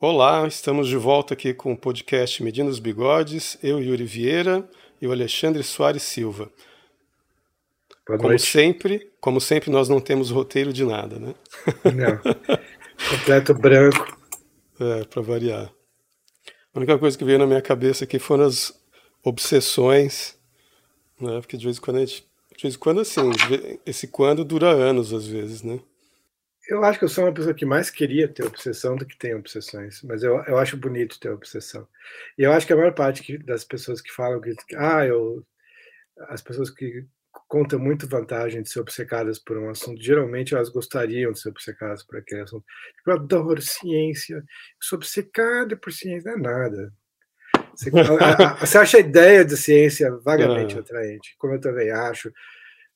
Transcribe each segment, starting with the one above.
Olá, estamos de volta aqui com o podcast Medindo os Bigodes, eu, Yuri Vieira e o Alexandre Soares Silva. Boa como noite. sempre, como sempre, nós não temos roteiro de nada, né? Não. Completo branco. É, para variar. A única coisa que veio na minha cabeça aqui foram as obsessões, né? Porque de vez em quando a gente. De vez em quando, assim, esse quando dura anos às vezes, né? Eu acho que eu sou uma pessoa que mais queria ter obsessão do que tem obsessões, mas eu, eu acho bonito ter obsessão. E eu acho que a maior parte das pessoas que falam que, ah, eu. As pessoas que contam muito vantagem de ser obcecadas por um assunto, geralmente elas gostariam de ser obcecadas por aquele assunto. Eu adoro ciência, eu sou obcecada por ciência, não é nada. Você, a, a, você acha a ideia de ciência vagamente é. atraente, como eu também acho.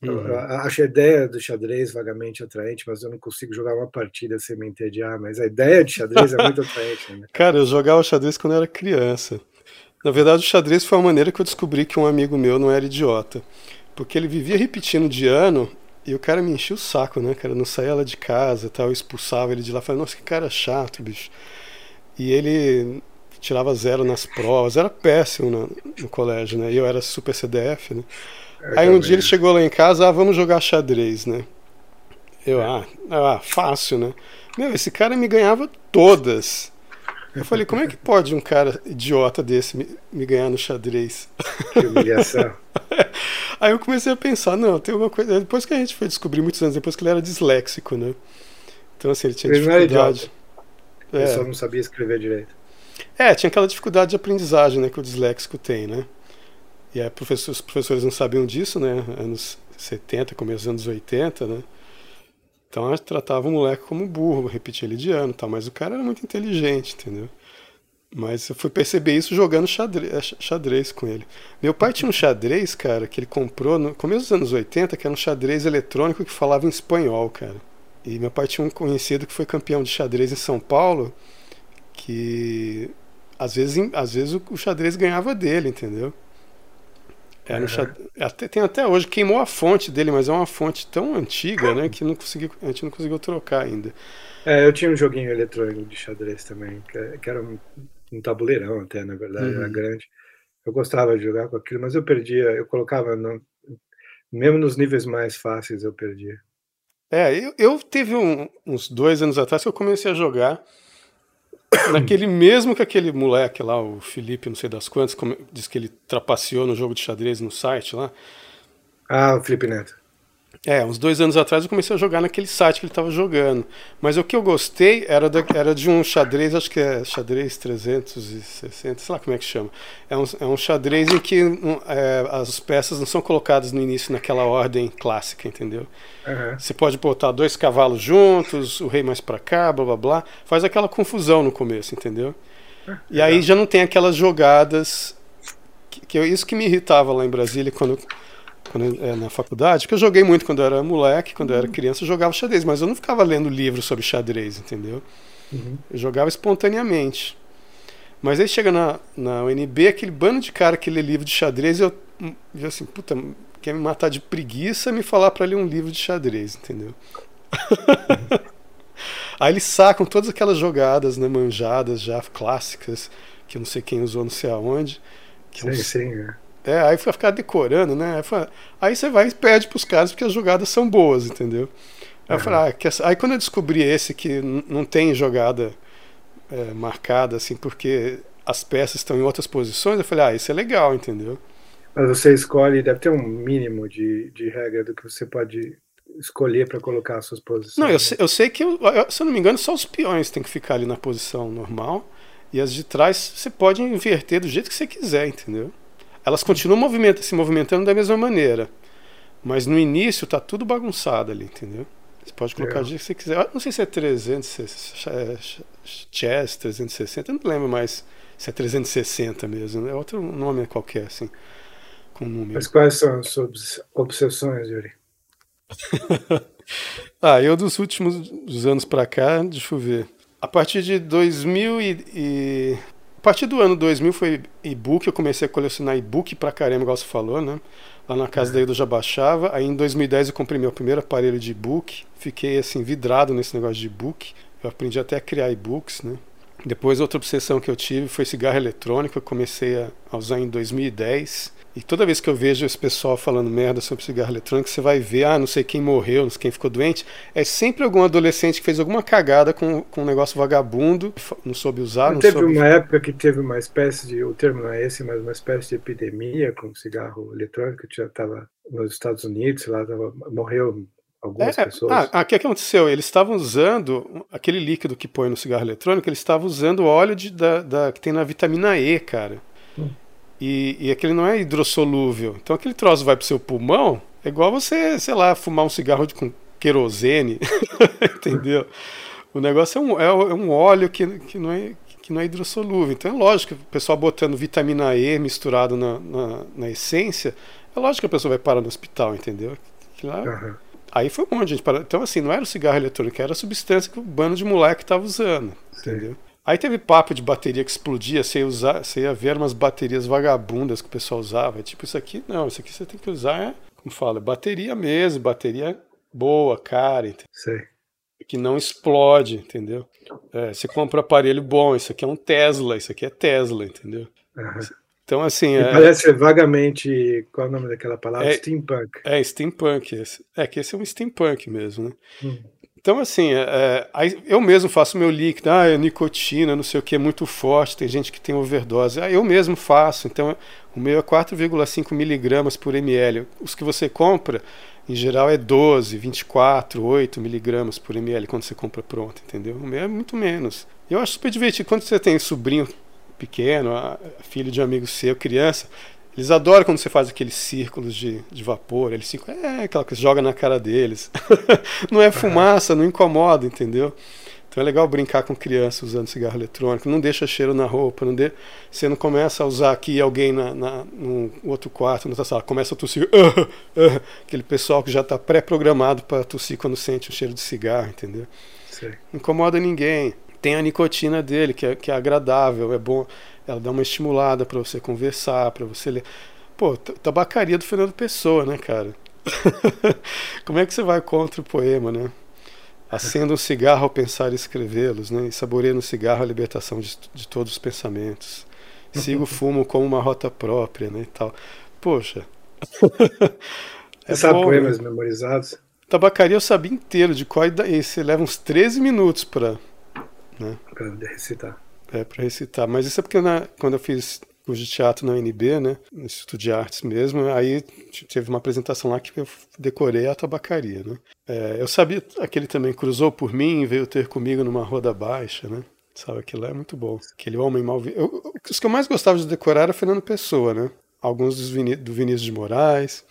Uhum. Eu, acho a ideia do xadrez vagamente atraente, mas eu não consigo jogar uma partida sem me entediar. Mas a ideia de xadrez é muito atraente. Né? Cara, eu jogava xadrez quando eu era criança. Na verdade, o xadrez foi a maneira que eu descobri que um amigo meu não era idiota. Porque ele vivia repetindo de ano e o cara me enchia o saco, né, cara? Não saía lá de casa tal, eu expulsava ele de lá. Falei, nossa, que cara chato, bicho. E ele tirava zero nas provas, era péssimo no, no colégio, né? E eu era super CDF, né? Aí um dia ele chegou lá em casa, ah, vamos jogar xadrez, né? Eu, ah, ah, fácil, né? Meu, esse cara me ganhava todas. Eu falei, como é que pode um cara idiota desse me, me ganhar no xadrez? Que humilhação. Aí eu comecei a pensar, não, tem alguma coisa. Depois que a gente foi descobrir muitos anos depois que ele era disléxico, né? Então, assim, ele tinha ele dificuldade. Não é. Ele só não sabia escrever direito. É, tinha aquela dificuldade de aprendizagem, né, que o disléxico tem, né? E aí, professor, os professores não sabiam disso, né? Anos 70, começo dos anos 80, né? Então tratava o moleque como burro, repetia ele de ano, tal, mas o cara era muito inteligente, entendeu? Mas eu fui perceber isso jogando xadrez, xadrez, com ele. Meu pai tinha um xadrez, cara, que ele comprou no começo dos anos 80, que era um xadrez eletrônico que falava em espanhol, cara. E meu pai tinha um conhecido que foi campeão de xadrez em São Paulo, que às vezes, às vezes o xadrez ganhava dele, entendeu? Era um xadrez, até, tem até hoje, queimou a fonte dele, mas é uma fonte tão antiga, né, que não consegui, a gente não conseguiu trocar ainda. É, eu tinha um joguinho eletrônico de xadrez também, que era um, um tabuleirão até, na verdade, uhum. era grande. Eu gostava de jogar com aquilo, mas eu perdia, eu colocava, no, mesmo nos níveis mais fáceis, eu perdia. É, eu, eu teve um, uns dois anos atrás que eu comecei a jogar naquele mesmo que aquele moleque lá, o Felipe, não sei das quantas, como, diz que ele trapaceou no jogo de xadrez no site lá. Ah, o Felipe Neto. É, uns dois anos atrás eu comecei a jogar naquele site que ele estava jogando. Mas o que eu gostei era, da, era de um xadrez, acho que é xadrez 360, sei lá como é que chama. É um, é um xadrez em que um, é, as peças não são colocadas no início naquela ordem clássica, entendeu? Uhum. Você pode botar dois cavalos juntos, o rei mais para cá, blá blá blá. Faz aquela confusão no começo, entendeu? Uhum. E aí já não tem aquelas jogadas. Que, que, isso que me irritava lá em Brasília quando quando, é, na faculdade, porque eu joguei muito quando eu era moleque, quando eu era criança, eu jogava xadrez, mas eu não ficava lendo livros sobre xadrez, entendeu? Uhum. Eu jogava espontaneamente. Mas aí chega na, na UNB, aquele bando de cara que lê livro de xadrez, eu, eu assim, puta, quer me matar de preguiça me falar para ler um livro de xadrez, entendeu? Uhum. aí eles sacam todas aquelas jogadas, né, manjadas já clássicas, que eu não sei quem usou, não sei aonde. Que sim, é um, sim, é é, aí foi ficar decorando, né? Aí você vai e pede pros caras porque as jogadas são boas, entendeu? Aí, uhum. falei, ah, aí quando eu descobri esse que não tem jogada é, marcada, assim, porque as peças estão em outras posições, eu falei, ah, isso é legal, entendeu? Mas você escolhe, deve ter um mínimo de, de regra do que você pode escolher para colocar as suas posições. Não, eu sei, eu sei que, eu, se eu não me engano, só os peões tem que ficar ali na posição normal e as de trás você pode inverter do jeito que você quiser, entendeu? Elas continuam movimento, se movimentando da mesma maneira. Mas no início tá tudo bagunçado ali, entendeu? Você pode colocar é. o jeito que você quiser. Não sei se é 300, é chess 360, eu não lembro mais se é 360 mesmo. É outro nome qualquer, assim, com número. Mas quais são as suas obsessões, Yuri? ah, eu dos últimos dos anos para cá, deixa eu ver. A partir de 2000 e, e a partir do ano 2000 foi e-book, eu comecei a colecionar e-book pra caramba, igual você falou, né? Lá na casa daí eu já baixava. Aí em 2010 eu comprei meu primeiro aparelho de e-book. Fiquei assim, vidrado nesse negócio de e-book. Eu aprendi até a criar e-books, né? Depois, outra obsessão que eu tive foi cigarro eletrônico. Eu comecei a usar em 2010. E toda vez que eu vejo esse pessoal falando merda sobre cigarro eletrônico, você vai ver, ah, não sei quem morreu, não sei quem ficou doente. É sempre algum adolescente que fez alguma cagada com, com um negócio vagabundo, não soube usar. Não, não teve soube... uma época que teve uma espécie de, o termo não é esse, mas uma espécie de epidemia com cigarro eletrônico, que já estava nos Estados Unidos, lá tava, morreu algumas é, pessoas. Ah, o que aconteceu? Eles estavam usando aquele líquido que põe no cigarro eletrônico, eles estavam usando o óleo de, da, da, que tem na vitamina E, cara. Hum. E, e aquele não é hidrossolúvel. Então aquele troço vai pro seu pulmão, é igual você, sei lá, fumar um cigarro de, com querosene. Entendeu? O negócio é um, é, é um óleo que, que, não é, que não é hidrossolúvel. Então é lógico que o pessoal botando vitamina E misturado na, na, na essência, é lógico que a pessoa vai parar no hospital, entendeu? Uhum. Aí foi um monte de gente parando. Então, assim, não era o cigarro eletrônico, era a substância que o bando de moleque estava usando, Sim. entendeu? Aí teve papo de bateria que explodia, você ia, usar, você ia ver umas baterias vagabundas que o pessoal usava. Tipo, isso aqui não, isso aqui você tem que usar, é, como fala, bateria mesmo, bateria boa, cara. Sei. Que não explode, entendeu? É, você compra um aparelho bom, isso aqui é um Tesla, isso aqui é Tesla, entendeu? Uhum. Então, assim. É, parece vagamente. Qual é o nome daquela palavra? É, steampunk. É, steampunk. Esse. É que esse é um steampunk mesmo, né? Hum. Então, assim, é, é eu mesmo faço meu líquido, ah, é nicotina, não sei o que, é muito forte, tem gente que tem overdose. Ah, eu mesmo faço, então o meu é 4,5 miligramas por ml. Os que você compra, em geral, é 12, 24, 8 miligramas por ml quando você compra pronto, entendeu? O meu é muito menos. Eu acho super divertido. Quando você tem sobrinho pequeno, filho de amigo seu, criança, eles adoram quando você faz aqueles círculos de, de vapor. Eles ficam, é aquela que joga na cara deles. não é fumaça, não incomoda, entendeu? Então é legal brincar com criança usando cigarro eletrônico. Não deixa cheiro na roupa, não de... você não começa a usar aqui alguém na, na, no outro quarto, na outra sala, começa a tossir. Uh, uh, aquele pessoal que já está pré-programado para tossir quando sente o cheiro de cigarro, entendeu? Sim. Não incomoda ninguém. Tem a nicotina dele, que é, que é agradável, é bom ela dá uma estimulada para você conversar, para você ler. Pô, tabacaria do Fernando Pessoa, né, cara? Como é que você vai contra o poema, né? Acenda um cigarro ao pensar e escrevê-los, né? E saboreia no cigarro a libertação de, de todos os pensamentos. Siga o fumo como uma rota própria, né? E tal. Poxa. é você sabe poemas né? memorizados? Tabacaria eu sabia inteiro de qual e você leva uns 13 minutos para né? Para recitar. É, para recitar. Mas isso é porque na, quando eu fiz curso de teatro na UNB, né, no Instituto de Artes mesmo, aí teve uma apresentação lá que eu decorei a tabacaria, né. É, eu sabia, aquele também cruzou por mim, veio ter comigo numa roda baixa, né. Sabe, aquilo é muito bom. Aquele homem mal... Eu, os que eu mais gostava de decorar era Fernando Pessoa, né. Alguns dos Vini, do Vinícius de Moraes.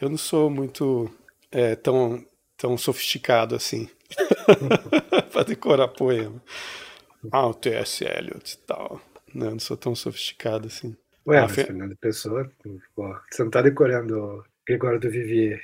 Eu não sou muito é, tão, tão sofisticado assim para decorar poema. Ah, o T.S. Eliot e tal. Não, não sou tão sofisticado assim. Ué, ah, mas Fe... Fernando Pessoa, pô, você não tá decorando Gregório do Vivier.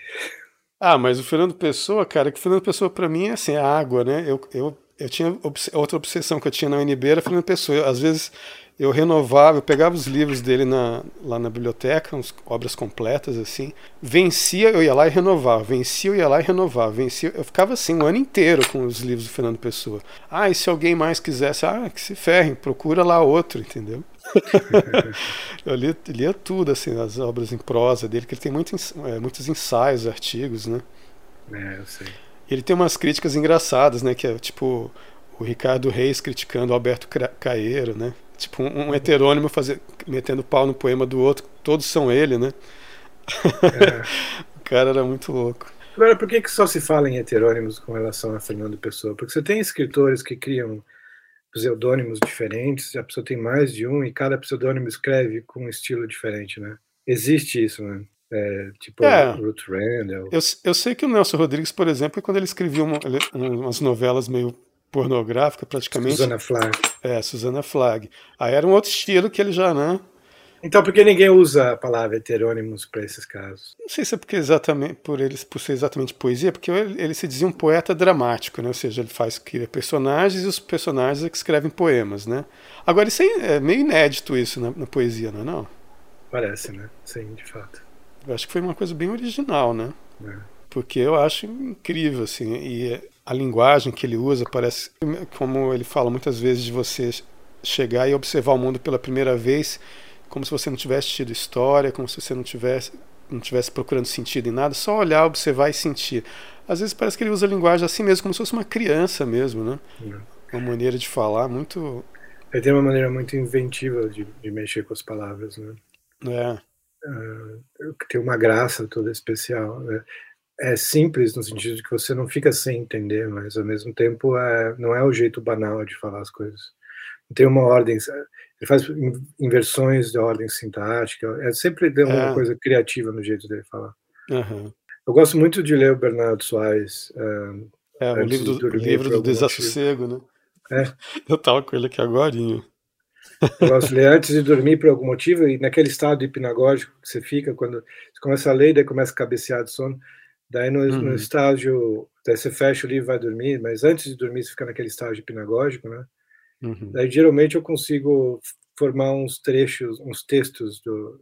Ah, mas o Fernando Pessoa, cara, que o Fernando Pessoa para mim é assim, é água, né? Eu, eu, eu tinha outra obsessão que eu tinha na UNB era Fernando Pessoa. Eu, às vezes eu renovava, eu pegava os livros dele na, lá na biblioteca, uns, obras completas assim, vencia, eu ia lá e renovava, vencia, eu ia lá e renovava, vencia, eu ficava assim um ano inteiro com os livros do Fernando Pessoa. Ah, e se alguém mais quisesse, ah, que se ferre, procura lá outro, entendeu? eu lia, lia, tudo, assim, as obras em prosa dele, que ele tem muito, é, muitos ensaios, artigos, né? É, eu sei. Ele tem umas críticas engraçadas, né? Que é tipo o Ricardo Reis criticando o Alberto Caeiro, né? Tipo, um, um heterônimo fazer, metendo pau no poema do outro, todos são ele, né? É. o cara era muito louco. Agora, por que, que só se fala em heterônimos com relação a Fernando Pessoa? Porque você tem escritores que criam pseudônimos diferentes, a pessoa tem mais de um e cada pseudônimo escreve com um estilo diferente, né? Existe isso, né? É, tipo é, Ruth Randall. Eu, eu sei que o Nelson Rodrigues, por exemplo, quando ele escrevia uma, umas novelas meio pornográfica praticamente. Susana Flag. É, Susana Flag. Aí era um outro estilo que ele já, né? Então por que ninguém usa a palavra heterônimos para esses casos? Não sei se é porque exatamente por eles por ser exatamente poesia, porque ele, ele, se dizia um poeta dramático, né? Ou seja, ele faz cria personagens e os personagens é que escrevem poemas, né? Agora isso é, é meio inédito isso na, na, poesia, não é não? Parece, né? Sim, de fato. Eu acho que foi uma coisa bem original, né? É. Porque eu acho incrível assim e a linguagem que ele usa parece, como ele fala muitas vezes, de você chegar e observar o mundo pela primeira vez, como se você não tivesse tido história, como se você não tivesse não tivesse procurando sentido em nada, só olhar, observar e sentir. Às vezes parece que ele usa a linguagem assim mesmo, como se fosse uma criança mesmo, né? É. Uma maneira de falar muito. Ele tem uma maneira muito inventiva de, de mexer com as palavras, né? É. Uh, tem uma graça toda especial. Né? É simples no sentido de que você não fica sem entender, mas ao mesmo tempo é, não é o jeito banal de falar as coisas. Tem uma ordem. Ele faz inversões de ordem sintática. É sempre uma é. coisa criativa no jeito dele falar. Uhum. Eu gosto muito de ler o Bernardo Soares. Uh, é, o livro do, livro do desassossego, né? É. Eu tava com ele aqui agora. Eu gosto de ler antes de dormir por algum motivo, e naquele estado hipnagógico que você fica, quando você começa a ler, daí começa a cabecear de sono. Daí no, uhum. no estágio, daí você fecha o livro e vai dormir, mas antes de dormir você fica naquele estágio hipnagógico, né? Uhum. Daí geralmente eu consigo formar uns trechos, uns textos do,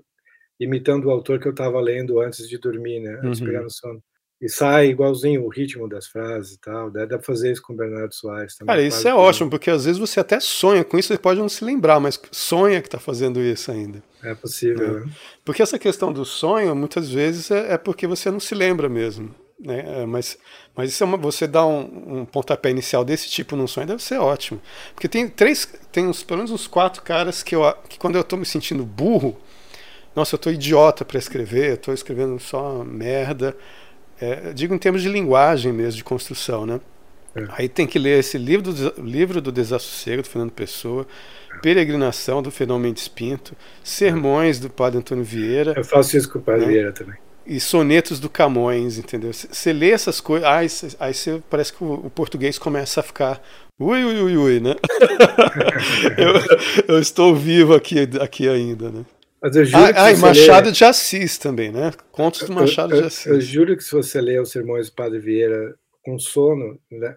imitando o autor que eu estava lendo antes de dormir, né? Antes uhum. de pegar no sono. E sai igualzinho o ritmo das frases e tal. Dá para fazer isso com o Bernardo Soares também. Cara, isso é ótimo, porque às vezes você até sonha com isso, você pode não se lembrar, mas sonha que está fazendo isso ainda. É possível. Né? Porque essa questão do sonho, muitas vezes, é, é porque você não se lembra mesmo. Né? É, mas, mas isso é uma, você dá um, um, pontapé inicial desse tipo num sonho deve ser ótimo. Porque tem três, tem uns, pelo menos uns quatro caras que, eu, que quando eu estou me sentindo burro, nossa, eu estou idiota para escrever, estou escrevendo só merda. É, digo em termos de linguagem mesmo, de construção, né? É. Aí tem que ler esse livro do, livro do Desassossego, do Fernando Pessoa, Peregrinação, do Fernão Mendes Pinto, Sermões, do Padre Antônio Vieira. Eu faço isso com o Padre né? Vieira também. E sonetos do Camões, entendeu? Você lê essas coisas, aí, aí cê, parece que o, o, português começa a ficar ui, ui, ui, ui, né? eu, eu, estou vivo aqui, aqui ainda, né? Mas eu juro ah, ah e Machado de Assis também, né? Contos do Machado eu, de Assis. Eu, juro que se você ler os sermões do Padre Vieira com sono, né?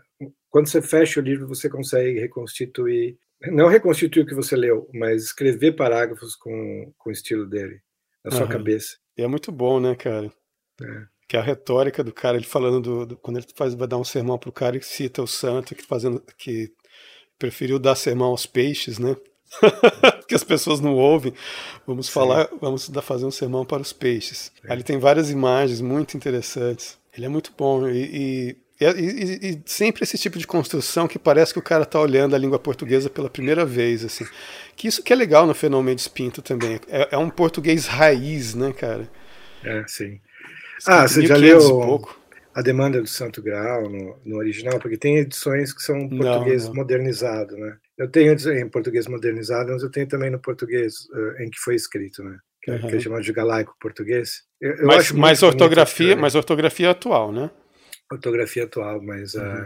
quando você fecha o livro, você consegue reconstituir, não reconstituir o que você leu, mas escrever parágrafos com, com o estilo dele, na sua cabeça. E é muito bom, né, cara? É. Que a retórica do cara, ele falando do, do, quando ele faz, vai dar um sermão pro cara e cita o santo que fazendo que preferiu dar sermão aos peixes, né? que as pessoas não ouvem. Vamos Sim. falar, vamos fazer um sermão para os peixes. É. Ali tem várias imagens muito interessantes. Ele é muito bom e, e, e, e, sempre esse tipo de construção que parece que o cara está olhando a língua portuguesa pela primeira vez, assim. Que isso que é legal no fenômeno de Pinto também. É, é, um português raiz, né, cara? É, sim. Ah, você já leu pouco. A Demanda do Santo Grau no, no original? Porque tem edições que são português não, não. modernizado, né? Eu tenho em português modernizado, mas eu tenho também no português uh, em que foi escrito, né? Que, uhum. que é chamado de galaico português. Eu, eu mas, mas ortografia, mas ortografia atual, né? Ortografia atual, mas uhum.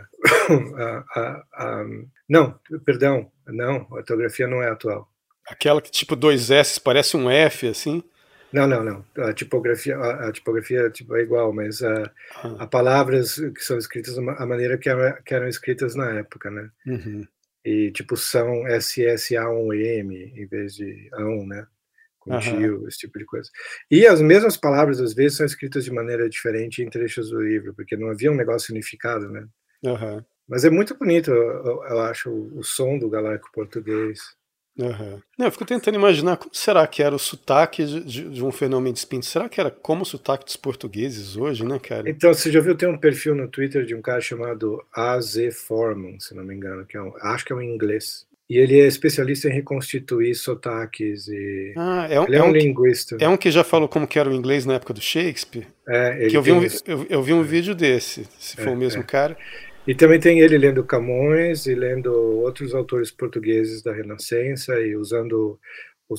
uh, não, perdão, não, ortografia não é atual. Aquela que tipo dois S parece um F assim? Não, não, não. A tipografia, a, a tipografia tipo, é igual, mas a, ah. a palavras que são escritas a maneira que, era, que eram escritas na época, né? Uhum e tipo são SSA1M em vez de A1, né? Com uhum. esse tipo de coisa. E as mesmas palavras às vezes são escritas de maneira diferente em trechos do livro, porque não havia um negócio unificado, né? Uhum. Mas é muito bonito, eu, eu acho, o som do galaico português. Uhum. Não, eu fico tentando imaginar como será que era o sotaque de, de, um fenômeno de espinho. Será que era como o sotaque dos portugueses hoje, né, cara? Então, você já viu, tem um perfil no Twitter de um cara chamado AZ Forman, se não me engano, que é um, acho que é um inglês. E ele é especialista em reconstituir sotaques e ah, é um, ele é, é um, um linguista. é um que já falou como que era o inglês na época do Shakespeare. É, ele que eu vi, um, eu, eu, vi um vídeo desse, se for é, o mesmo é. cara. E também tem ele lendo Camões e lendo outros autores portugueses da Renascença e usando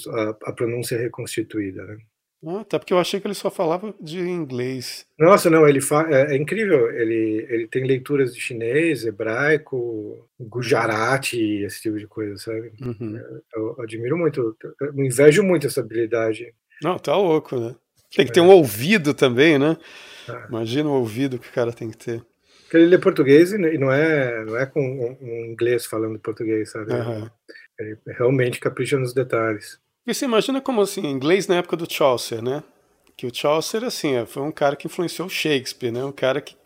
a, a pronúncia reconstituída. Né? Ah, tá, porque eu achei que ele só falava de inglês. Nossa, não, ele fa... é, é, incrível. Ele, ele tem leituras de chinês, hebraico, Gujarati, esse tipo de coisa, sabe? Uhum. Eu, eu, admiro muito, eu invejo muito essa habilidade. Não, tá louco, né? Tem que ter um ouvido também, né? Ah. Imagina o ouvido que o cara tem que ter. Ele lê português e não é, não é com um inglês falando português, sabe? Uhum. Ele realmente capricha nos detalhes. E você imagina como assim, inglês na época do Chaucer, né? Que o Chaucer, assim, é, foi um cara que influenciou Shakespeare, né? Um cara que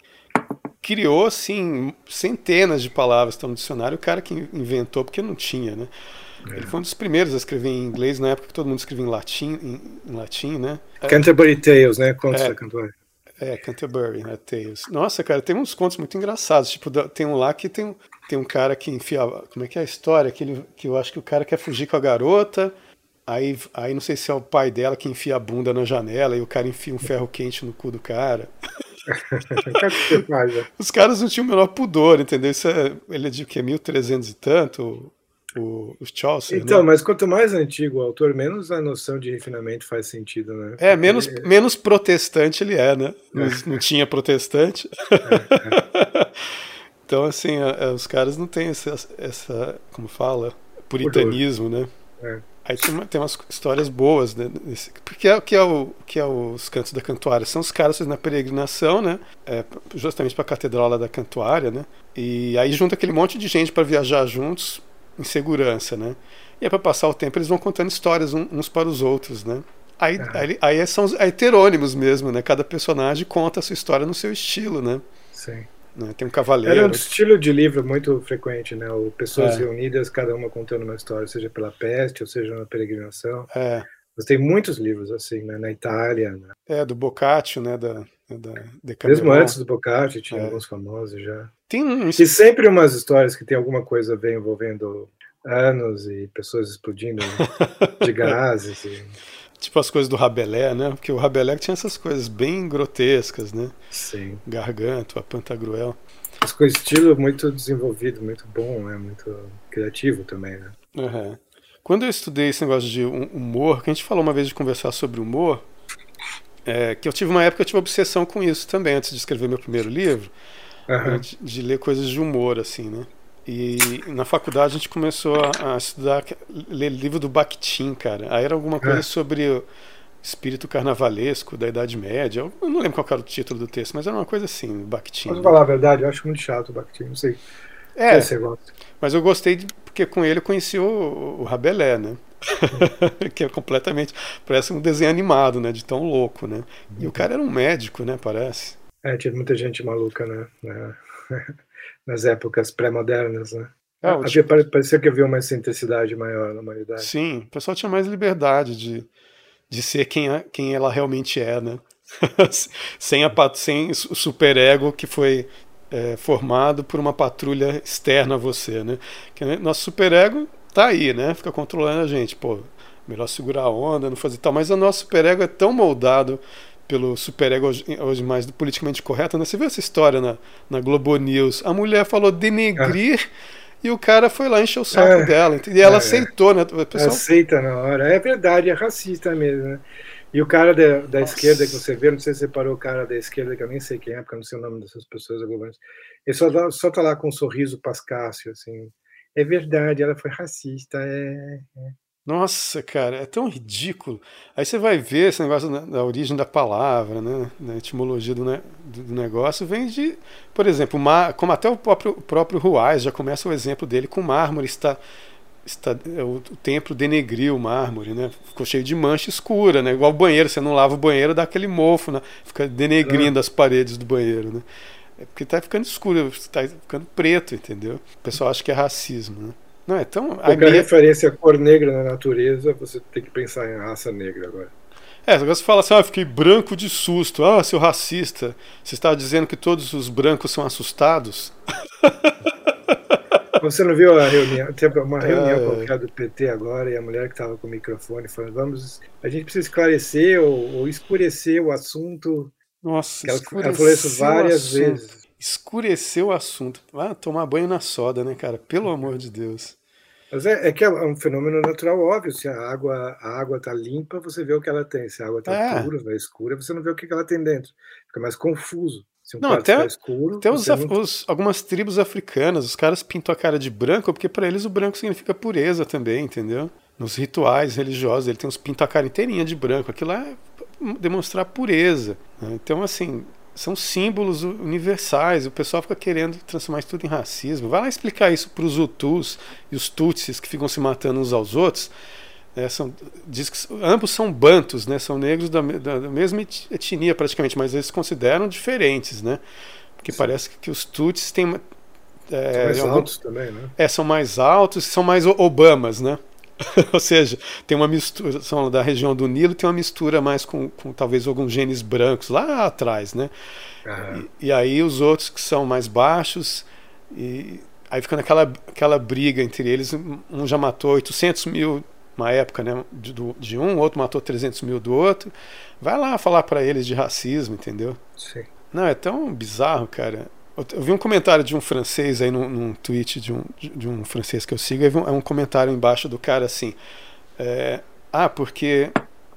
criou, assim, centenas de palavras estão no dicionário, o cara que inventou, porque não tinha, né? É. Ele foi um dos primeiros a escrever em inglês, na época que todo mundo escrevia em latim, em, em latim né? Canterbury Tales, né? Contos é, Canterbury. É, Canterbury, né? Tales. Nossa, cara, tem uns contos muito engraçados. Tipo, tem um lá que tem, tem um cara que enfia. Como é que é a história? Que, ele, que eu acho que o cara quer fugir com a garota. Aí, aí não sei se é o pai dela que enfia a bunda na janela e o cara enfia um ferro quente no cu do cara. Os caras não tinham o menor pudor, entendeu? Isso é, ele é de que? 1300 e tanto, o, o Chaucer. Então, né? mas quanto mais antigo o autor, menos a noção de refinamento faz sentido, né? É, menos, menos protestante ele é, né? Não, é. não tinha protestante. É, é. então, assim, os caras não têm essa, essa como fala, puritanismo, né? É. Aí tem, tem umas histórias boas, né? Porque é, que, é o, que é os cantos da Cantuária? São os caras na peregrinação, né? É, justamente para a Catedral lá da Cantuária, né? E aí junta aquele monte de gente para viajar juntos em segurança, né? E aí para passar o tempo eles vão contando histórias uns para os outros, né? Aí, uhum. aí, aí são os heterônimos mesmo, né? Cada personagem conta a sua história no seu estilo, né? Sim. Né? Tem um cavaleiro. Era um estilo de livro muito frequente, né? O pessoas é. reunidas, cada uma contando uma história, seja pela peste ou seja na peregrinação. É. Mas tem muitos livros assim, né? Na Itália. Né? É, do Boccaccio, né? Da, da Mesmo antes do Boccaccio, tinha é. alguns famosos já. Tem um... E sempre umas histórias que tem alguma coisa bem envolvendo anos e pessoas explodindo de gases. E... Tipo as coisas do Rabelais, né? Porque o Rabelais tinha essas coisas bem grotescas, né? Sim. Garganto, a Pantagruel. Mas com estilo muito desenvolvido, muito bom, né? Muito criativo também, né? Uhum. Quando eu estudei esse negócio de humor, que a gente falou uma vez de conversar sobre humor, é, que eu tive uma época, eu tive obsessão com isso também, antes de escrever meu primeiro livro, uhum. né, de, de, ler coisas de humor, assim, né? E na faculdade a gente começou a, a estudar, ler livro do Bakhtin, cara. Aí era alguma coisa é. sobre o espírito carnavalesco da Idade Média. Eu não lembro qual era o título do texto, mas era uma coisa assim, Bakhtin. Posso falar a verdade? Eu acho muito chato o Bakhtin, não sei. É, mas eu gostei de, porque com ele eu conheci o, o Rabelais, né? que é completamente. Parece um desenho animado, né? De tão louco, né? E o cara era um médico, né? Parece. É, tinha muita gente maluca, né? nas épocas pré-modernas, né? É, havia, parecia que havia uma intensidade maior na humanidade. Sim, o pessoal tinha mais liberdade de, de ser quem, é, quem ela realmente é, né? sem, a, sem o superego que foi é, formado por uma patrulha externa a você, né? Que, nosso superego tá aí, né? Fica controlando a gente, pô, melhor segurar a onda, não fazer tal, mas o nosso superego é tão moldado pelo superego hoje, hoje mais do politicamente correto, né? Você viu essa história na, na Globo News? A mulher falou denegrir é. e o cara foi lá encher o saco é, dela. E ela é, aceitou, né? Pessoal... Aceita na hora. É verdade, é racista mesmo, né? E o cara da, da esquerda que você vê, não sei se você parou o cara da esquerda, que eu nem sei quem é, porque eu não sei o nome dessas pessoas da Globo News. Ele só, tá, só tá lá com um sorriso pascácio, assim. É verdade, ela foi racista, é. é. Nossa, cara, é tão ridículo. Aí você vai ver esse negócio da, da origem da palavra, né? Da etimologia do, ne, do, negócio, vem de, por exemplo, mar, como até o próprio, o próprio Ruais já começa o exemplo dele com mármore, está, está é, o, o templo denegriu o mármore, né? Ficou cheio de mancha escura, né? Igual o banheiro, você não lava o banheiro, dá aquele mofo, né? Fica denegrindo é. as paredes do banheiro, né? É porque está ficando escuro, está ficando preto, entendeu? O pessoal acha que é racismo, né? Não, é tão. Qualquer minha... referência à cor negra na natureza, você tem que pensar em raça negra agora. É, agora você fala assim, ah, fiquei branco de susto. Ah, seu racista, você está dizendo que todos os brancos são assustados? Você não viu a reunião? Teve uma reunião é... qualquer do PT agora e a mulher que estava com o microfone falando: vamos, a gente precisa esclarecer ou, ou escurecer o assunto. Nossa, ela, ela falou isso várias vezes. Escureceu o assunto. Ah, tomar banho na soda, né, cara? Pelo amor de Deus. Mas é, é, que é um fenômeno natural óbvio. Se a água a água está limpa, você vê o que ela tem. Se a água está é. pura, está escura, você não vê o que ela tem dentro. Fica mais confuso. Se um não, até, tá escuro, até os, não... os, algumas tribos africanas, os caras pintam a cara de branco, porque para eles o branco significa pureza também, entendeu? Nos rituais religiosos, ele tem uns pintam a cara inteirinha de branco. Aquilo lá é demonstrar pureza. Né? Então, assim, são símbolos universais. O pessoal fica querendo transformar isso tudo em racismo. Vai lá explicar isso para os Hutus e os Tutsis que ficam se matando uns aos outros. É, são, diz que ambos são bantos, né? São negros da, da, da, mesma etnia praticamente, mas eles se consideram diferentes, né? Porque Sim. parece que os Tutsis têm. É, são mais algum... altos também, né? É, são mais altos, são mais Obamas, né? Ou seja, tem uma mistura, são da região do Nilo, tem uma mistura mais com, com talvez alguns genes brancos lá atrás, né? E, e, aí os outros que são mais baixos, e aí fica naquela aquela briga entre eles, um já matou 800 mil uma época né, de, de um, o outro matou 300 mil do outro. Vai lá falar para eles de racismo, entendeu? Sim. Não, é tão bizarro, cara. Eu vi um comentário de um francês aí num, num tweet de um, de um francês que eu sigo, é um comentário embaixo do cara assim: é, Ah, porque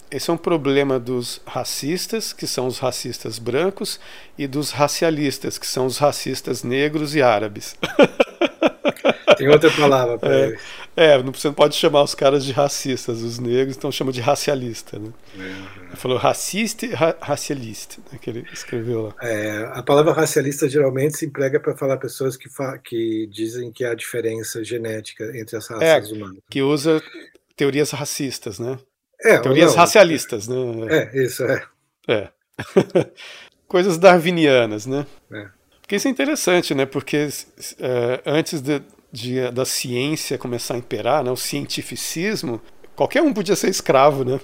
esse é um problema dos racistas, que são os racistas brancos, e dos racialistas, que são os racistas negros e árabes. Tem outra palavra para é, é, você não pode chamar os caras de racistas, os negros, então chama de racialista. Né? É, ele falou racista e ra racialista, né, que ele escreveu lá. É, a palavra racialista geralmente se emprega para falar pessoas que, fa que dizem que há diferença genética entre as raças é, humanas. Que usa teorias racistas, né? É, teorias não, racialistas, né? É, isso, é. É. Coisas darwinianas, né? É. Porque isso é interessante, né? Porque é, antes de, de, da ciência começar a imperar, né? o cientificismo, qualquer um podia ser escravo, né?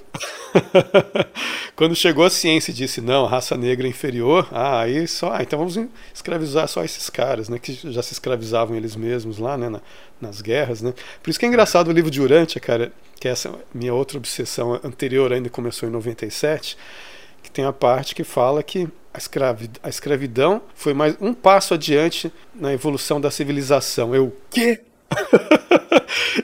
Quando chegou a ciência e disse, não, raça negra é inferior, ah, aí só, ah, então vamos escravizar só esses caras, né? Que já se escravizavam eles mesmos lá, né? Na, nas guerras, né? Por isso que é engraçado o livro de Urântia, cara, que essa minha outra obsessão anterior ainda começou em 97, que tem a parte que fala que a escravidão foi mais um passo adiante na evolução da civilização. Eu, quê?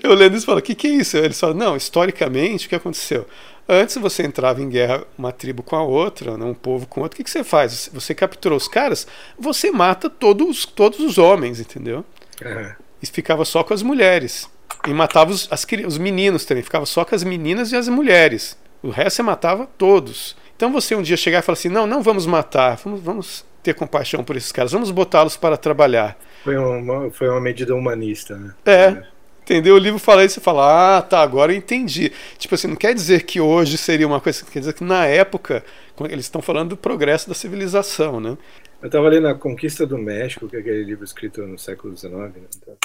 Eu lendo isso e falo, o que, que é isso? Eles falam, não, historicamente, o que aconteceu? Antes você entrava em guerra uma tribo com a outra, né, um povo com outro, o que, que você faz? Você capturou os caras, você mata todos, todos os homens, entendeu? Uhum. E ficava só com as mulheres. E matava os, as, os meninos também, ficava só com as meninas e as mulheres. O resto você matava todos. Então você um dia chegar e falar assim: não, não vamos matar, vamos, vamos ter compaixão por esses caras, vamos botá-los para trabalhar. Foi uma, foi uma medida humanista, né? É. Entendeu? O livro fala isso e fala, ah, tá, agora eu entendi. Tipo assim, não quer dizer que hoje seria uma coisa, quer dizer que na época, eles estão falando do progresso da civilização, né? Eu estava lendo A Conquista do México, que é aquele livro escrito no século XIX, né?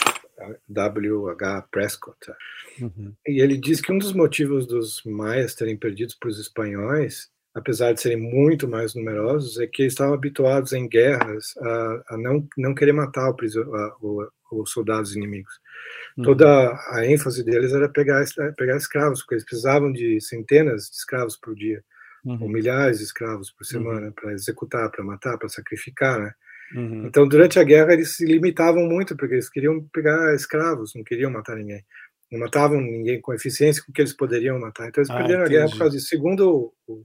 W. H. Prescott. Uhum. E ele diz que um dos motivos dos maias terem perdido para os espanhóis apesar de serem muito mais numerosos, é que eles estavam habituados em guerras a, a não, não querer matar os soldados inimigos. Uhum. Toda a ênfase deles era pegar, pegar escravos, porque eles precisavam de centenas de escravos por dia, uhum. ou milhares de escravos por semana, uhum. para executar, para matar, para sacrificar, né? Uhum. Então, durante a guerra, eles se limitavam muito, porque eles queriam pegar escravos, não queriam matar ninguém. Não matavam ninguém com eficiência com que eles poderiam matar. Então, eles ah, perderam entendi. a guerra por causa disso. Segundo o,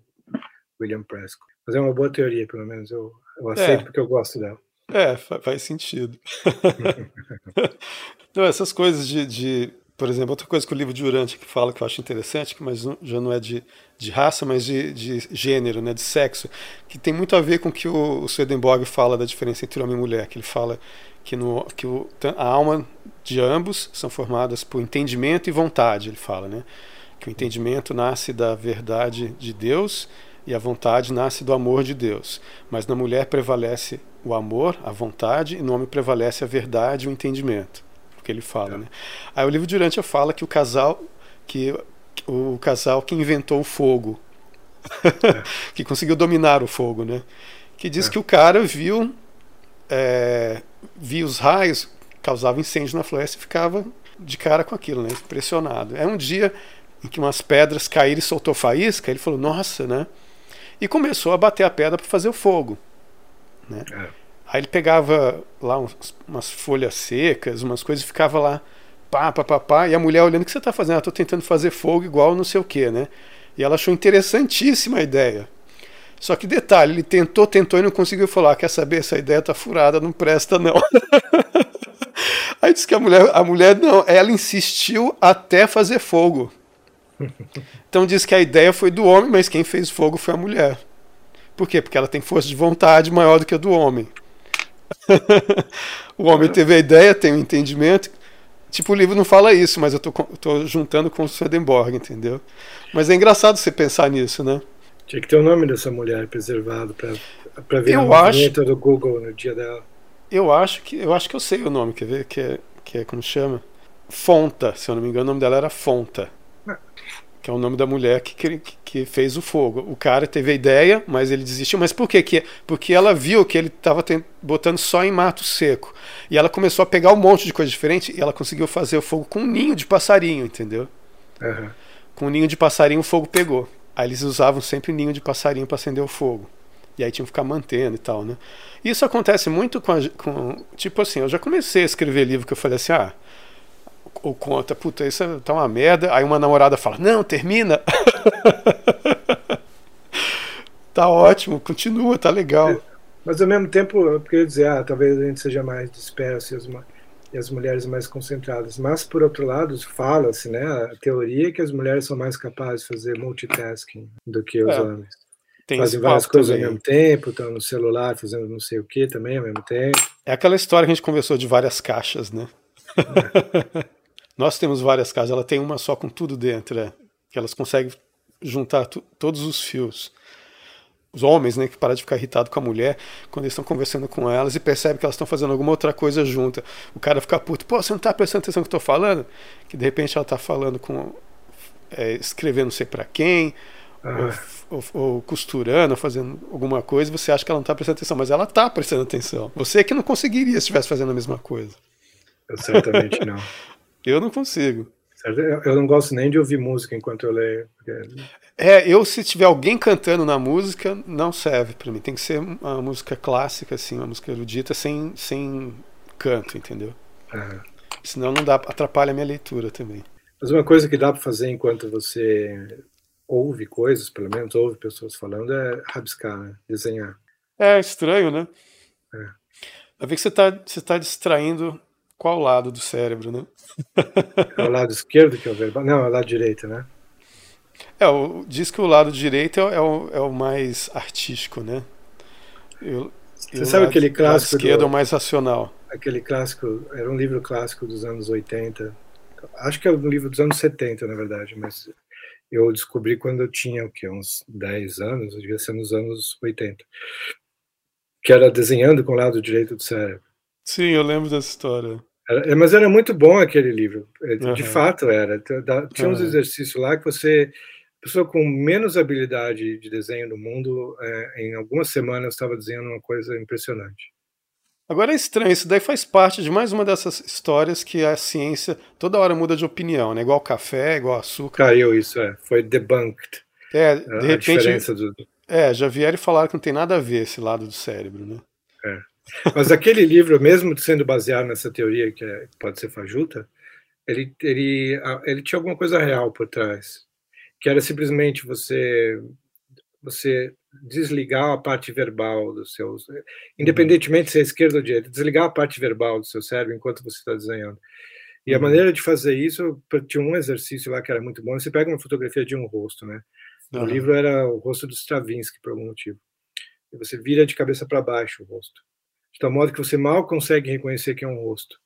William Prescott. Mas é uma boa teoria, pelo menos. Eu, eu aceito é. porque eu gosto dela. É, faz sentido. não, essas coisas de, de, Por exemplo, outra coisa que o livro de Urante que fala que eu acho interessante, mas já não é de, de raça, mas de, de gênero, né, de sexo, que tem muito a ver com o que o, o Swedenborg fala da diferença entre homem e mulher, que ele fala que, no, que o, a alma de ambos são formadas por entendimento e vontade, ele fala, né? Que o entendimento nasce da verdade de Deus e a vontade nasce do amor de Deus. Mas na mulher prevalece o amor, a vontade, e no homem prevalece a verdade e o entendimento. O que ele fala, é. né? Aí o livro de Urântia fala que o casal que o casal que inventou o fogo, é. que conseguiu dominar o fogo, né? Que diz é. que o cara viu é, via os raios, causava incêndio na floresta e ficava de cara com aquilo, né? Impressionado. É um dia em que umas pedras caíram e soltou faísca, ele falou: "Nossa, né? E começou a bater a pedra para fazer o fogo. Né? É. Aí ele pegava lá uns, umas folhas secas, umas coisas e ficava lá, pá, pá, pá, pá, e a mulher olhando o que você está fazendo? Estou tentando fazer fogo igual não sei o que, né? E ela achou interessantíssima a ideia. Só que detalhe, ele tentou, tentou e não conseguiu falar, quer saber, essa ideia tá furada, não presta não. Aí disse que a mulher, a mulher não, ela insistiu até fazer fogo. Então diz que a ideia foi do homem, mas quem fez fogo foi a mulher. Por quê? Porque ela tem força de vontade maior do que a do homem. o homem teve a ideia, tem o um entendimento. Tipo, o livro não fala isso, mas eu tô, tô juntando com o Swedenborg, entendeu? Mas é engraçado você pensar nisso, né? Tinha que ter o nome dessa mulher preservado para ver Eu a acho- do Google no dia dela. Eu acho que eu acho que eu sei o nome, quer ver? Que é, que é como chama? Fonta, se eu não me engano, o nome dela era Fonta. Que é o nome da mulher que, que, que fez o fogo. O cara teve a ideia, mas ele desistiu. Mas por quê? Que, porque ela viu que ele estava botando só em mato seco. E ela começou a pegar um monte de coisa diferente e ela conseguiu fazer o fogo com um ninho de passarinho, entendeu? Aham. Com um ninho de passarinho o fogo pegou. Aí eles usavam sempre ninho de passarinho para acender o fogo. E aí tinham que ficar mantendo e tal, né? Isso acontece muito com, a- com. Tipo assim, eu já comecei a escrever livro que eu falei assim, ah. Ou conta, puta, isso tá uma merda. Aí uma namorada fala, não, termina. tá ótimo, continua, tá legal. Mas ao mesmo tempo, eu queria dizer, ah, talvez a gente seja mais disperso e as, e as mulheres mais concentradas. Mas, por outro lado, fala-se, né, a teoria é que as mulheres são mais capazes de fazer multitasking do que os É, homens. Fazem várias coisas ao também. mesmo tempo, estão no celular fazendo não sei o que também ao mesmo tempo. É aquela história que a gente conversou de várias caixas, né? Nós temos várias caixas, ela tem uma só com tudo dentro, é. Que elas conseguem juntar todos os fios. Os homens, né, que param de ficar irritado com a mulher quando eles estão conversando com elas e percebem que elas estão fazendo alguma outra coisa junta. O cara fica puto, pô, você não tá prestando atenção no que eu tô falando? Que de repente ela tá falando com. é, escrevendo não sei pra quem, Ah, ou, ou- ou costurando, fazendo alguma coisa, você acha que ela não está prestando atenção, mas ela está prestando atenção. Você é que não conseguiria se estivesse fazendo a mesma coisa. eu certamente não. Eu não consigo. Eu não gosto nem de ouvir música enquanto eu leio. É, eu se tiver alguém cantando na música, não serve para mim. Tem que ser uma música clássica, assim, uma música erudita, sem, sem canto, entendeu? ah. Senão não dá, atrapalha a minha leitura também. Mas uma coisa que dá para fazer enquanto você ouve coisas, pelo menos ouve pessoas falando, é rabiscar, né? desenhar. É estranho, né? É. Vai ver que você está você tá distraindo qual lado do cérebro, né? É o lado esquerdo que é o verbal? Não, é o lado direito, né? É, o, diz que o lado direito é, o- é o, é o mais artístico, né? Eu, Você sabe aquele lado clássico esquerdo do- é o mais racional. Aquele clássico, era um livro clássico dos anos 80. Acho que é um livro dos anos 70, na verdade, mas eu descobri quando eu tinha o quê? uns 10 anos, devia ser nos anos 80. Que era desenhando com o lado direito do cérebro. Sim, eu lembro dessa história. Era- é, mas era muito bom aquele livro. É, De Aham. fato era. Tinha uns Aham. exercícios lá que você. Pessoa com menos habilidade de desenho no mundo, é, em algumas semanas estava desenhando uma coisa impressionante. Agora é estranho, isso daí faz parte de mais uma dessas histórias que a ciência toda hora muda de opinião, né? Igual café, igual açúcar. Caiu isso, é. Foi debunked. É, de a repente, do. é, já vieram e falaram que não tem nada a ver esse lado do cérebro, né? Mas aquele livro, mesmo sendo baseado nessa teoria que é- pode ser fajuta, ele, ele, ele tinha alguma coisa real por trás, que era simplesmente você você desligar a parte verbal do seu, independentemente se é esquerda ou direita, desligar a parte verbal do seu cérebro enquanto você está desenhando. E a Uhum. maneira de fazer isso, tinha um exercício lá que era muito bom. Você pega uma fotografia de um rosto, né? No Aham. livro era o rosto do Stravinsky, por algum motivo. E você vira de cabeça para baixo o rosto. De tal modo que você mal consegue reconhecer que é um rosto.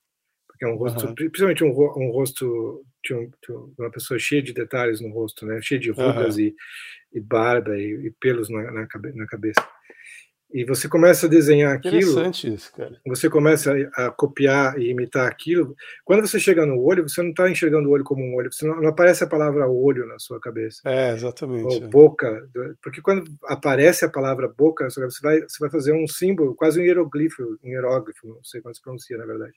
Porque é um rosto, Aham. principalmente um, um rosto de, um- de uma pessoa cheia de detalhes no rosto, né? Cheia de rugas Aham. e, e barba e, e pelos na, na, na cabeça. E você começa a desenhar aquilo, Interessante isso, cara. você começa a, copiar e imitar aquilo. Quando você chega no olho, você não está enxergando o olho como um olho, não, não aparece a palavra olho na sua cabeça É, exatamente. ou é. boca, porque quando aparece a palavra boca, você vai, você vai fazer um símbolo, quase um hieroglifo, um hieróglifo, não sei como se pronuncia, na verdade.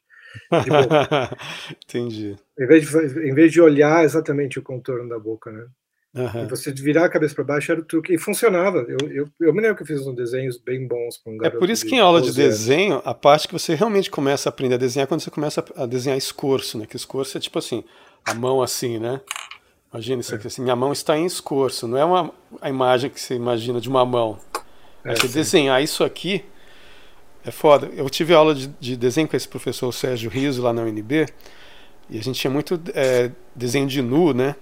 Entendi. Em vez, de, em vez de olhar exatamente o contorno da boca, né? Aham. E você virar a cabeça para baixo era o truque. E funcionava. Eu, eu, eu me lembro que eu fiz uns desenhos bem bons com um É garoto por isso que em aula de 12 anos. desenho, a parte que você realmente começa a aprender a desenhar é quando você começa a desenhar escorço, né? Que escorço é tipo assim, a mão assim, né? Imagina isso aqui assim, minha mão está em escorço, não é uma, a imagem que você imagina de uma mão. É, você sim. desenhar isso aqui é foda. Eu tive aula de, de desenho com esse professor Sérgio Riso lá na UNB e a gente tinha muito é, desenho de nu, né?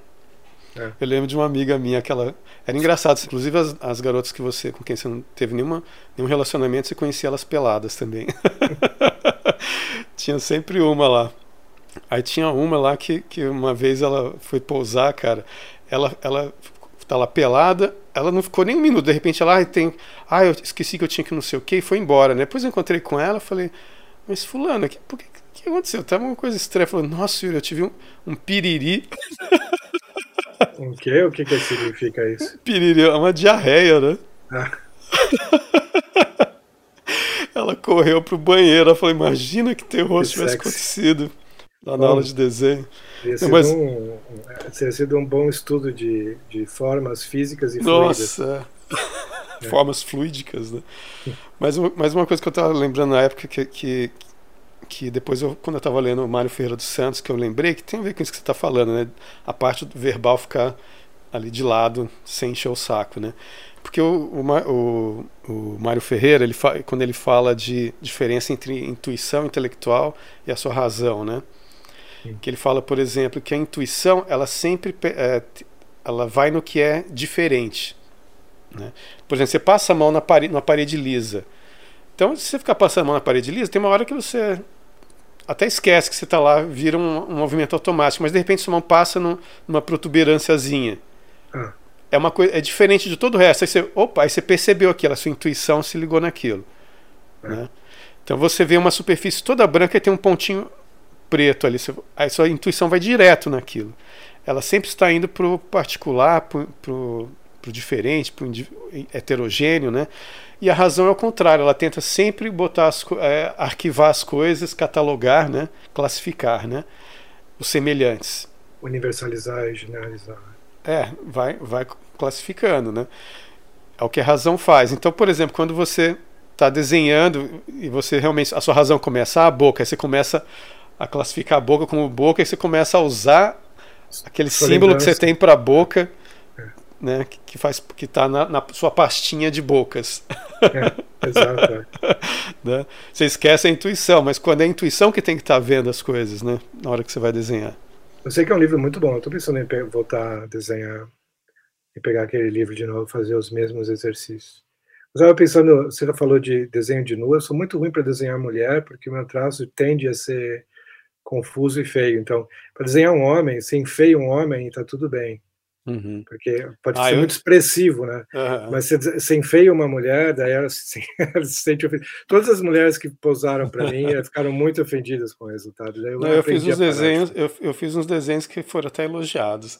É. Eu lembro de uma amiga minha que ela era engraçado, inclusive as, as garotas que você com quem você não teve nenhuma, nenhum relacionamento, você conhecia elas peladas também. tinha sempre uma lá. Aí tinha uma lá que, que uma vez ela foi pousar, cara. Ela, ela tá lá pelada, ela não ficou nem um minuto, de repente ela ah, tem, ah, eu esqueci que eu tinha que não sei o que e foi embora, né? Depois eu encontrei com ela, falei, mas fulano, que, por que, que aconteceu? Tava uma coisa estranha, falou, nossa, Yuri, eu tive um, um piriri. Um quê? O que que significa isso? Piriri é uma diarreia, né? Ah. ela correu pro banheiro, ela falou, imagina que terror que tivesse acontecido lá na Bom. aula de desenho. Teria sido, mas... um, teria sido um bom estudo de, de formas físicas e fluidas. Nossa, é. é. formas fluídicas, né? Mas, mas uma coisa que eu estava lembrando na época que, que, que depois, eu, quando eu estava lendo o Mário Ferreira dos Santos, que eu lembrei que tem a ver com isso que você está falando, né? A parte verbal ficar ali de lado, sem encher o saco, né? Porque o, o, o, o Mário Ferreira, ele quando ele fala de diferença entre intuição intelectual e a sua razão, né? Que ele fala, por exemplo, que a intuição ela sempre é, ela vai no que é diferente. Né? Por exemplo, você passa a mão na parede, na parede lisa. Então, se você ficar passando a mão na parede lisa, tem uma hora que você até esquece que você está lá, vira um, um, movimento automático, mas de repente sua mão passa numa protuberânciazinha. Ah. É uma coisa, é diferente de todo o resto. Aí você, opa, aí você percebeu aquilo, a sua intuição se ligou naquilo. Ah. Né? Então você vê uma superfície toda branca e tem um pontinho preto ali. Aí sua intuição vai direto naquilo. Ela sempre está indo para o particular, para o diferente, para o heterogêneo, né? E a razão é o contrário, ela tenta sempre botar as, é, arquivar as coisas, catalogar, né? classificar né? os semelhantes. Universalizar e generalizar. É, vai, vai classificando, né? É o que a razão faz. Então, por exemplo, quando você está desenhando e você realmente a sua razão começa a boca, aí você começa a classificar a boca como boca e você começa a usar aquele símbolo que você tem para a boca. Né, que, que faz que está na, na, sua pastinha de bocas. É, exato. né? Você esquece a intuição, mas quando é a intuição que tem que estar tá vendo as coisas, né, na hora que você vai desenhar. Eu sei que é um livro muito bom. Eu estou pensando em voltar a desenhar e pegar aquele livro de novo, fazer os mesmos exercícios. Eu estava pensando, você já falou de desenho de nua. Eu sou muito ruim para desenhar mulher, porque o meu traço tende a ser confuso e feio. Então, para desenhar um homem, sem feio um homem, está tudo bem. Uhum. Porque pode ah, ser eu... muito expressivo, né? Uhum. Mas sem feio uma mulher, daí ela se, ela se sente ofendida. Todas as mulheres que posaram para mim ficaram muito ofendidas com o resultado. eu, Não, eu fiz uns desenhos, eu, eu, fiz uns desenhos que foram até elogiados.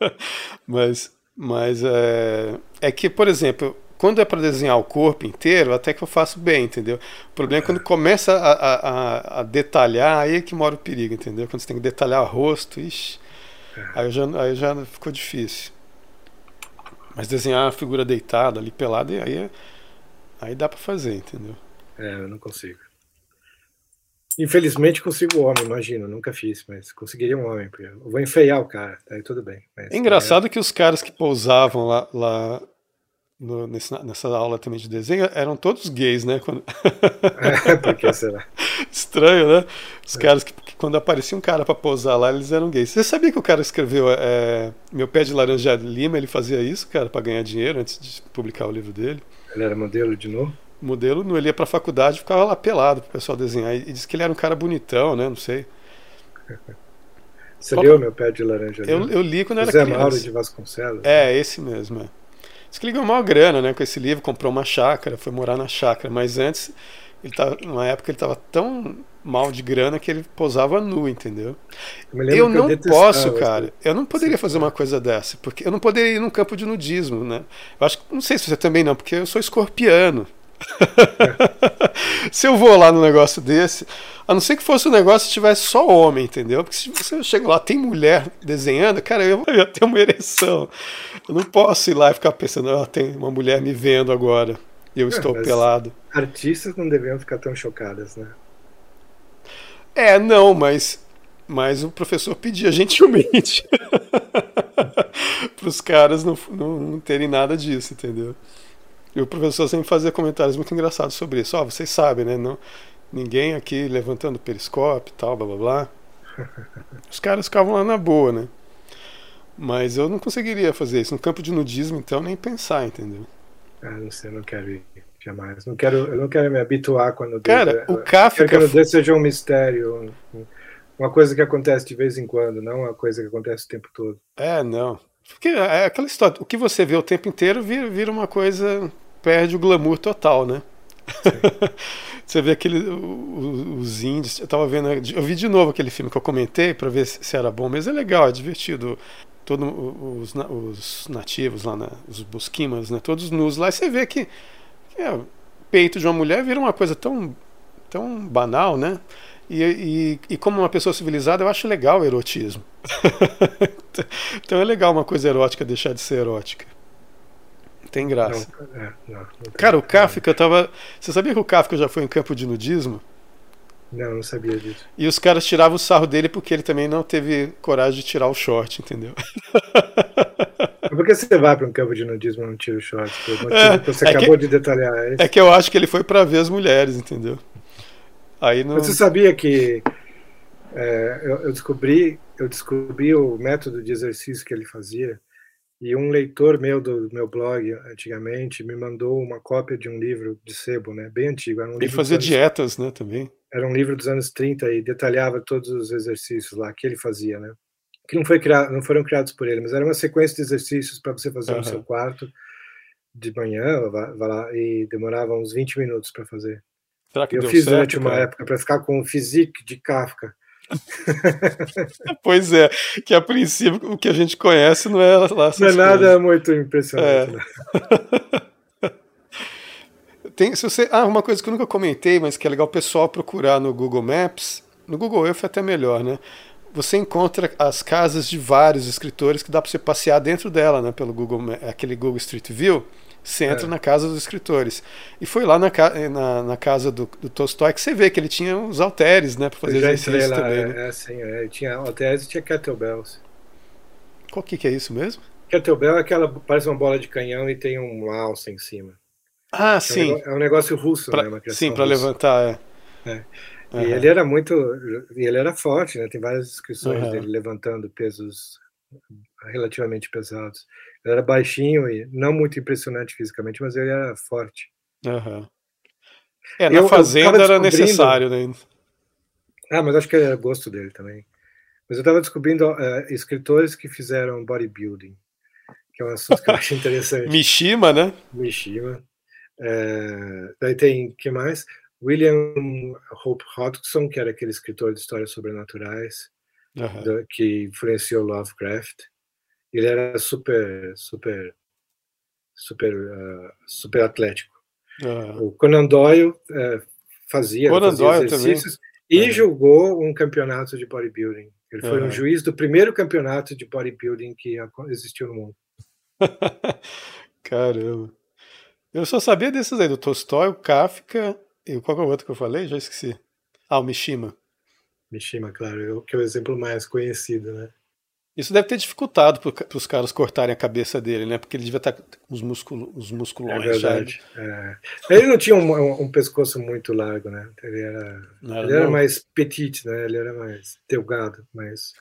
É. mas, mas é, é que, por exemplo, quando é para desenhar o corpo inteiro, até que eu faço bem, entendeu? O problema é quando começa a, a, a, detalhar, aí é que mora o perigo, entendeu? Quando você tem que detalhar o rosto, ixi. Aí, já, aí já ficou difícil. Mas desenhar a figura deitada ali, pelada, aí, aí dá para fazer, entendeu? É, eu não consigo. Infelizmente consigo homem, imagino, nunca fiz, mas conseguiria um homem. Eu vou enfeiar o cara, aí tudo bem. é engraçado é... que os caras que pousavam lá, lá no, nessa, nessa aula também de desenho eram todos gays, né? Quando... É, por que será? Estranho, né? Os é. caras que, que, quando aparecia um cara para posar lá, eles eram gays. Você sabia que o cara escreveu é, Meu Pé de Laranja Lima, ele fazia isso, cara, para ganhar dinheiro antes de publicar o livro dele? Ele era modelo de novo? Modelo, ele ia pra faculdade ficava lá pelado pro pessoal desenhar. E, e disse que ele era um cara bonitão, né? Não sei. Você Qual... leu Meu Pé de Laranja Lima? Eu, eu li quando José era criança. Mauro de Vasconcelos. É, né? esse mesmo, é. Diz que ele ganhou maior grana né, com esse livro, comprou uma chácara, foi morar na chácara, mas antes, ele tava, numa época ele estava tão mal de grana que ele posava nu, entendeu? Eu, eu não eu posso, cara. Eu não poderia fazer uma coisa dessa, porque eu não poderia ir num campo de nudismo, né? Eu acho que não sei se você também não, porque eu sou escorpiano. se eu vou lá num negócio desse, a não ser que fosse um negócio que tivesse só homem, entendeu? Porque se você chega lá, tem mulher desenhando, cara, eu ia ter uma ereção. Eu não posso ir lá e ficar pensando, ah, tem uma mulher me vendo agora e eu é, estou pelado. Artistas não deveriam ficar tão chocadas, né? É, não, mas, mas o professor pedia gentilmente para os caras não, não, não terem nada disso, entendeu? E o professor sempre fazia comentários muito engraçados sobre isso. Ó, oh, vocês sabem, né? Não, ninguém aqui levantando periscópio e tal, blá blá blá. Os caras ficavam lá na boa, né? Mas eu não conseguiria fazer isso. No campo de nudismo, então, nem pensar, entendeu? Ah, não sei, não quero ir jamais. Não quero, eu não quero me habituar quando Cara, Deus, o Kafka. Quero que Deus seja um mistério, uma coisa que acontece de vez em quando, não uma coisa que acontece o tempo todo. É, não. Porque é aquela história, o que você vê o tempo inteiro vira, vira uma coisa, perde o glamour total, né? você vê aquele, os, os índios, eu tava vendo, eu vi de novo aquele filme que eu comentei para ver se, se, era bom, mas é legal, é divertido. Todos os, os nativos lá, né, os busquimas, né, todos nus lá, e você vê que, que é, peito de uma mulher vira uma coisa tão, tão banal, né? E, e, e, como uma pessoa civilizada, eu acho legal o erotismo. então é legal uma coisa erótica deixar de ser erótica. Tem graça. Não, é, não, não Cara, o Kafka tava. Você sabia que o Kafka já foi em campo de nudismo? Não, não sabia disso. E os caras tiravam o sarro dele porque ele também não teve coragem de tirar o short, entendeu? Por que você vai para um campo de nudismo e não tira o short? É, você é acabou que, de detalhar. É, é, que eu acho que ele foi para ver as mulheres, entendeu? Aí não... Você sabia que é, eu, eu, descobri eu descobri o método de exercício que ele fazia e um leitor meu do meu blog antigamente me mandou uma cópia de um livro de sebo, né, bem antigo. Era um ele fazia anos, dietas, né, também. Era um livro dos anos 30 e detalhava todos os exercícios lá que ele fazia, né? Que não foi criado, não foram criados por ele, mas era uma sequência de exercícios para você fazer uhum. no seu quarto de manhã, vai, vai lá e demorava uns 20 minutos para fazer. Será que eu deu fiz certo, durante uma cara? época para ficar com o physique de Kafka. pois é, que a princípio o que a gente conhece não é lá Não é nada muito impressionante. É. Né? Tem, se você, ah, uma coisa que eu nunca comentei, mas que é legal o pessoal procurar no Google Maps, no Google Earth é até melhor, né? Você encontra as casas de vários escritores que dá para você passear dentro dela, né? Pelo Google, aquele Google Street View você entra é. na casa dos escritores. E foi lá na, na, na casa do, do, Tolstói que você vê que ele tinha os halteres, né, para fazer exercício lá, também. É, né? é sim, é, tinha halteres e tinha kettlebells. Qual que, que é isso mesmo? Kettlebell é aquela, parece uma bola de canhão e tem um alça em cima. Ah, é sim. Um, é um negócio russo, pra, né? sim, para levantar, é. é. Uhum. E ele era muito. E ele era forte, né? Tem várias descrições uhum. dele levantando pesos relativamente pesados. Ele era baixinho e não muito impressionante fisicamente, mas ele era forte. Uhum. É, na eu, fazenda eu era necessário, né? Ah, mas acho que era gosto dele também. Mas eu estava descobrindo uh, escritores que fizeram bodybuilding, que é um assunto que eu acho interessante. Mishima, né? Mishima. É, daí tem, que mais? William Hope Hodgson, que era aquele escritor de histórias sobrenaturais, uhum. do, que influenciou Lovecraft. Ele era super, super, super, uh, super atlético. Uhum. O Conan Doyle uh, fazia, Conan fazia Doyle exercícios também. e jogou um campeonato de bodybuilding. Ele foi um juiz do primeiro campeonato de bodybuilding que existiu no mundo. Caramba. Eu só sabia desses aí, do Tolstói, o Kafka e qual é o outro que eu falei? Já esqueci. Ah, o Mishima. Mishima, claro, que é o exemplo mais conhecido, né? Isso deve ter dificultado para os caras cortarem a cabeça dele, né? Porque ele devia estar tá com os, músculos, os musculões. É verdade. É. Ele não tinha um, um, um, pescoço muito largo, né? Ele era, era ele era mais petit, né? Ele era mais delgado, mas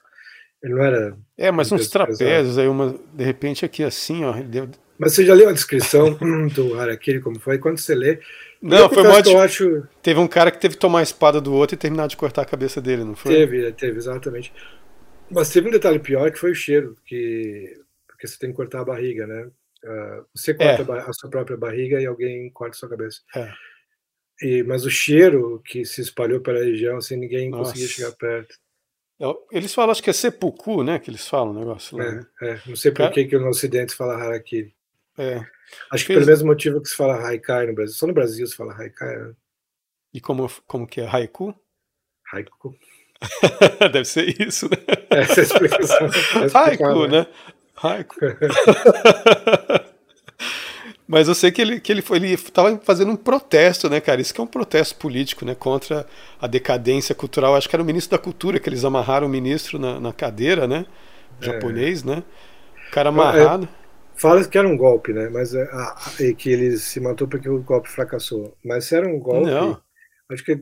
ele não era. É, mas uns trapézios aí, uma, de repente aqui assim, ó. Deu... Mas você já leu a descrição do Harakiri, como foi? Quando você lê. Não, foi mó eu acho... Teve um cara que teve que tomar a espada do outro e terminar de cortar a cabeça dele, não foi? Teve, teve, exatamente. Mas teve um detalhe pior que foi o cheiro, que porque você tem que cortar a barriga, né? Uh, você corta é. a, sua própria barriga e alguém corta a sua cabeça. É. E, mas o cheiro que se espalhou pela região, assim, ninguém Nossa. conseguia chegar perto. É, eles falam, acho que é seppuku, né? Que eles falam o negócio lá. É, né? é. Não sei por Cara... que, que no Ocidente fala harakiri. É. Acho que pelo mesmo motivo que se fala haikai no Brasil. Só no Brasil se fala haikai. Né? E como, como que é? Haiku? Haiku. Deve ser isso, né? Essa é a explicação. Haiku, né? Haiku. Mas eu sei que ele, que ele foi, ele estava fazendo um protesto, né, cara? Isso que é um protesto político, né? Contra a decadência cultural. Acho que era o ministro da cultura que eles amarraram o ministro na, na cadeira, né? É. Japonês, é. né? O cara amarrado. É, fala que era um golpe, né? Mas é, que ele se matou porque o golpe fracassou. Mas se era um golpe. Não. Acho que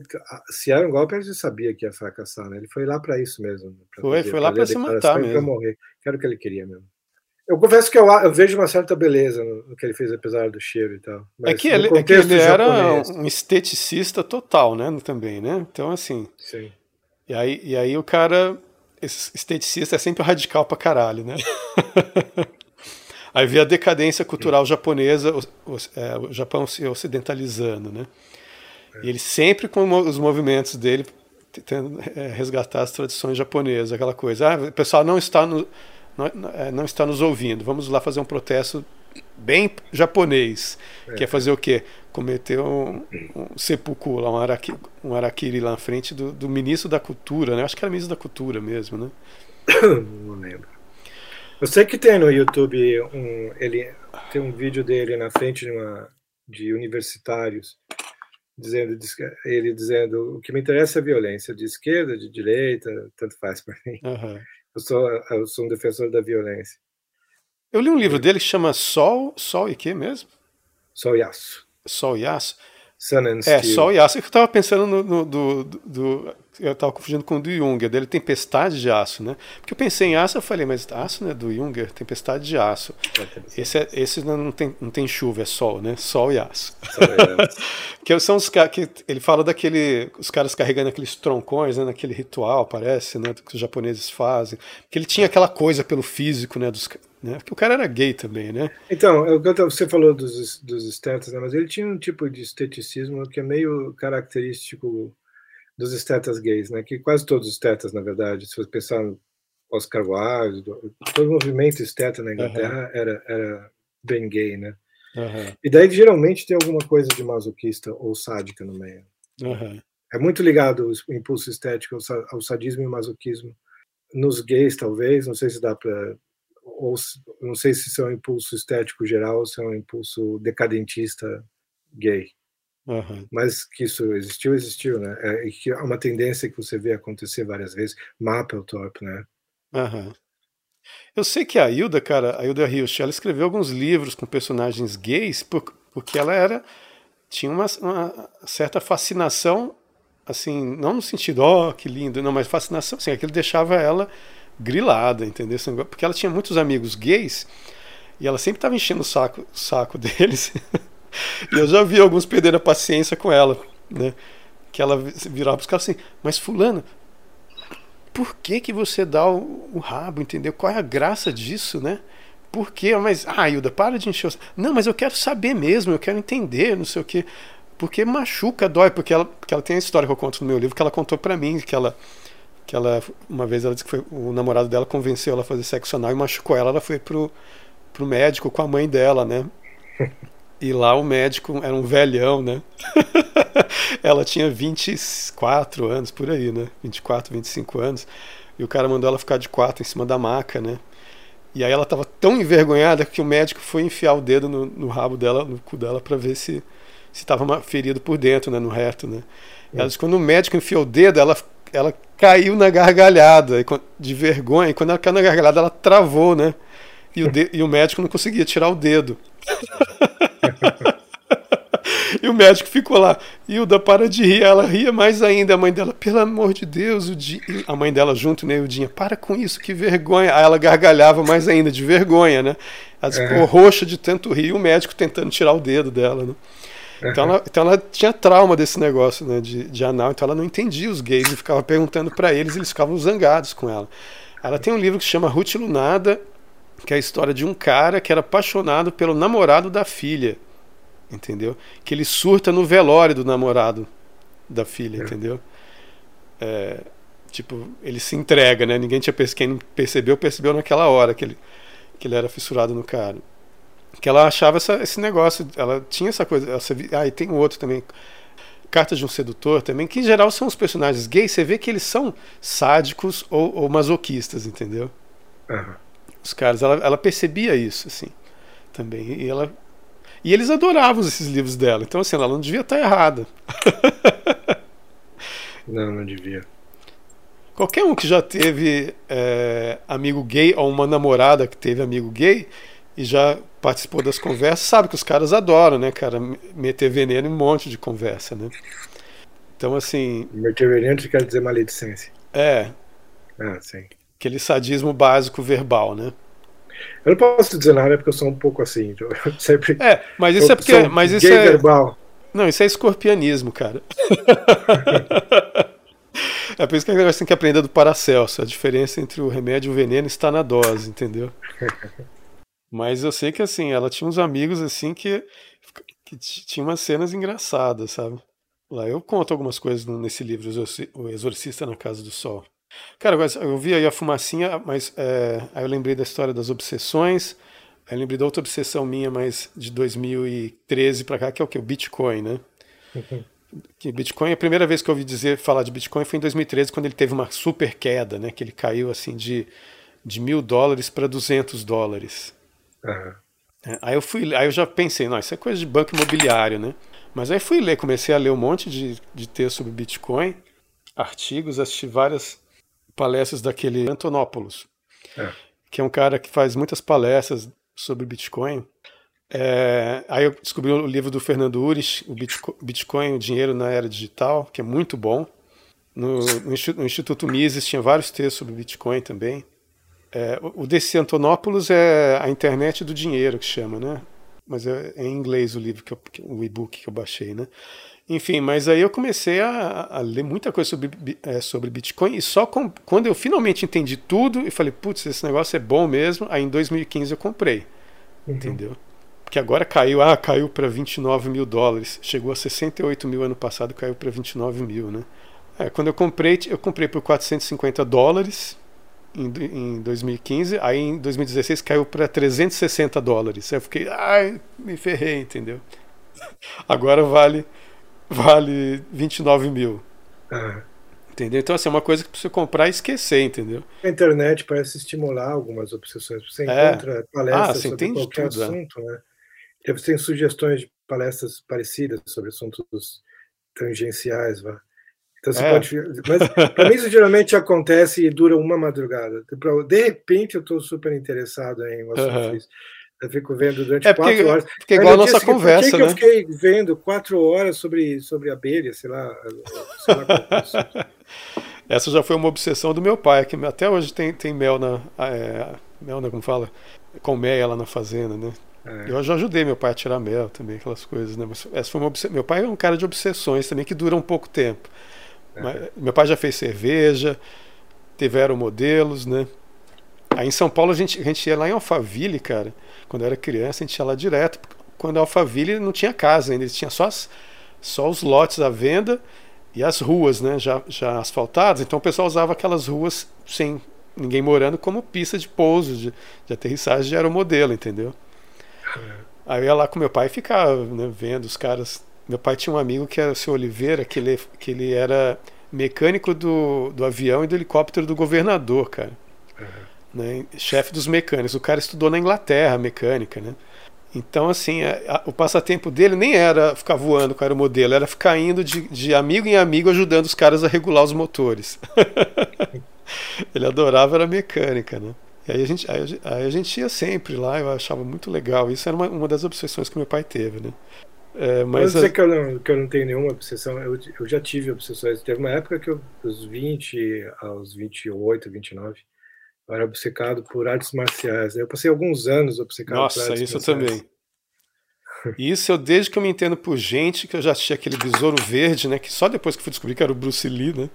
se era um golpe, ele sabia que ia fracassar, né? Ele foi lá para isso mesmo. Foi, foi lá para se matar mesmo. morrer. Que era o que ele queria mesmo. Eu confesso que eu, eu, vejo uma certa beleza no, que ele fez, apesar do cheiro e tal. é que ele, é que ele era um esteticista total, né? Também, né? Então, assim. Sim. E aí, e aí o cara. esse esteticista é sempre radical pra caralho, né? Aí vê a decadência cultural japonesa, o, o, é, o Japão se ocidentalizando, né? E ele sempre com os movimentos dele tentando é, resgatar as tradições japonesas, aquela coisa. Ah, o pessoal não está, no, não, é, não está nos ouvindo, vamos lá fazer um protesto bem japonês, é. que é fazer o quê? Cometer um, um lá, um, araki, um arakiri lá na frente do, do ministro da cultura, né? Acho que era ministro da cultura mesmo, né? Não lembro. Eu sei que tem no YouTube um, ele tem um vídeo dele na frente de uma de universitários dizendo ele dizendo o que me interessa é a violência de esquerda, de direita, tanto faz para mim. Uhum. Eu sou eu sou um defensor da violência. Eu li um livro dele que chama Sol, Sol e que mesmo? Sol e Aço. Sol e Aço. Sun and é, Sol e Aço. Eu estava pensando no, no do, do, eu estava confundindo com o do Junger, dele Tempestade de Aço, né? Porque eu pensei em aço, eu falei, mas aço não é do Junger, Tempestade de Aço. Esse, é, esse não, tem, não tem chuva, é sol, né? Sol e aço. que são os caras que ele fala daquele, os caras carregando aqueles troncões, né? Naquele ritual, parece, né? Que os japoneses fazem. Que ele tinha aquela coisa pelo físico, né? Dos, né? Porque o cara era gay também, né? Então, você falou dos, dos estetas, né? Mas ele tinha um tipo de esteticismo que é meio característico dos estetas gays, né? Que quase todos os estetas, na verdade, se você pensar no Oscar Wilde, todo o movimento esteta na Inglaterra uhum. era, era bem gay, né? Uhum. E daí geralmente tem alguma coisa de masoquista ou sádica no meio. Uhum. É muito ligado o impulso estético ao sadismo e ao masoquismo. Nos gays, talvez, não sei se dá para ou não sei se isso é um impulso estético geral ou se é um impulso decadentista gay. Uhum. Mas que isso existiu, existiu, né? É, e que é uma tendência que você vê acontecer várias vezes. Mapplethorpe, né? Uhum. Eu sei que a Hilda, cara, a Hilda Hirsch, ela escreveu alguns livros com personagens gays por, porque ela era tinha uma, uma, certa fascinação, assim, não no sentido, ó, oh, que lindo, não, mas fascinação, assim, aquilo deixava ela grilada, entendeu? Porque ela tinha muitos amigos gays e ela sempre estava enchendo o saco, saco deles. E eu já vi alguns perder a paciência com ela, né? Que ela virava os caras assim, mas fulano, por que que você dá o, o, rabo, entendeu? Qual é a graça disso, né? Por quê? Mas, ah, Hilda, para de encher o... Não, mas eu quero saber mesmo, eu quero entender, não sei o quê. Porque machuca, dói, porque ela, porque ela tem a história que eu conto no meu livro, que ela contou para mim, que ela que ela uma vez ela disse que foi, o namorado dela convenceu ela a fazer sexo anal e machucou ela, ela foi pro, pro médico com a mãe dela, né? E lá o médico era um velhão, né? ela tinha 24 anos por aí, né? 24, 25 anos. E o cara mandou ela ficar de quatro em cima da maca, né? E aí ela estava tão envergonhada que o médico foi enfiar o dedo no, no rabo dela, no cu dela, para ver se estava ferido por dentro, né? No reto, né? Ela disse quando o médico enfiou o dedo, ela ela caiu na gargalhada de vergonha. E quando ela caiu na gargalhada, ela travou, né? E o, de, e o médico não conseguia tirar o dedo. e o médico ficou lá, Hilda, para de rir. Ela ria mais ainda. A mãe dela, pelo amor de Deus, o Dinha... a mãe dela junto, né? O Dinha, para com isso, que vergonha. Aí ela gargalhava mais ainda, de vergonha, né? Ela ficou uhum. roxa de tanto rir. E o médico tentando tirar o dedo dela, né? Então, ela, então ela tinha trauma desse negócio né, de, de anal, então ela não entendia os gays e ficava perguntando para eles, e eles ficavam zangados com ela. Ela tem um livro que se chama Ruth Lunada, que é a história de um cara que era apaixonado pelo namorado da filha, entendeu? Que ele surta no velório do namorado da filha, é. entendeu? É, tipo, ele se entrega, né? Ninguém tinha quem percebeu, percebeu naquela hora que ele, que ele era fissurado no cara que ela achava essa, esse negócio, ela tinha essa coisa. Ela, ah, e tem outro também, Cartas de um Sedutor também, que em geral são os personagens gays, você vê que eles são sádicos ou, ou masoquistas, entendeu? Uhum. Os caras, ela, ela percebia isso, assim, também. E ela. E eles adoravam esses livros dela, então assim, ela não devia estar errada. não, não devia. Qualquer um que já teve é, amigo gay ou uma namorada que teve amigo gay e já participou das conversas, sabe que os caras adoram, né, cara, meter veneno em um monte de conversa, né? Então, assim. Meter veneno quer dizer maledicência. É. Ah, sim. Aquele sadismo básico verbal, né? Eu não posso dizer nada porque eu sou um pouco assim. Eu sempre. É, mas isso é porque. Mas isso é. Verbal. Não, isso é escorpianismo, cara. É por isso que a gente tem que aprender do Paracelso. A diferença entre o remédio e o veneno está na dose, entendeu? Mas eu sei que assim, ela tinha uns amigos assim que, que tinha umas cenas engraçadas, sabe? Lá eu conto algumas coisas nesse livro, O Exorcista na Casa do Sol. Cara, eu vi aí a fumacinha, mas é, aí eu lembrei da história das obsessões. Aí eu lembrei da outra obsessão minha, mas de 2013 para cá, que é o que? O Bitcoin, né? Uhum. Que Bitcoin, a primeira vez que eu ouvi dizer falar de Bitcoin foi em 2013, quando ele teve uma super queda, né? Que ele caiu assim de, de mil dólares para 200 dólares. Uhum. Aí eu fui, aí eu já pensei, não, isso é coisa de banco imobiliário, né? Mas aí fui ler, comecei a ler um monte de, de texto sobre Bitcoin, artigos, assisti várias palestras daquele Antonopoulos, é. que é um cara que faz muitas palestras sobre Bitcoin. É, aí eu descobri o livro do Fernando Urich, o Bitcoin, o dinheiro na era digital, que é muito bom. No, no Instituto Mises tinha vários textos sobre Bitcoin também. É, o desse Antonopoulos é a internet do dinheiro que chama, né? Mas é, é em inglês o livro, que eu, o e-book que eu baixei, né? Enfim, mas aí eu comecei a, a ler muita coisa sobre, é, sobre Bitcoin e só com, quando eu finalmente entendi tudo e falei, putz, esse negócio é bom mesmo, aí em 2015 eu comprei. Uhum. Entendeu? Porque agora caiu, ah, caiu para 29 mil dólares. Chegou a 68 mil ano passado, caiu para 29 mil, né? É, quando eu comprei, eu comprei por 450 dólares em, em 2015, aí em 2016 caiu para 360 dólares. Aí eu fiquei, ai, me ferrei, entendeu? Agora vale vale 29 mil. Ah. Entendeu? Então, assim, é uma coisa que você comprar e esquecer, entendeu? A internet parece estimular algumas obsessões. Você é. encontra palestras ah, sobre qualquer tudo, é. assunto, né? Você tem sugestões de palestras parecidas sobre assuntos tangenciais, vá. Então você é. pode. Mas para mim isso geralmente acontece e dura uma madrugada. De repente eu estou super interessado em um assunto uhum. Eu fico vendo durante é porque, quatro horas. Porque é igual a nossa assim, conversa, por que né? Que eu fiquei vendo quatro horas sobre, sobre abelha, sei lá. Sei lá Essa já foi uma obsessão do meu pai, que até hoje tem, tem mel na. É, mel, né, como fala? Colmeia lá na fazenda, né? É. Eu já ajudei meu pai a tirar mel também, aquelas coisas, né? Mas essa foi uma. Meu pai é um cara de obsessões também que duram um pouco tempo. É. Meu pai já fez cerveja, tiveram modelos, né? Aí em São Paulo a gente, a gente ia lá em Alphaville, cara. Quando eu era criança, a gente ia lá direto. Quando a Alphaville não tinha casa ainda, eles tinham só, as, só os lotes à venda e as ruas, né, já, já asfaltadas. Então o pessoal usava aquelas ruas sem ninguém morando como pista de pouso, de, de aterrissagem de aeromodelo, entendeu? Aí eu ia lá com meu pai e ficava né, vendo os caras. Meu pai tinha um amigo que era o seu Oliveira, que ele, que ele era mecânico do, do avião e do helicóptero do governador, cara. Né, chefe dos mecânicos. O cara estudou na Inglaterra mecânica, né? Então, assim, a, a, o passatempo dele nem era ficar voando com o aeromodelo, era ficar indo de, de amigo em amigo ajudando os caras a regular os motores. Ele adorava era mecânica, né? E aí a gente, aí, aí a gente ia sempre lá, eu achava muito legal. Isso era uma, uma das obsessões que meu pai teve, né? É, mas dizer a... que, eu não, que eu não tenho nenhuma obsessão, eu, eu já tive obsessões. Teve uma época que eu, dos 20 aos 28, 29, eu era obcecado por artes marciais. Eu passei alguns anos obcecado Nossa, por artes isso marciais. eu também. Isso eu, desde que eu me entendo por gente, que eu já assisti aquele Besouro Verde, né? Que só depois que fui descobrir que era o Bruce Lee, né?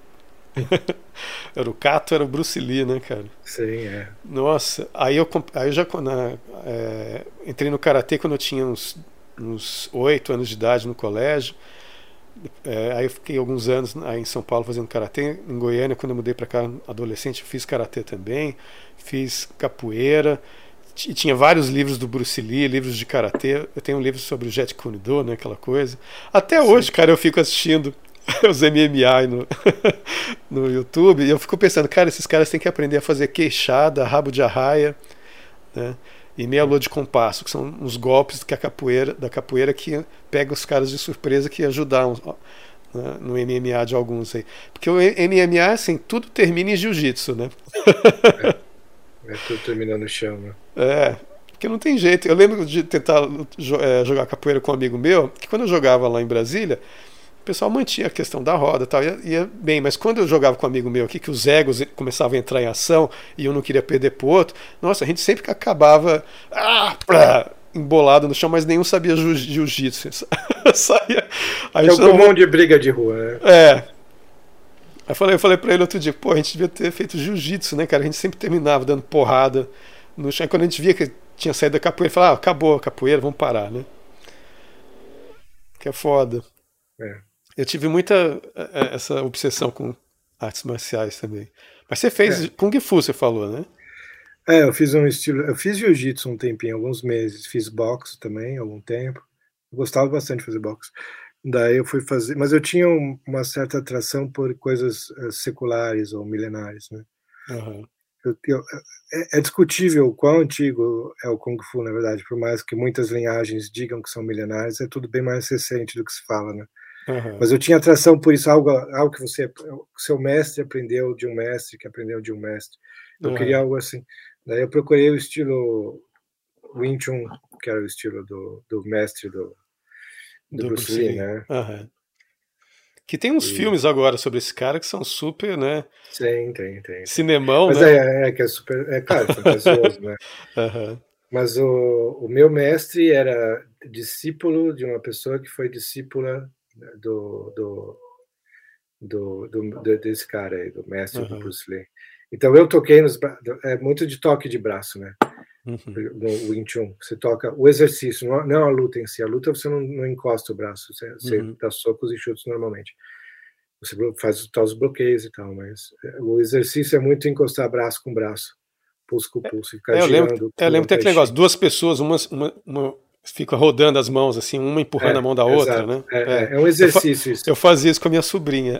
era o Cato, era o Bruce Lee, né, cara? Sim, é. Nossa, aí eu, aí eu já na, é, entrei no Karatê quando eu tinha uns, uns 8 anos de idade no colégio. É, aí eu fiquei alguns anos aí em São Paulo fazendo karatê. Em Goiânia, quando eu mudei para cá, adolescente, fiz karatê também, fiz capoeira. E tinha vários livros do Bruce Lee, livros de karatê. Eu tenho um livro sobre o Jet Kune Do, né, aquela coisa. Até Sim. hoje, cara, eu fico assistindo os MMA no, no YouTube e eu fico pensando, cara, esses caras têm que aprender a fazer queixada, rabo de arraia, né? E meia lua de compasso, que são uns golpes que a capoeira, da capoeira que pega os caras de surpresa que ajudam né, no MMA de alguns aí. Porque o MMA, assim, tudo termina em jiu-jitsu, né? É, é tudo termina no chão, né? É, porque não tem jeito. Eu lembro de tentar é, jogar capoeira com um amigo meu, que quando eu jogava lá em Brasília, pessoal mantinha a questão da roda tal, ia, ia, bem, mas quando eu jogava com um amigo meu aqui, que os egos começavam a entrar em ação e um não queria perder pro outro, nossa, a gente sempre acabava ah, pra, embolado no chão, mas nenhum sabia jiu-jitsu. Saía. Aí é o comum de briga de rua, né? É. Aí eu falei, eu falei pra ele outro dia, pô, a gente devia ter feito jiu-jitsu, né, cara? A gente sempre terminava dando porrada no chão. Aí quando a gente via que tinha saído da capoeira, falava, ah, acabou a capoeira, vamos parar, né? Que é foda. É. Eu tive muita é, é, essa obsessão com artes marciais também. Mas você fez É. Kung Fu, você falou, né? É, eu fiz um estilo. Eu fiz jiu-jitsu um tempinho, alguns meses. Fiz boxe também, algum tempo. Eu gostava bastante de fazer boxe. Daí eu fui fazer. Mas eu tinha um- uma certa atração por coisas eh, seculares ou milenares, né? Aham. Eu- eu- é, é discutível o quão antigo é o Kung Fu, na verdade, por mais que muitas linhagens digam que são milenares, é tudo bem mais recente do que se fala, né? Aham. Mas eu tinha atração por isso, algo, algo que você, o seu mestre aprendeu de um mestre, que aprendeu de um mestre. Eu Aham. queria algo assim. Daí eu procurei o estilo Wing Chun, que era o estilo do, do mestre do, do, Bruce Lee, né? Aham. Que tem uns E- filmes agora sobre esse cara que são super, né? Tem, tem, tem. Cinemão, Mas né? é, é que é super, é claro, fantasioso, né? Aham. Mas o, o meu mestre era discípulo de uma pessoa que foi discípula do, do, do, do- do- desse cara aí, do mestre do Aham. Bruce Lee. Então eu toquei nos é muito de toque de braço, né? Uhum. No Wing Chun, você toca o exercício, não, não a luta em si. A luta você não, não encosta o braço, você, você Uhum. dá socos e chutes normalmente. Você faz os bloqueios e tal, mas é, o exercício é muito encostar braço com braço, pulso com pulso, ficar É, eu lembro, girando. é, eu lembro com aquele negócio, duas pessoas, uma, uma, uma fica rodando as mãos, assim, uma empurrando a mão da outra, exato. né? É, É. é, é um exercício isso. Eu fazia isso com a minha sobrinha.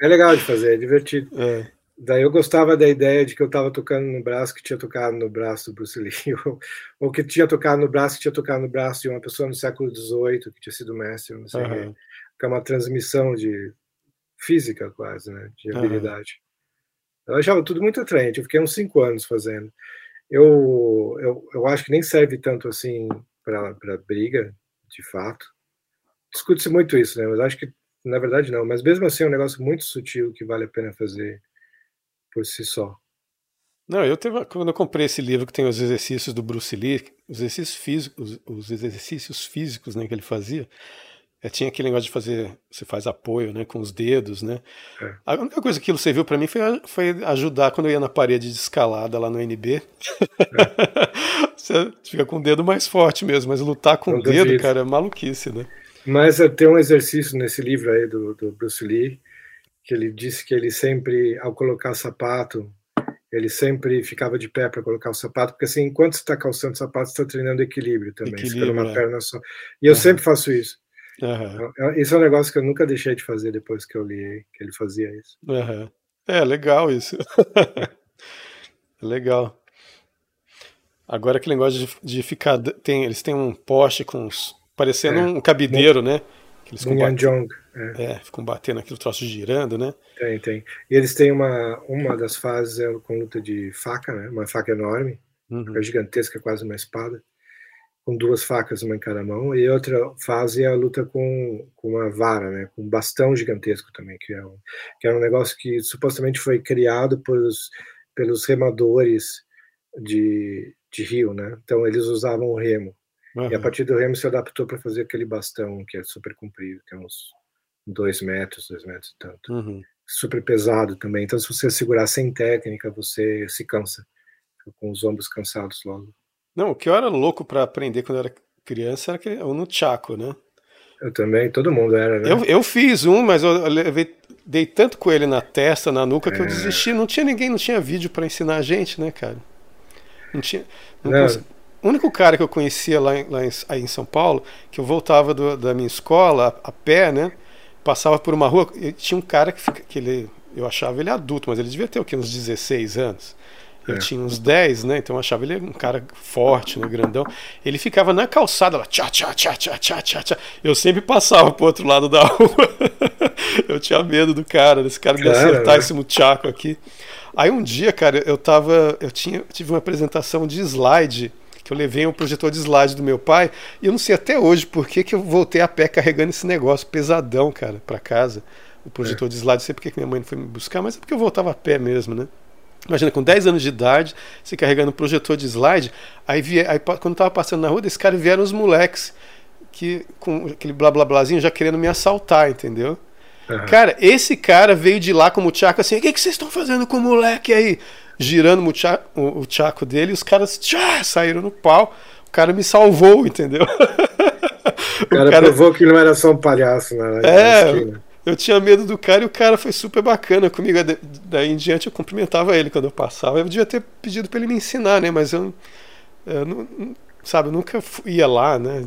É legal de fazer, é divertido. É. Daí eu gostava da ideia de que eu estava tocando no braço que tinha tocado no braço do Bruce Lee, ou, ou que tinha tocado no braço que tinha tocado no braço de uma pessoa no século XVIII que tinha sido mestre, não sei o. Aham. que é uma transmissão de física quase, né, de habilidade. Eu achava tudo muito atraente, eu fiquei uns cinco anos fazendo. Eu, eu, eu acho que nem serve tanto assim para briga, de fato. Discute-se muito isso, né, mas acho que, na verdade, não. Mas mesmo assim é um negócio muito sutil que vale a pena fazer por si só. Não, eu teve, quando eu comprei esse livro que tem os exercícios do Bruce Lee, os exercícios físicos, os exercícios físicos né, que ele fazia, é, tinha aquele negócio de fazer, você faz apoio né, com os dedos, né? É. A única coisa que aquilo serviu para mim foi, foi ajudar quando eu ia na parede de escalada lá no NB. você fica com o dedo mais forte mesmo, mas lutar com Não o dedo, cara, é maluquice, né? Mas tem um exercício nesse livro aí do, do Bruce Lee, que ele disse que ele sempre, ao colocar sapato, ele sempre ficava de pé para colocar o sapato, porque assim, enquanto você está calçando o sapato, você está treinando equilíbrio também, você Equilíbrio, numa é. perna só. E eu Aham. sempre faço isso. Aham, Isso é um negócio que eu nunca deixei de fazer depois que eu li que ele fazia isso. aham. É, legal isso. É legal. Agora aquele negócio de, de ficar. Tem, eles têm um poste com uns. parecendo É. um cabideiro, né? Que eles Yanjong, é, é, ficam batendo aquele troço girando, né? tem, tem. E eles têm uma, uma das fases é com luta de faca, né? Uma faca enorme, Uhum. é gigantesca, quase uma espada, com duas facas, uma em cada mão, e outra fase é a luta com, com uma vara, né, com um bastão gigantesco também, que é um, que é um negócio que supostamente foi criado pelos, pelos remadores de, de rio, né, então eles usavam o remo, e a partir do remo se adaptou para fazer aquele bastão que é super comprido, tem uns dois metros, dois metros e tanto, Uhum. super pesado também, então se você segurar sem técnica, você se cansa, fica com os ombros cansados logo. Não, o que eu era louco pra aprender quando eu era criança era o Nunchaku, né? Eu também, todo mundo era, né? Eu, eu fiz um, mas eu levei, dei tanto com ele na testa, na nuca, que eu É. desisti. Não tinha ninguém, não tinha vídeo pra ensinar a gente, né, cara? Não tinha. não Não. O único cara que eu conhecia lá em, lá em, aí em São Paulo, que eu voltava do- da minha escola a, a pé, né? Passava por uma rua, e tinha um cara que, que ele, eu achava ele adulto, mas ele devia ter o quê? Uns 16 anos. Eu É. tinha uns 10, né? Então eu achava ele um cara forte, né? Grandão. Ele ficava na calçada lá, tchá, tchá, tchá, tchá, tchá, tchá, tchá. Eu sempre passava pro outro lado da rua. eu tinha medo do cara, desse cara me acertar né? esse muchaco aqui. Aí um dia, cara, eu tava. Eu tinha, eu tive uma apresentação de slide, que eu levei um projetor de slide do meu pai, e eu não sei até hoje por que, que eu voltei a pé carregando esse negócio pesadão, cara, pra casa. O projetor de slide, não sei por que que minha mãe não foi me buscar, mas é porque eu voltava a pé mesmo, né? Imagina, com 10 anos de idade, você carregando um projetor de slide, aí, vie, aí quando eu tava passando na rua, desse cara vieram os moleques que, com aquele blá blá blázinho já querendo me assaltar, entendeu? Uhum. Cara, esse cara veio de lá como o Chaco assim: o que, que vocês estão fazendo com o moleque aí? Girando o, chaco, o, o Chaco dele, e os caras tchá, saíram no pau. O cara me salvou, entendeu? O cara, o cara provou que não era só um palhaço na, é. Eu tinha medo do cara e o cara foi super bacana comigo. Daí em diante eu cumprimentava ele quando eu passava. Eu devia ter pedido para ele me ensinar, né? Mas eu, eu não, sabe, eu nunca ia lá, né?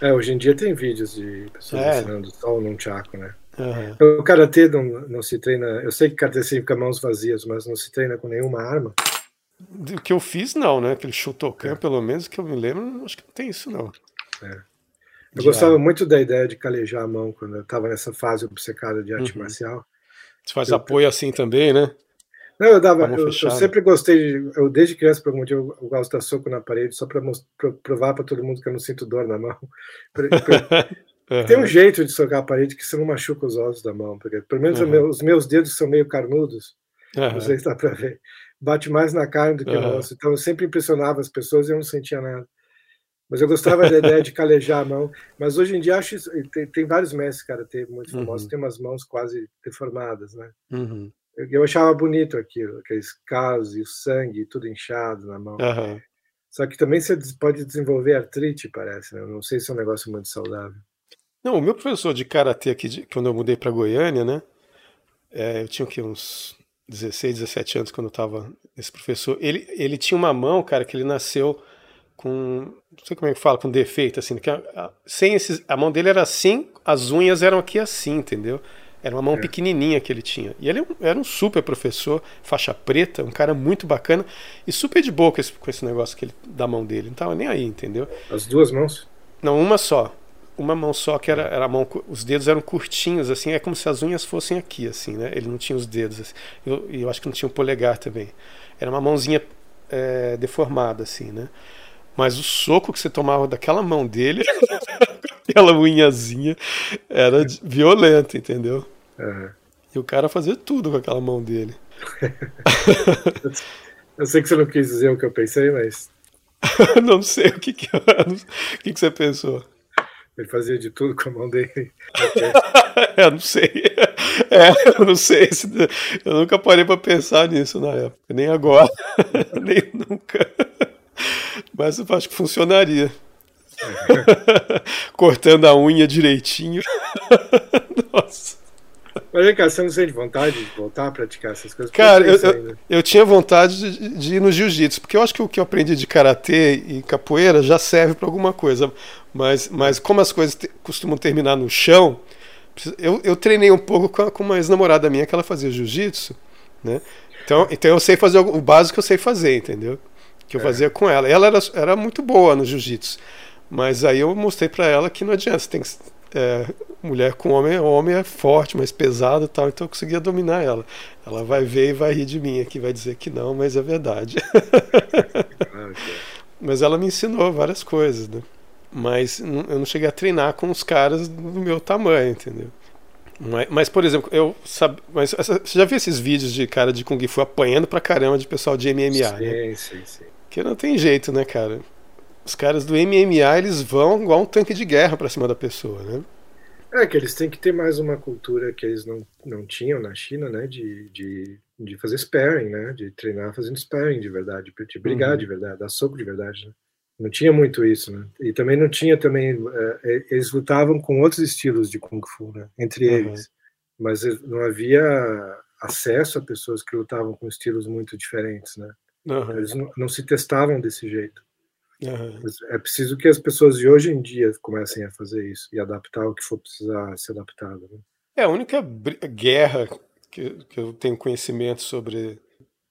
É, hoje em dia tem vídeos de pessoas é. ensinando só num chaco, né? Uhum. O karatê não, não se treina. Eu sei que karatê fica mãos vazias, mas não se treina com nenhuma arma. O que eu fiz, não, né? Aquele Shotokan, é. pelo menos que eu me lembro, acho que não tem isso, não. É. Eu gostava muito da ideia de calejar a mão quando eu estava nessa fase obcecada de arte uhum. marcial. Você faz eu, apoio assim também, né? Não, eu dava. Eu, eu, sempre gostei de. Eu, desde criança, por algum motivo, eu gosto de dar soco na parede só para provar para todo mundo que eu não sinto dor na mão. uhum. Tem um jeito de socar a parede que você não machuca os ossos da mão. Porque, pelo menos uhum. os meus dedos são meio carnudos. Não sei se dá para ver. Bate mais na carne do que no osso. Então eu sempre impressionava as pessoas e eu não sentia nada. Mas eu gostava da ideia de calejar a mão. Mas hoje em dia acho isso, tem, tem vários mestres karatê muito famosos, uhum. tem umas mãos quase deformadas, né? Uhum. Eu, eu, achava bonito aquilo, aqueles calos e o sangue, tudo inchado na mão. Uhum. Só que também você pode desenvolver artrite, parece, né? Eu não sei se é um negócio muito saudável. Não, o meu professor de karatê aqui, de, quando eu mudei para Goiânia, né? É, eu tinha aqui uns 16, 17 anos quando eu estava esse professor. Ele, ele tinha uma mão, cara, que ele nasceu com não sei como é que fala, com defeito, assim, que a, sem esses, a mão dele era assim, as unhas eram aqui assim, entendeu? Era uma mão é. pequenininha que ele tinha. E ele era um super professor, faixa preta, um cara muito bacana e super de boa com esse, com esse negócio que ele, da mão dele. Não tava nem aí, entendeu? As duas mãos? Não, uma só. Uma mão só, que era, era a mão, os dedos eram curtinhos, assim, é como se as unhas fossem aqui, assim, né? Ele não tinha os dedos, assim. E eu, eu, acho que não tinha o polegar também. Era uma mãozinha é, deformada, assim, né? Mas o soco que você tomava daquela mão dele, aquela unhazinha, era violento, entendeu? Uhum. E o cara fazia tudo com aquela mão dele. eu sei que você não quis dizer o que eu pensei, mas. não sei o que, que, o que, que você pensou. Ele fazia de tudo com a mão dele. eu não sei. É, eu não sei. Eu nunca parei para pensar nisso na época. Nem agora. Nem nunca. Mas eu acho que funcionaria. Cortando a unha direitinho. Nossa. Mas vem cá, você não sente vontade de voltar a praticar essas coisas? Cara, eu, eu, eu, tinha vontade de, de ir no jiu-jitsu, porque eu acho que o que eu aprendi de karatê e capoeira já serve para alguma coisa. Mas, mas como as coisas te, costumam terminar no chão, eu, eu treinei um pouco com, a, com uma ex-namorada minha que ela fazia jiu-jitsu, né? Então, então eu sei fazer o básico que eu sei fazer, entendeu? Que eu é. fazia com ela. Ela era, era muito boa no jiu-jitsu, mas aí eu mostrei para ela que não adianta, você tem que é, mulher com homem, homem é forte, mais pesado, tal, então eu conseguia dominar ela. Ela vai ver e vai rir de mim aqui, vai dizer que não, mas é verdade. mas ela me ensinou várias coisas, né? Mas eu não cheguei a treinar com os caras do meu tamanho, entendeu? Mas, mas, por exemplo, eu sabe, mas essa, você já viu esses vídeos de cara de Kung Fu apanhando pra caramba de pessoal de MMA, sim, né? Sim, sim. Que não tem jeito, né, cara? Os caras do MMA, eles vão igual um tanque de guerra pra cima da pessoa, né? É, que eles têm que ter mais uma cultura que eles não, não tinham na China, né? De, de, de fazer sparring, né? De treinar fazendo sparring de verdade, de brigar uhum. de verdade, dar soco de verdade, né? Não tinha muito isso, né? E também não tinha também... É, eles lutavam com outros estilos de Kung Fu, né? Entre uhum. eles. Mas não havia acesso a pessoas que lutavam com estilos muito diferentes, né? Uhum. Eles não, não, se testavam desse jeito. Uhum. É preciso que as pessoas de hoje em dia comecem a fazer isso e adaptar o que for precisar ser adaptado. Né? É a única guerra que, que eu tenho conhecimento sobre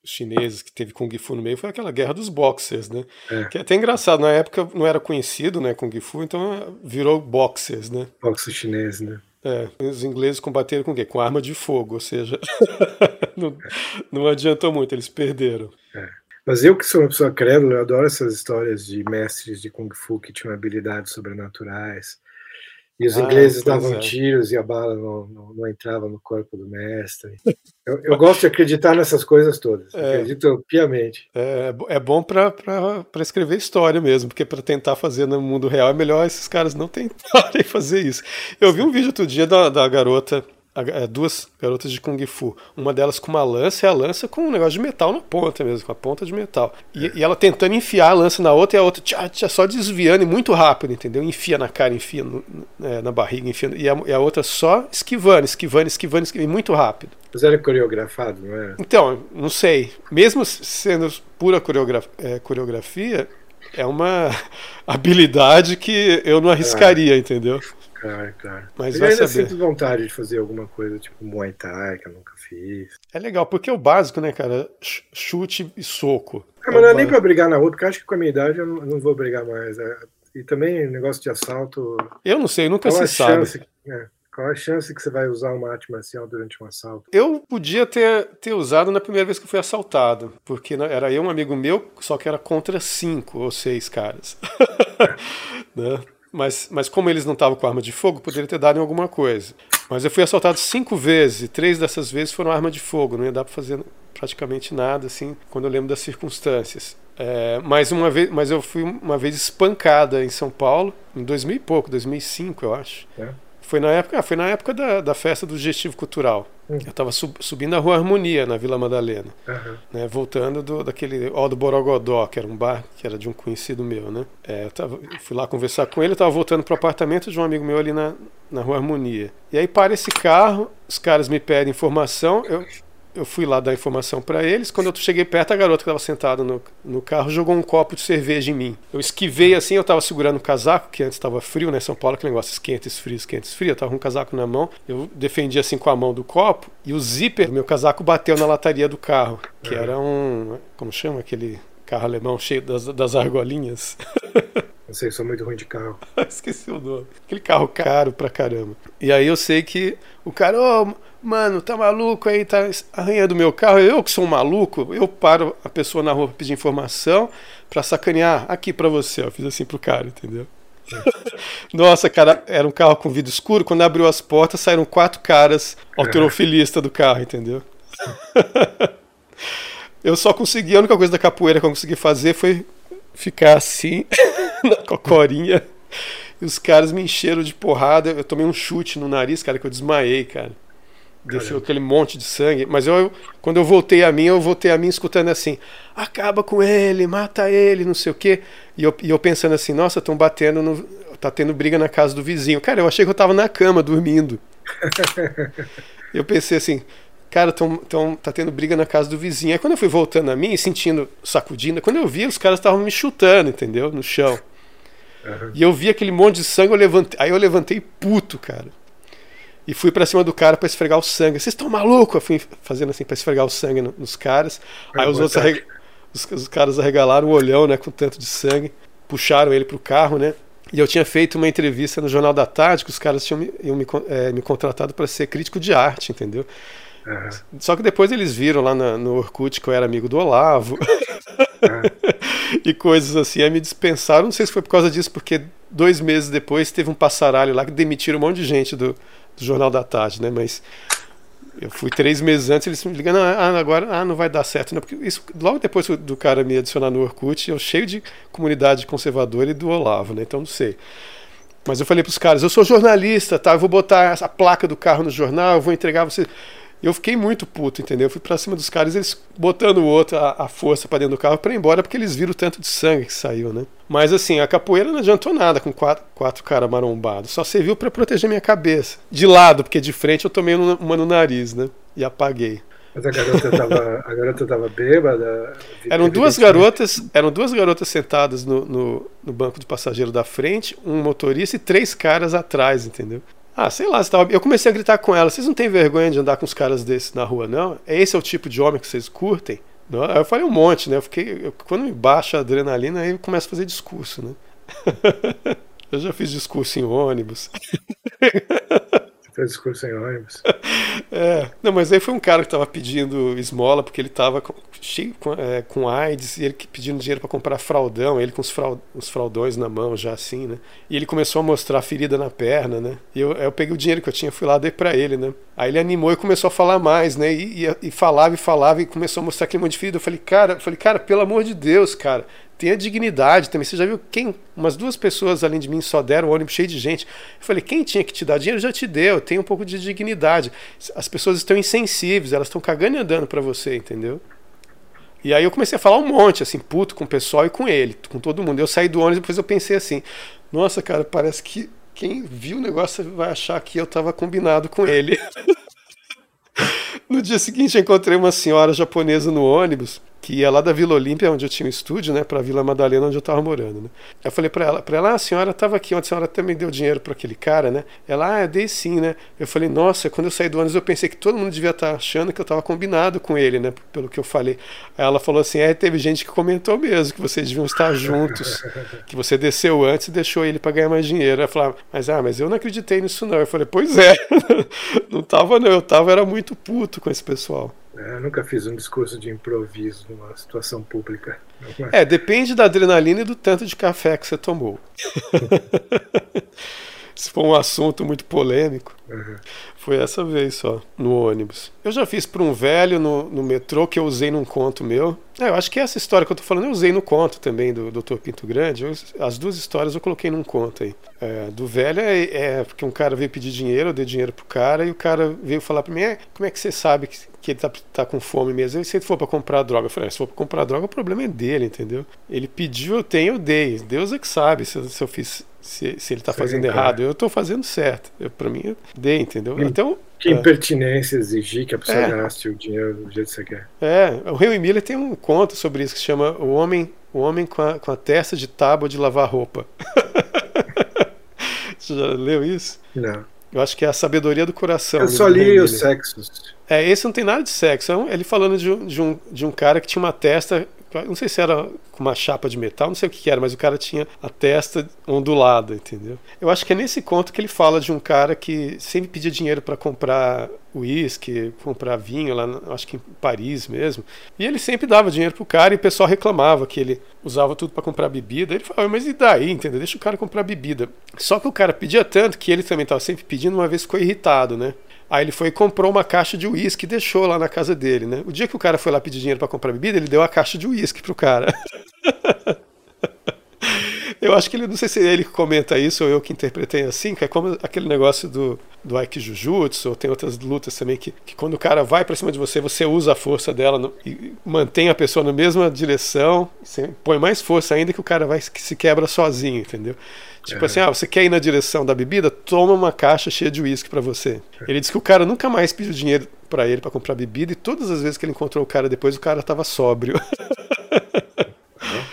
chineses que teve Kung Fu no meio foi aquela guerra dos boxers, né? É. Que é até engraçado, na época não era conhecido, né, Kung Fu, então virou boxers, né? Boxe chinês, né? É, os ingleses combateram com o quê? Com arma de fogo, ou seja, não, não adiantou muito, eles perderam. É. Mas eu que sou uma pessoa crédula, eu adoro essas histórias de mestres de Kung Fu que tinham habilidades sobrenaturais. E os ah, ingleses davam é. tiros e a bala não, não, não, entrava no corpo do mestre. Eu, eu gosto de acreditar nessas coisas todas. É, acredito piamente. É, é bom para escrever história mesmo, porque para tentar fazer no mundo real é melhor esses caras não tentarem fazer isso. Eu vi um vídeo outro dia da, da garota é, duas garotas de Kung Fu. Uma delas com uma lança e a lança com um negócio de metal na ponta mesmo, com a ponta de metal. E, e ela tentando enfiar a lança na outra e a outra tchá, tchá, só desviando e muito rápido, entendeu? Enfia na cara, enfia no, é, na barriga, enfia. E a, e a, outra só esquivando, esquivando, esquivando, esquivando, muito rápido. Mas era coreografado, não é? Então, não sei. Mesmo sendo pura coreografia, é, coreografia é uma habilidade que eu não arriscaria, entendeu? Mas eu vai ainda saber. sinto vontade de fazer alguma coisa, tipo Muay Thai, que eu nunca fiz. É legal, porque é o básico, né, cara? Ch- Chute e soco. Ah, mas não é nem pra brigar na rua, porque acho que com a minha idade eu não, não vou brigar mais. é. E também negócio de assalto. Eu não sei, nunca se sabe. chance? é, qual a chance que você vai usar uma arte marcial durante um assalto? Eu podia ter, ter usado na primeira vez que fui assaltado, porque era eu um amigo meu, só que era contra cinco ou seis caras. Né? Mas, mas como eles não estavam com arma de fogo, poderia ter dado em alguma coisa. Mas eu fui assaltado cinco vezes, e três dessas vezes foram arma de fogo, não ia dar para fazer praticamente nada, assim, quando eu lembro das circunstâncias. É, mas uma vez, mas eu fui uma vez espancada em São Paulo, em 2000 e pouco, 2005, eu acho. É. Foi na época, ah, foi na época da, da festa do Digestivo Cultural. Hum. Eu estava subindo a Rua Harmonia, na Vila Madalena, Aham. né, voltando do, daquele Ó do Borogodó, que era um bar que era de um conhecido meu, né? É, eu, tava- fui lá conversar com ele, eu estava voltando para o apartamento de um amigo meu ali na, na Rua Harmonia. E aí para esse carro, os caras me pedem informação, eu, eu fui lá dar informação para eles. Quando eu cheguei perto, a garota que estava sentada no, no carro jogou um copo de cerveja em mim. Eu esquivei assim, eu estava segurando o casaco, que antes estava frio, né? São Paulo, aquele negócio esquenta, esfria, esquenta, esfria. Eu tava com um casaco na mão, eu defendi assim com a mão do copo e o zíper do meu casaco bateu na lataria do carro, que era um. Como chama aquele carro alemão cheio das, das argolinhas? Não sei, sou muito ruim de carro. Esqueci o nome. Aquele carro caro pra caramba. E aí eu sei que o cara, ô, mano, tá maluco aí, tá arranhando meu carro. Eu que sou um maluco, eu paro a pessoa na rua pra pedir informação pra sacanear. Aqui pra você, ó. Fiz assim pro cara, entendeu? Nossa, cara, era um carro com vidro escuro. Quando abriu as portas, saíram quatro caras alterofilistas do carro, entendeu? Eu só consegui, a única coisa da capoeira que eu consegui fazer foi ficar assim, na cocorinha. E os caras me encheram de porrada. Eu tomei um chute no nariz, cara, que eu desmaiei, cara. Desceu aquele monte de sangue. Mas eu, quando eu voltei a mim, eu voltei a mim escutando assim: acaba com ele, mata ele, não sei o quê. E eu, e eu pensando assim: nossa, estão batendo no. Tá tendo briga na casa do vizinho. Cara, eu achei que eu tava na cama dormindo. Eu pensei assim, cara, tão, tão, tá tendo briga na casa do vizinho. Aí quando eu fui voltando a mim, sentindo, sacudindo, quando eu vi, os caras estavam me chutando, entendeu? No chão. Aham. E eu vi aquele monte de sangue, eu levantei, aí eu levantei puto, cara. E fui pra cima do cara pra esfregar o sangue. Vocês estão malucos? Eu fui fazendo assim pra esfregar o sangue no- nos caras. Aí os outros arreg... os, os caras arregalaram o olhão, né, com tanto de sangue, puxaram ele pro carro, né? E eu tinha feito uma entrevista no Jornal da Tarde que os caras tinham me, me, eh, me contratado para ser crítico de arte, entendeu? Aham. Só que depois eles viram lá na- no Orkut que eu era amigo do Olavo e coisas assim. Aí me dispensaram. Não sei se foi por causa disso, porque dois meses depois teve um passaralho lá que demitiram um monte de gente do, do Jornal da Tarde, né? Mas eu fui três meses antes, eles me ligando, ah, agora ah, não vai dar certo, né? Porque isso, logo depois do cara me adicionar no Orkut, eu cheio de comunidade conservadora e do Olavo, né? Então não sei. Mas eu falei para os caras, eu sou jornalista, tá? Eu vou botar a placa do carro no jornal, eu vou entregar você. Eu fiquei muito puto, entendeu? Eu fui pra cima dos caras, eles botando o outro, a, a força pra dentro do carro pra ir embora, porque eles viram o tanto de sangue que saiu, né? Mas assim, a capoeira não adiantou nada com quatro, quatro caras marombados. Só serviu pra proteger minha cabeça. De lado, porque de frente eu tomei uma no nariz, né? E apaguei. Mas a garota tava, a garota tava bêbada. Eram duas garotas, eram duas garotas sentadas no, no, no banco do passageiro da frente, um motorista e três caras atrás, entendeu? Ah, sei lá, eu comecei a gritar com elas, vocês não têm vergonha de andar com os caras desses na rua, não? Esse é o tipo de homem que vocês curtem? Aí eu falei um monte, né? Eu fiquei, eu- quando me baixa a adrenalina, aí eu começo a fazer discurso, né? eu já fiz discurso em ônibus. Fez discurso em ônibus. É, não, mas aí foi um cara que tava pedindo esmola porque ele tava com- cheio com, é, com AIDS, e ele pedindo dinheiro para comprar fraldão, ele com os, fraud, os fraudões na mão já assim, né? E ele começou a mostrar a ferida na perna, né? E eu, eu peguei o dinheiro que eu tinha, fui lá, dei para ele, né? Aí ele animou e começou a falar mais, né? E, e, e, falava e falava e começou a mostrar aquele monte de ferida. Eu falei, cara, eu falei, cara, pelo amor de Deus, cara, tenha dignidade também. Você já viu quem? Umas duas pessoas além de mim só deram o ônibus cheio de gente. Eu falei, quem tinha que te dar dinheiro já te deu. Tem um pouco de dignidade. As pessoas estão insensíveis, elas estão cagando e andando para você, entendeu? E aí eu comecei a falar um monte, assim, puto com o pessoal e com ele, com todo mundo. Eu saí do ônibus e depois eu pensei assim, nossa, cara, parece que quem viu o negócio vai achar que eu estava combinado com ele. no dia seguinte eu encontrei uma senhora japonesa no ônibus que ia lá da Vila Olímpia, onde eu tinha um estúdio, né, para Vila Madalena, onde eu estava morando, né. Eu falei para ela, para ela, ah, a senhora estava aqui, onde a senhora também deu dinheiro para aquele cara, né? Ela, ah, dei sim, né? Eu falei, nossa, quando eu saí do ônibus eu pensei que todo mundo devia estar tá achando que eu estava combinado com ele, né, pelo que eu falei. Aí ela falou assim, é, teve gente que comentou mesmo que vocês deviam estar juntos, que você desceu antes e deixou ele para ganhar mais dinheiro. Ela falou, mas ah, mas eu não acreditei nisso não. Eu falei, pois é, não tava não, eu tava era muito puto com esse pessoal. É, eu nunca fiz um discurso de improviso numa situação pública. É, depende da adrenalina e do tanto de café que você tomou. Se for um assunto muito polêmico. Uhum. Foi essa vez só, no ônibus. Eu já fiz para um velho no, no metrô que eu usei num conto meu. É, eu acho que essa história que eu tô falando eu usei no conto também do Dr. Pinto Grande. Eu, as duas histórias eu coloquei num conto aí. É, do velho é, é, porque um cara veio pedir dinheiro, eu dei dinheiro pro cara e o cara veio falar para mim: é, como é que você sabe que, que ele tá, tá com fome mesmo? E se ele for para comprar droga? Eu falei: é, se for para comprar droga, o problema é dele, entendeu? Ele pediu, eu tenho, eu dei. Deus é que sabe se, se eu fiz se, se ele está fazendo Sim, errado. Eu estou fazendo certo. Para mim, eu dei, entendeu? Então. Que é. impertinência exigir que a pessoa é. gaste o dinheiro do jeito que você quer. É, o Rio Miller tem um conto sobre isso que se chama O Homem, o homem com, a, com a testa de tábua de lavar roupa. você já leu isso? Não. Eu acho que é a sabedoria do coração. Eu só li os sexos. É, esse não tem nada de sexo. É ele falando de um, de, um, de um cara que tinha uma testa não sei se era com uma chapa de metal, não sei o que era, mas o cara tinha a testa ondulada, entendeu? Eu acho que é nesse conto que ele fala de um cara que sempre pedia dinheiro para comprar uísque, comprar vinho lá, acho que em Paris mesmo. E ele sempre dava dinheiro pro cara e o pessoal reclamava que ele usava tudo para comprar bebida. Ele falava, mas e daí, entendeu? Deixa o cara comprar bebida. Só que o cara pedia tanto que ele também estava sempre pedindo, uma vez ficou irritado, né? Aí ele foi e comprou uma caixa de uísque e deixou lá na casa dele, né? O dia que o cara foi lá pedir dinheiro para comprar bebida, ele deu a caixa de uísque pro cara. eu acho que ele, não sei se é ele que comenta isso ou eu que interpretei assim, que é como aquele negócio do, do Aikijujutsu, ou tem outras lutas também, que, que quando o cara vai para cima de você, você usa a força dela no, e mantém a pessoa na mesma direção, põe mais força ainda que o cara vai que se quebra sozinho, entendeu? Tipo assim, ah, você quer ir na direção da bebida? Toma uma caixa cheia de uísque para você. Ele disse que o cara nunca mais pediu dinheiro para ele para comprar bebida e todas as vezes que ele encontrou o cara depois, o cara tava sóbrio.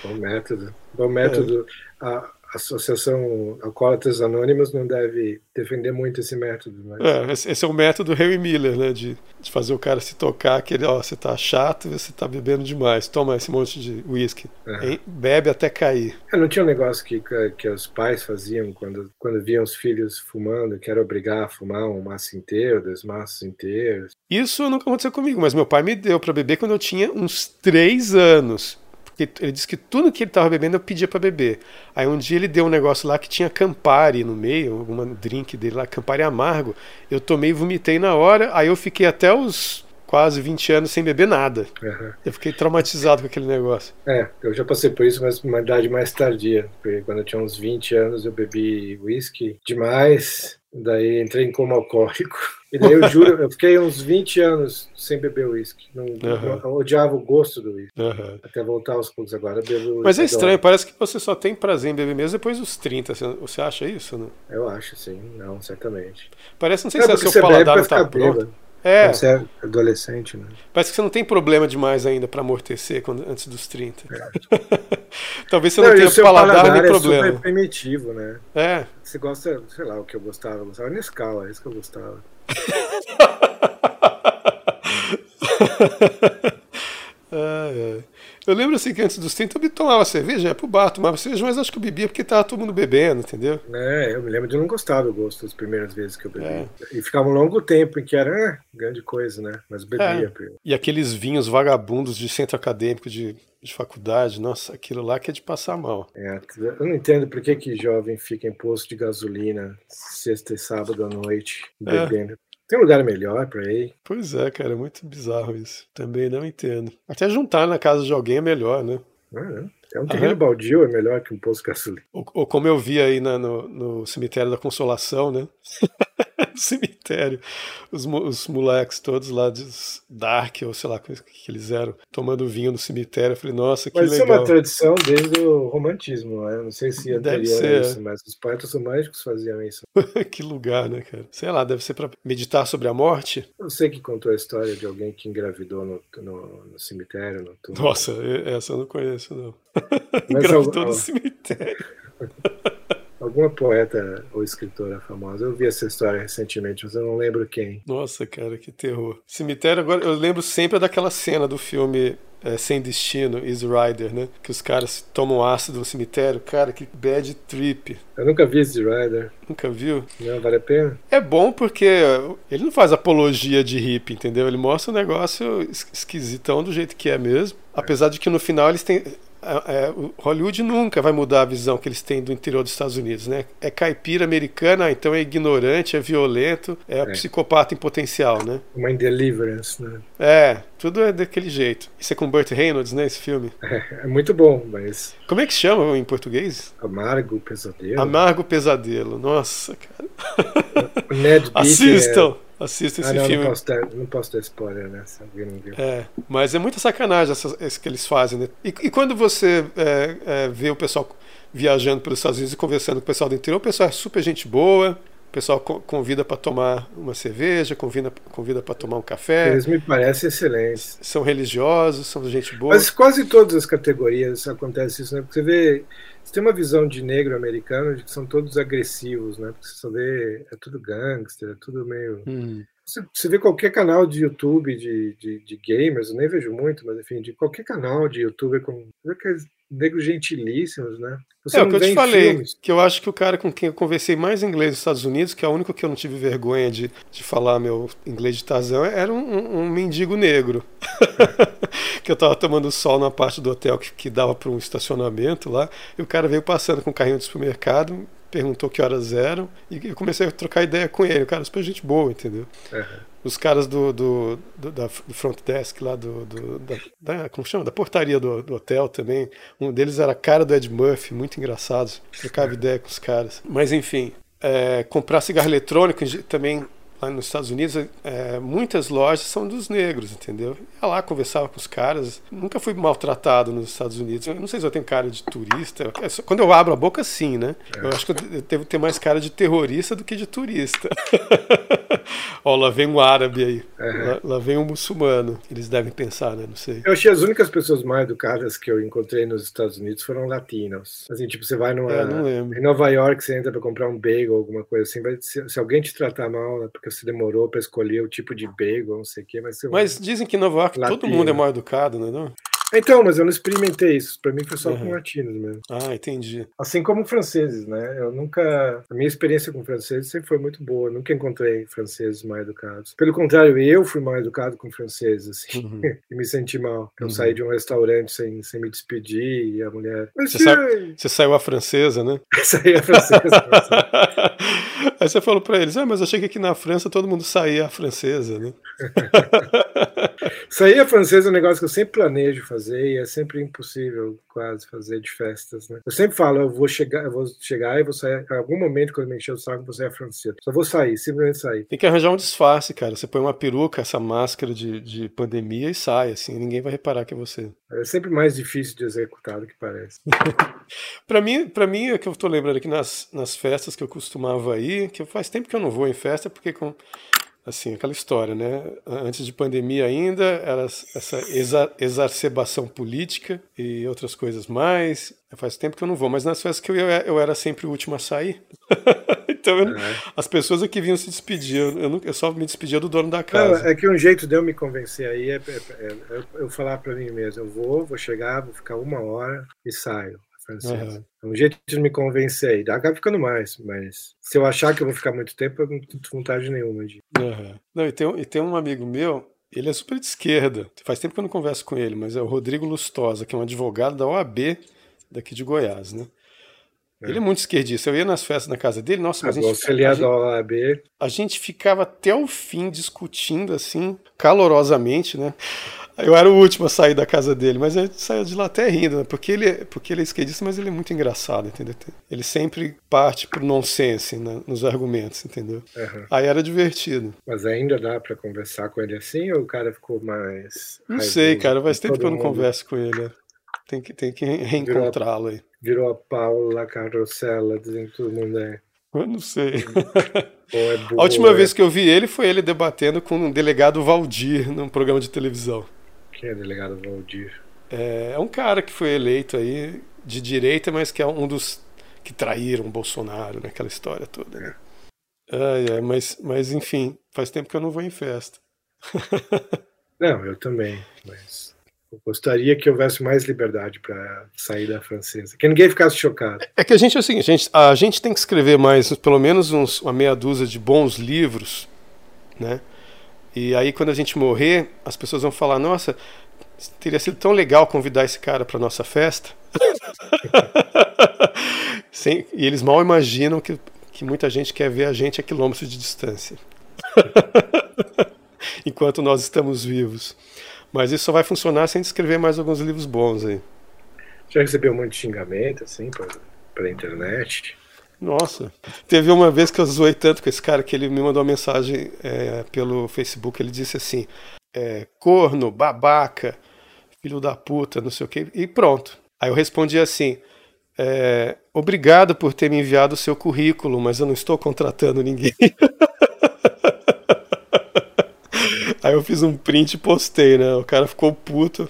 bom método. Bom método. É. A, Associação Alcoólatras Anônimas não deve defender muito esse método. Mas... É, esse é o método Harry Miller, né? De, de fazer o cara se tocar, que ele, ó, você tá chato, você tá bebendo demais, toma esse monte de uísque, é. bebe até cair. É, não tinha um negócio que, que os pais faziam quando, quando viam os filhos fumando, que era obrigar a fumar um maço inteiro, dois maços inteiros. Isso nunca aconteceu comigo, mas meu pai me deu para beber quando eu tinha uns três anos. Ele disse que tudo que ele estava bebendo eu pedia para beber. Aí um dia ele deu um negócio lá que tinha Campari no meio, alguma drink dele lá, Campari amargo. Eu tomei e vomitei na hora, aí eu fiquei até os quase 20 anos sem beber nada. Uhum. Eu fiquei traumatizado com aquele negócio. É, eu já passei por isso, mas uma idade mais tardia. Porque quando eu tinha uns 20 anos eu bebi whisky demais, daí entrei em coma alcoólico. E daí eu juro, eu fiquei uns 20 anos sem beber uísque. Não, uhum. não, odiava o gosto do uísque. Uhum. Até voltar aos poucos agora. Bebo Mas é estranho, parece que você só tem prazer em beber mesmo depois dos 30. Você acha isso? Né? Eu acho, sim. Não, certamente. Parece, não sei é, se é seu paladar não tá pronto. É. Quando você é adolescente, né? Parece que você não tem problema demais ainda para amortecer quando, antes dos 30. É. Talvez você não, não tenha paladar, paladar nem é problema. É super primitivo, né? É. Você gosta, sei lá, o que eu gostava. Eu gostava Nescau, é isso que eu gostava. ah, é. Eu lembro assim que antes dos 30 eu tomava cerveja, ia pro bar, tomava cerveja, mas acho que eu bebia porque tava todo mundo bebendo, entendeu? É, eu me lembro de não gostar do gosto das primeiras vezes que eu bebi. É. E ficava um longo tempo em que era ah, grande coisa, né? Mas bebia. É. E aqueles vinhos vagabundos de centro acadêmico de, de faculdade, nossa, aquilo lá que é de passar mal. É, eu não entendo por que, que jovem fica em posto de gasolina sexta e sábado à noite é. bebendo. Tem lugar melhor pra ir. Pois é, cara, é muito bizarro isso. Também não entendo. Até juntar na casa de alguém é melhor, né? Ah, é. é um terreno Aham. baldio, é melhor que um posto de gasolina. Ou, ou, como eu vi aí na, no, no cemitério da Consolação, né? cemitério. Os, os moleques todos lá de Dark, ou sei lá o que eles eram, tomando vinho no cemitério. Eu falei, nossa, que mas legal. Mas isso é uma tradição desde o romantismo, né? Não sei se anterior a isso, mas os poetas românticos faziam isso. que lugar, né, cara? Sei lá, deve ser para meditar sobre a morte? Eu sei que contou a história de alguém que engravidou no, no, no cemitério. No Nossa, essa eu não conheço, não. engravidou no cemitério. Alguma poeta ou escritora famosa. Eu vi essa história recentemente, mas eu não lembro quem. Nossa, cara, que terror. Cemitério, agora eu lembro sempre daquela cena do filme é, Sem Destino, Easy Rider, né? Que os caras tomam ácido no cemitério. Cara, que bad trip. Eu nunca vi Easy Rider. Nunca viu? Não, vale a pena? É bom porque ele não faz apologia de hippie, entendeu? Ele mostra o negócio esquisitão do jeito que é mesmo. Apesar de que no final eles têm é, é, Hollywood nunca vai mudar a visão que eles têm do interior dos Estados Unidos, né? É caipira americana, então é ignorante, é violento, é, é. psicopata em potencial, né? Uma in Deliverance, né? É, tudo é daquele jeito. Isso é com Burt Reynolds, né? Esse filme. É, é muito bom, mas. Como é que chama em português? Amargo Pesadelo. Amargo Pesadelo. Nossa, cara. O Ned Beat Assistam. É... Assista esse ah, não, filme. Não posso, dar, não posso dar spoiler, né? Se alguém não viu. É, mas é muita sacanagem essa, que eles fazem, né? E, e quando você é, é, vê o pessoal viajando pelos Estados Unidos e conversando com o pessoal do interior, o pessoal é super gente boa, o pessoal convida para tomar uma cerveja, convida, convida para tomar um café. Eles me parecem excelentes. São religiosos, são gente boa. Mas quase todas as categorias acontece isso, né? Porque você vê você tem uma visão de negro americano de que são todos agressivos, né? Porque você só vê, é tudo gangster, é tudo meio. Hum. Você, você, vê qualquer canal de YouTube de, de, de, gamers, eu nem vejo muito, mas enfim, de qualquer canal de YouTube com aqueles negros gentilíssimos, né? Você é o que eu te falei, filmes. que eu acho que o cara com quem eu conversei mais inglês nos Estados Unidos, que é o único que eu não tive vergonha de, de falar meu inglês de Tazão, era um, um, um mendigo negro. que eu tava tomando sol na parte do hotel que, que dava para um estacionamento lá, e o cara veio passando com um carrinho de supermercado, perguntou que horas eram, e eu comecei a trocar ideia com ele. O cara super gente boa, entendeu? Uhum. Os caras do, do, do, da, do front desk lá, do, do da, da, como chama? Da portaria do, do, hotel também. Um deles era a cara do Ed Murphy, muito engraçado. Trocava ideia com os caras. Mas enfim, é, comprar cigarro eletrônico também lá nos Estados Unidos, é, muitas lojas são dos negros, entendeu? Ia lá, conversava com os caras. Nunca fui maltratado nos Estados Unidos. Eu não sei se eu tenho cara de turista. É quando eu abro a boca, sim, né? Eu acho que eu devo ter mais cara de terrorista do que de turista. Ó, lá vem um árabe aí. Uhum. Lá, lá, vem um muçulmano. Eles devem pensar, né? Não sei. Eu achei as únicas pessoas mais educadas que eu encontrei nos Estados Unidos foram latinos. Assim, tipo, você vai numa. É, em Nova York, você entra pra comprar um bagel, alguma coisa assim. Vai, se, se alguém te tratar mal, né, porque você demorou para escolher o tipo de bagel, não sei o quê, mas Mas dizem que em Nova York todo mundo é mal educado, né? Não? Então, mas eu não experimentei isso. Para mim foi só uhum. com latinos mesmo. Ah, entendi. Assim como franceses, né? Eu nunca. A minha experiência com franceses sempre foi muito boa. Eu nunca encontrei franceses mal educados. Pelo contrário, eu fui mal educado com franceses, assim. Uhum. e me senti mal. Eu uhum. saí de um restaurante sem, sem me despedir e a mulher. Você, sa... você saiu a francesa, né? Saí a francesa. Aí você falou para eles: ah, mas eu achei que aqui na França todo mundo saía a francesa, né? Sair a francesa é um negócio que eu sempre planejo fazer e é sempre impossível quase fazer de festas, né? Eu sempre falo, eu vou chegar, eu vou chegar e vou sair, em algum momento quando me encher o saco, vou sair a francesa. Só vou sair, simplesmente sair. Tem que arranjar um disfarce, cara. Você põe uma peruca, essa máscara de, de pandemia e sai, assim, ninguém vai reparar que é você. É sempre mais difícil de executar do que parece. para mim, para mim é que eu tô lembrando aqui nas, nas festas que eu costumava ir, que faz tempo que eu não vou em festa, porque com assim, aquela história, né? Antes de pandemia ainda, era essa exacerbação política e outras coisas mais. Faz tempo que eu não vou, mas nas festas que eu ia, eu era sempre o último a sair. então, eu, as pessoas aqui vinham se despedir. Eu, não, eu, só me despedia do dono da casa. Não, é que um jeito de eu me convencer aí é, é, é eu falar para mim mesmo: eu vou, vou chegar, vou ficar uma hora e saio. Uhum. É um jeito de me convencer aí. Acaba ficando mais, mas se eu achar que eu vou ficar muito tempo, eu não tenho vontade nenhuma de. Uhum. Não, e tem, e tem um amigo meu, ele é super de esquerda. Faz tempo que eu não converso com ele, mas é o Rodrigo Lustosa, que é um advogado da OAB daqui de Goiás, né? É. Ele é muito esquerdista. Eu ia nas festas na casa dele, nossa, mas a gente, a, gente, OAB. a gente ficava até o fim discutindo assim, calorosamente, né? Eu era o último a sair da casa dele, mas eu saía de lá até rindo, né? Porque ele, é, porque ele é esquerdista, mas ele é muito engraçado, entendeu? Ele sempre parte pro nonsense né? nos argumentos, entendeu? Uhum. Aí era divertido. Mas ainda dá para conversar com ele assim ou o cara ficou mais. Não sei, cara, faz tempo que eu não converso com ele. Tem que, tem que reencontrá-lo aí. Virou a Paula Carrossela, dizendo que todo mundo é. Eu não sei. É a última é... vez que eu vi ele foi ele debatendo com um delegado Valdir num programa de televisão. Quem é delegado Valdir? É, é um cara que foi eleito aí de direita, mas que é um dos que traíram Bolsonaro, naquela né, história toda. Né? É. mas, mas enfim, faz tempo que eu não vou em festa. não, eu também, mas eu gostaria que houvesse mais liberdade para sair da francesa, que ninguém ficasse chocado. É que a gente é o seguinte, a gente, a gente tem que escrever mais, pelo menos uns, uma meia dúzia de bons livros, né? E aí, quando a gente morrer, as pessoas vão falar: Nossa, teria sido tão legal convidar esse cara para nossa festa. E eles mal imaginam que, que muita gente quer ver a gente a quilômetros de distância. Enquanto nós estamos vivos. Mas isso só vai funcionar sem escrever mais alguns livros bons aí. Já recebeu muito xingamento, assim, pela internet? Nossa, teve uma vez que eu zoei tanto com esse cara que ele me mandou uma mensagem é, pelo Facebook. Ele disse assim: é, corno, babaca, filho da puta, não sei o que, e pronto. Aí eu respondi assim: é, obrigado por ter me enviado o seu currículo, mas eu não estou contratando ninguém. Aí eu fiz um print e postei, né? O cara ficou puto,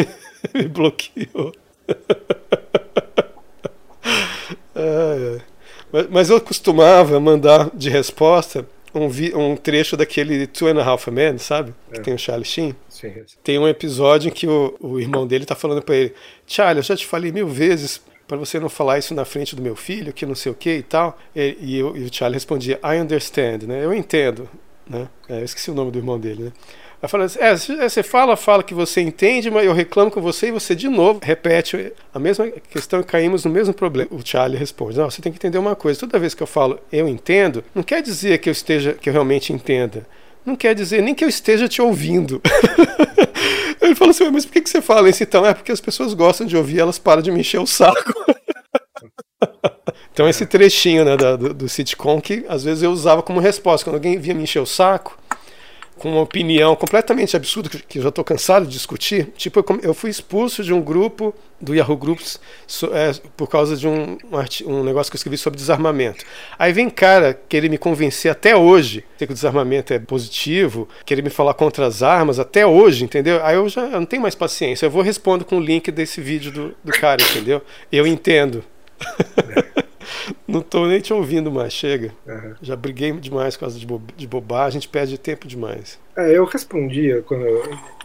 me bloqueou. é, é. Mas, mas eu costumava mandar de resposta um, vi, um trecho daquele Two and a Half Men, sabe? Que é. tem o Charlie Sheen. Sim, sim. Tem um episódio em que o, o irmão dele tá falando para ele: Charlie, eu já te falei mil vezes para você não falar isso na frente do meu filho, que não sei o que e tal. E, e, eu, e o Charlie respondia: I understand, né? Eu entendo, né? É, eu esqueci o nome do irmão dele, né? Ela fala assim, é, você fala, fala que você entende, mas eu reclamo com você e você de novo repete a mesma questão e caímos no mesmo problema. O Charlie responde: Não, você tem que entender uma coisa. Toda vez que eu falo eu entendo, não quer dizer que eu esteja, que eu realmente entenda. Não quer dizer nem que eu esteja te ouvindo. Ele fala assim, mas por que você fala isso então? É porque as pessoas gostam de ouvir, elas param de me encher o saco. então esse trechinho né, do, do sitcom que às vezes eu usava como resposta. Quando alguém via me encher o saco, com uma opinião completamente absurda, que eu já estou cansado de discutir. Tipo, eu fui expulso de um grupo, do Yahoo Groups, é, por causa de um, um, negócio que eu escrevi sobre desarmamento. Aí vem cara querer me convencer até hoje que o desarmamento é positivo, querer me falar contra as armas até hoje, entendeu? Aí eu já eu não tenho mais paciência. Eu vou responder com o link desse vídeo do, do cara, entendeu? Eu entendo. Não tô nem te ouvindo mais, chega. Uhum. Já briguei demais por causa de, bo de bobagem, a gente perde tempo demais. É, eu respondia quando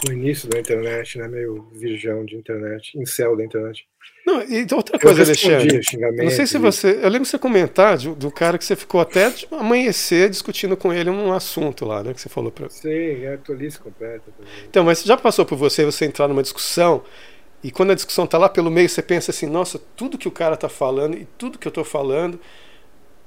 no início da internet, né, meio virgão de internet, incel da internet. Não, e outra coisa, Alexandre. Não sei se você. Eu lembro você comentar do, do cara que você ficou até amanhecer discutindo com ele um assunto lá, né? Que você falou para. Sim, é tolice completa. Também. Então, mas já passou por você você entrar numa discussão e quando a discussão está lá pelo meio, você pensa assim: nossa, tudo que o cara está falando e tudo que eu estou falando,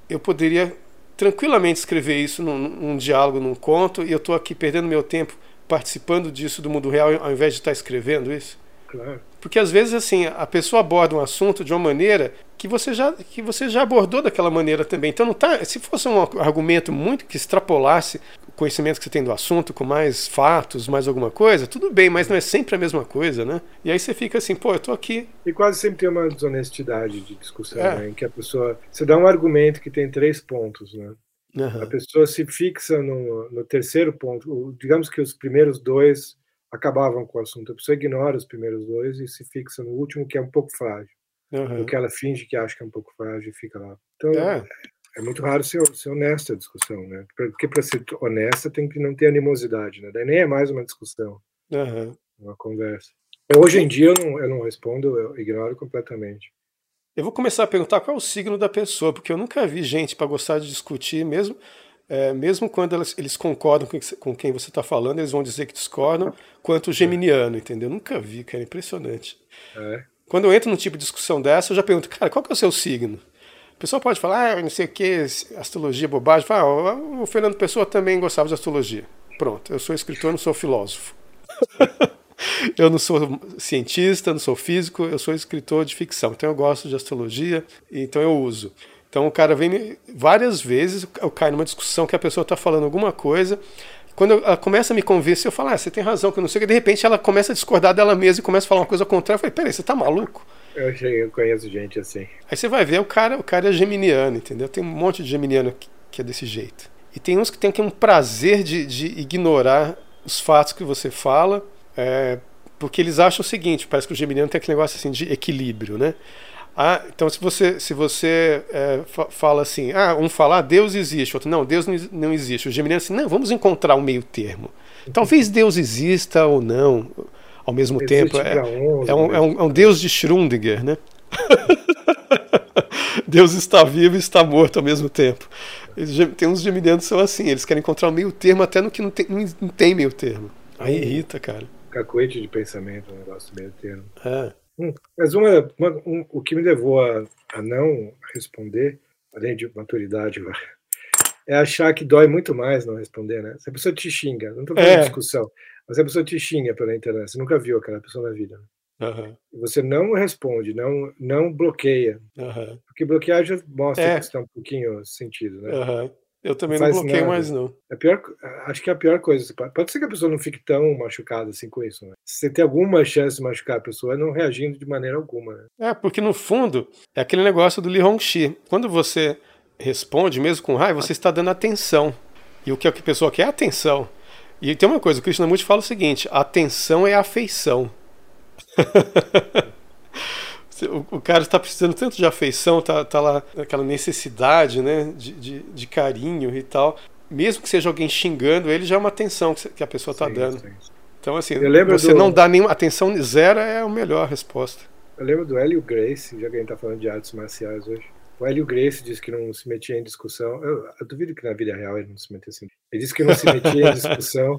eu poderia tranquilamente escrever isso num, num diálogo, num conto, e eu estou aqui perdendo meu tempo participando disso do mundo real ao invés de estar tá escrevendo isso. Claro. Porque às vezes assim, a pessoa aborda um assunto de uma maneira que você já, que você já abordou daquela maneira também. Então não tá, se fosse um argumento muito que extrapolasse conhecimento que você tem do assunto com mais fatos, mais alguma coisa, tudo bem, mas não é sempre a mesma coisa, né? E aí você fica assim, pô, eu tô aqui. E quase sempre tem uma desonestidade de discussão, é. né, em que a pessoa, você dá um argumento que tem três pontos, né? Uhum. A pessoa se fixa no, no terceiro ponto, digamos que os primeiros dois acabavam com o assunto. A pessoa ignora os primeiros dois e se fixa no último, que é um pouco frágil. Uhum. O que ela finge que acha que é um pouco frágil e fica lá. Então, é. É muito raro ser, ser honesta a discussão, né? Porque para ser honesta tem que não ter animosidade, né? Daí nem é mais uma discussão, uhum. uma conversa. Hoje em dia eu não, eu não respondo, eu ignoro completamente. Eu vou começar a perguntar qual é o signo da pessoa, porque eu nunca vi gente para gostar de discutir, mesmo é, mesmo quando elas, eles concordam com, quem você está falando, eles vão dizer que discordam, quanto o geminiano, entendeu? Nunca vi, cara, impressionante. É. Quando eu entro num tipo de discussão dessa, eu já pergunto, cara, qual que é o seu signo? Pessoal pode falar, ah, não sei o que, astrologia, bobagem. Fala, ah, o Fernando Pessoa também gostava de astrologia. Pronto, eu sou escritor, não sou filósofo. eu não sou cientista, não sou físico, eu sou escritor de ficção. Então eu gosto de astrologia, então eu uso. Então o cara vem várias vezes, eu caio numa discussão que a pessoa está falando alguma coisa. Quando ela começa a me convencer, eu falo, ah, você tem razão, que eu não sei o que. De repente ela começa a discordar dela mesma e começa a falar uma coisa contrária. Eu falei, peraí, você tá maluco? Eu, eu conheço gente assim. Aí você vai ver, o cara, o cara é geminiano, entendeu? Tem um monte de geminiano que, que é desse jeito. E tem uns que tem um prazer de, de ignorar os fatos que você fala, é, porque eles acham o seguinte, parece que o geminiano tem aquele negócio assim de equilíbrio, né? Ah, então se você, se você é, fala assim, ah, um fala, ah, Deus existe, outro, não, Deus não existe. O geminiano assim, não, vamos encontrar um meio termo. Talvez Deus exista ou não, ao mesmo existe tempo. É, é, um, é, um, é um Deus de Schrödinger, né? Deus está vivo e está morto ao mesmo tempo. Tem uns geminianos que são assim, eles querem encontrar um meio termo até no que não tem, não tem meio termo. Aí irrita, cara. Cacoete de pensamento, um negócio meio termo. É. Hum, mas uma, uma um, o que me levou a, a, não responder, além de maturidade, é achar que dói muito mais não responder, né? Se a pessoa te xinga, não estou falando é. de discussão, mas se a pessoa te xinga pela internet, você nunca viu aquela pessoa na vida. Né? Uhum. Você não responde, não, não bloqueia. Uhum. Porque bloquear já mostra é. que está um pouquinho sentido, né? Uhum. Eu também não, não bloqueio nada. mais, não. É pior, acho que é a pior coisa. Pode ser que a pessoa não fique tão machucada assim com isso. Né? Se você tem alguma chance de machucar a pessoa, é não reagindo de maneira alguma. Né? É, porque no fundo, é aquele negócio do Li Hongxi. Quando você responde, mesmo com raiva, você está dando atenção. E o que a pessoa quer é atenção. E tem uma coisa, o Krishnamurti fala o seguinte: atenção é afeição. o, cara está precisando tanto de afeição, tá, tá lá aquela necessidade, né, de, de, de, carinho e tal. Mesmo que seja alguém xingando ele, já é uma atenção que a pessoa está dando. Sim. Então, assim, você do... não dá nenhuma atenção zero é a melhor resposta. Eu lembro do Hélio Grace, já que a gente está falando de artes marciais hoje. O Hélio Grace disse que não se metia em discussão. Eu, eu duvido que na vida real ele não se metesse assim. Ele disse que não se metia em discussão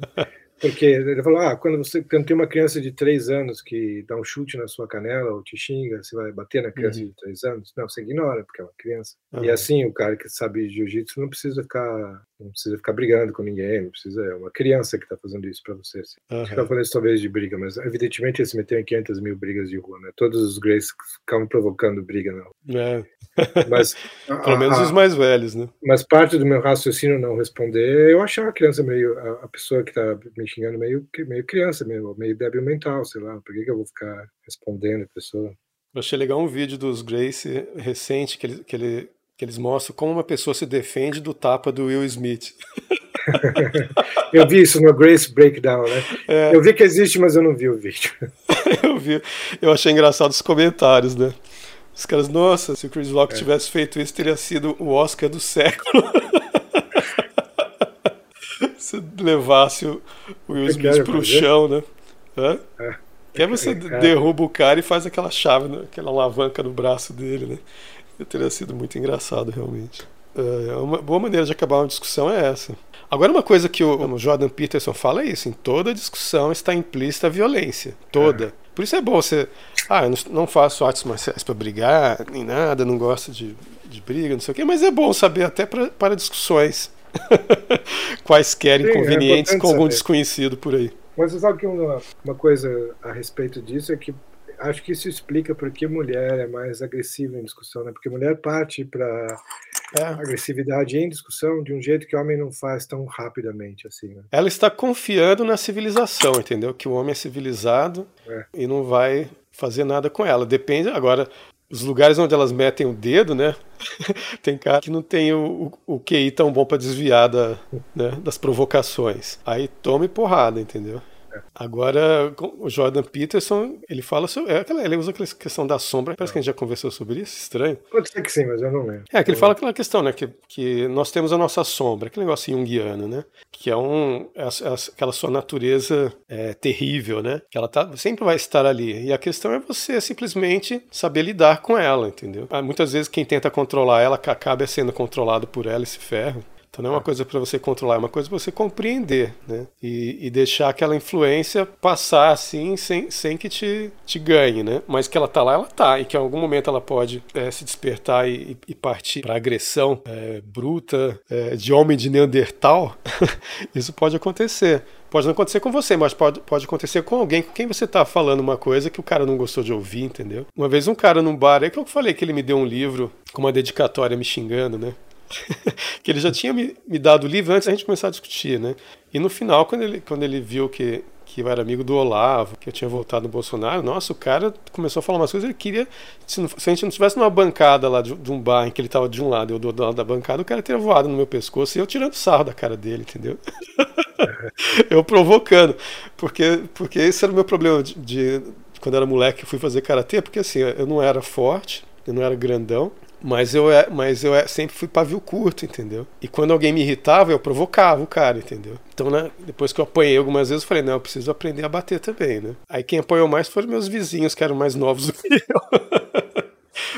Porque ele falou: ah, quando você quando tem uma criança de três anos que dá um chute na sua canela ou te xinga, você vai bater na criança uhum. de três anos? Não, você ignora, porque é uma criança. Uhum. E assim, o cara que sabe jiu-jitsu não precisa ficar não precisa ficar brigando com ninguém, não precisa. É uma criança que está fazendo isso para você. Assim. Uhum. Acho que eu falei talvez de briga, mas evidentemente eles meteram em 500 mil brigas de rua, né? Todos os Grays ficavam provocando briga, não. É. Mas, Pelo a, menos os mais velhos, né? Mas parte do meu raciocínio não responder, eu achava a criança meio. A, a pessoa que está me xingando meio, meio criança, meio, meio débil mental, sei lá. Por que, que eu vou ficar respondendo a pessoa? Eu achei legal um vídeo dos Grace recente que ele, que ele que eles mostram como uma pessoa se defende do tapa do Will Smith. eu vi isso no Grace Breakdown, né? É. Eu vi que existe, mas eu não vi o vídeo. eu vi. Eu achei engraçado os comentários, né? Os caras, nossa, se o Chris Rock é. tivesse feito isso, teria sido o Oscar do século. se levasse o Will Smith pro chão, né? Hã? É. Que aí você é. derruba o cara e faz aquela chave, né? aquela alavanca no braço dele, né? Teria sido muito engraçado, realmente. É, uma boa maneira de acabar uma discussão é essa. Agora, uma coisa que o Jordan Peterson fala é isso: em toda discussão está implícita a violência. Toda. É. Por isso é bom você. Ah, eu não faço artes marciais para brigar, nem nada, não gosto de, de briga, não sei o quê, mas é bom saber até pra, para discussões. Quaisquer Sim, é inconvenientes é com algum saber. desconhecido por aí. Mas você sabe que uma, uma coisa a respeito disso é que acho que isso explica por que mulher é mais agressiva em discussão, né? Porque mulher parte para é. agressividade em discussão de um jeito que o homem não faz tão rapidamente assim. Né? Ela está confiando na civilização, entendeu? Que o homem é civilizado é. e não vai fazer nada com ela. Depende agora os lugares onde elas metem o dedo, né? tem cara que não tem o, o, o QI tão bom para desviar da, né, das provocações. Aí tome porrada, entendeu? Agora, o Jordan Peterson, ele fala sobre. É, ele usa aquela questão da sombra. Parece que a gente já conversou sobre isso, estranho. Pode ser que sim, mas eu não lembro. É, que ele fala aquela questão, né? Que, que nós temos a nossa sombra, aquele negócio junguiano, né? Que é um. É, é aquela sua natureza é, terrível, né? Que ela tá, sempre vai estar ali. E a questão é você simplesmente saber lidar com ela, entendeu? Ah, muitas vezes quem tenta controlar ela acaba sendo controlado por ela e se ferra. Então não é uma coisa para você controlar, é uma coisa para você compreender, né? E, e, deixar aquela influência passar assim, sem, sem que te, te ganhe, né? Mas que ela tá lá, ela tá. E que em algum momento ela pode é, se despertar e, e partir para agressão é, bruta é, de homem de Neandertal. Isso pode acontecer. Pode não acontecer com você, mas pode, pode acontecer com alguém com quem você tá falando uma coisa que o cara não gostou de ouvir, entendeu? Uma vez um cara num bar, é que eu falei que ele me deu um livro com uma dedicatória me xingando, né? que ele já tinha me, me dado o livro antes da gente começar a discutir, né? E no final, quando ele, quando ele viu que, que eu era amigo do Olavo, que eu tinha voltado no Bolsonaro, nossa, o cara começou a falar umas coisas, ele queria, se, não, se a gente não estivesse numa bancada lá de, de, um bar em que ele estava de um lado e eu do outro lado da bancada, o cara teria voado no meu pescoço e eu tirando sarro da cara dele, entendeu? eu provocando, porque, porque esse era o meu problema de, de quando eu era moleque, fui fazer karatê, porque assim, eu não era forte, eu não era grandão, mas eu, é, mas eu é, sempre fui pavio curto, entendeu? E quando alguém me irritava, eu provocava o cara, entendeu? Então, né, depois que eu apanhei algumas vezes, eu falei, não, eu preciso aprender a bater também, né? Aí quem apanhou mais foram meus vizinhos, que eram mais novos do que eu.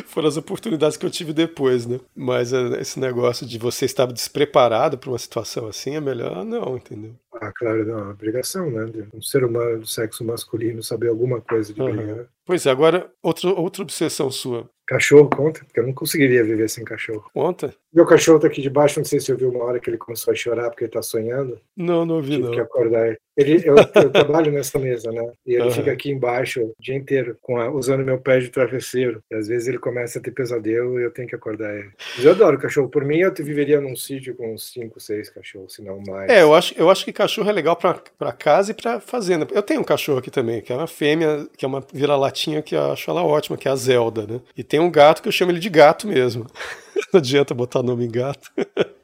foram as oportunidades que eu tive depois, né? Mas é, esse negócio de você estar despreparado para uma situação assim é melhor não, entendeu? Ah, claro, não, é uma obrigação, né? De um ser humano do sexo masculino saber alguma coisa de uhum. Pois é, agora, outra, outra obsessão sua. Cachorro conta, porque eu não conseguiria viver sem cachorro. Conta? Meu cachorro tá aqui debaixo, não sei se você viu uma hora que ele começou a chorar porque ele tá sonhando. Não, não ouvi, não. que acordar ele. eu, eu, trabalho nessa mesa, né? E ele uhum. fica aqui embaixo o dia inteiro, a, usando meu pé de travesseiro. E às vezes ele começa a ter pesadelo e eu tenho que acordar ele. Mas eu adoro cachorro. Por mim, eu viveria num sítio com uns 5, 6 cachorros, se não mais. É, eu acho, eu acho que cachorro é legal pra, pra casa e pra fazenda. Eu tenho um cachorro aqui também, que é uma fêmea, que é uma vira-latinha que eu acho ela ótima, que é a Zelda, né? E tem um gato que eu chamo ele de gato mesmo. Não adianta botar nome em gato.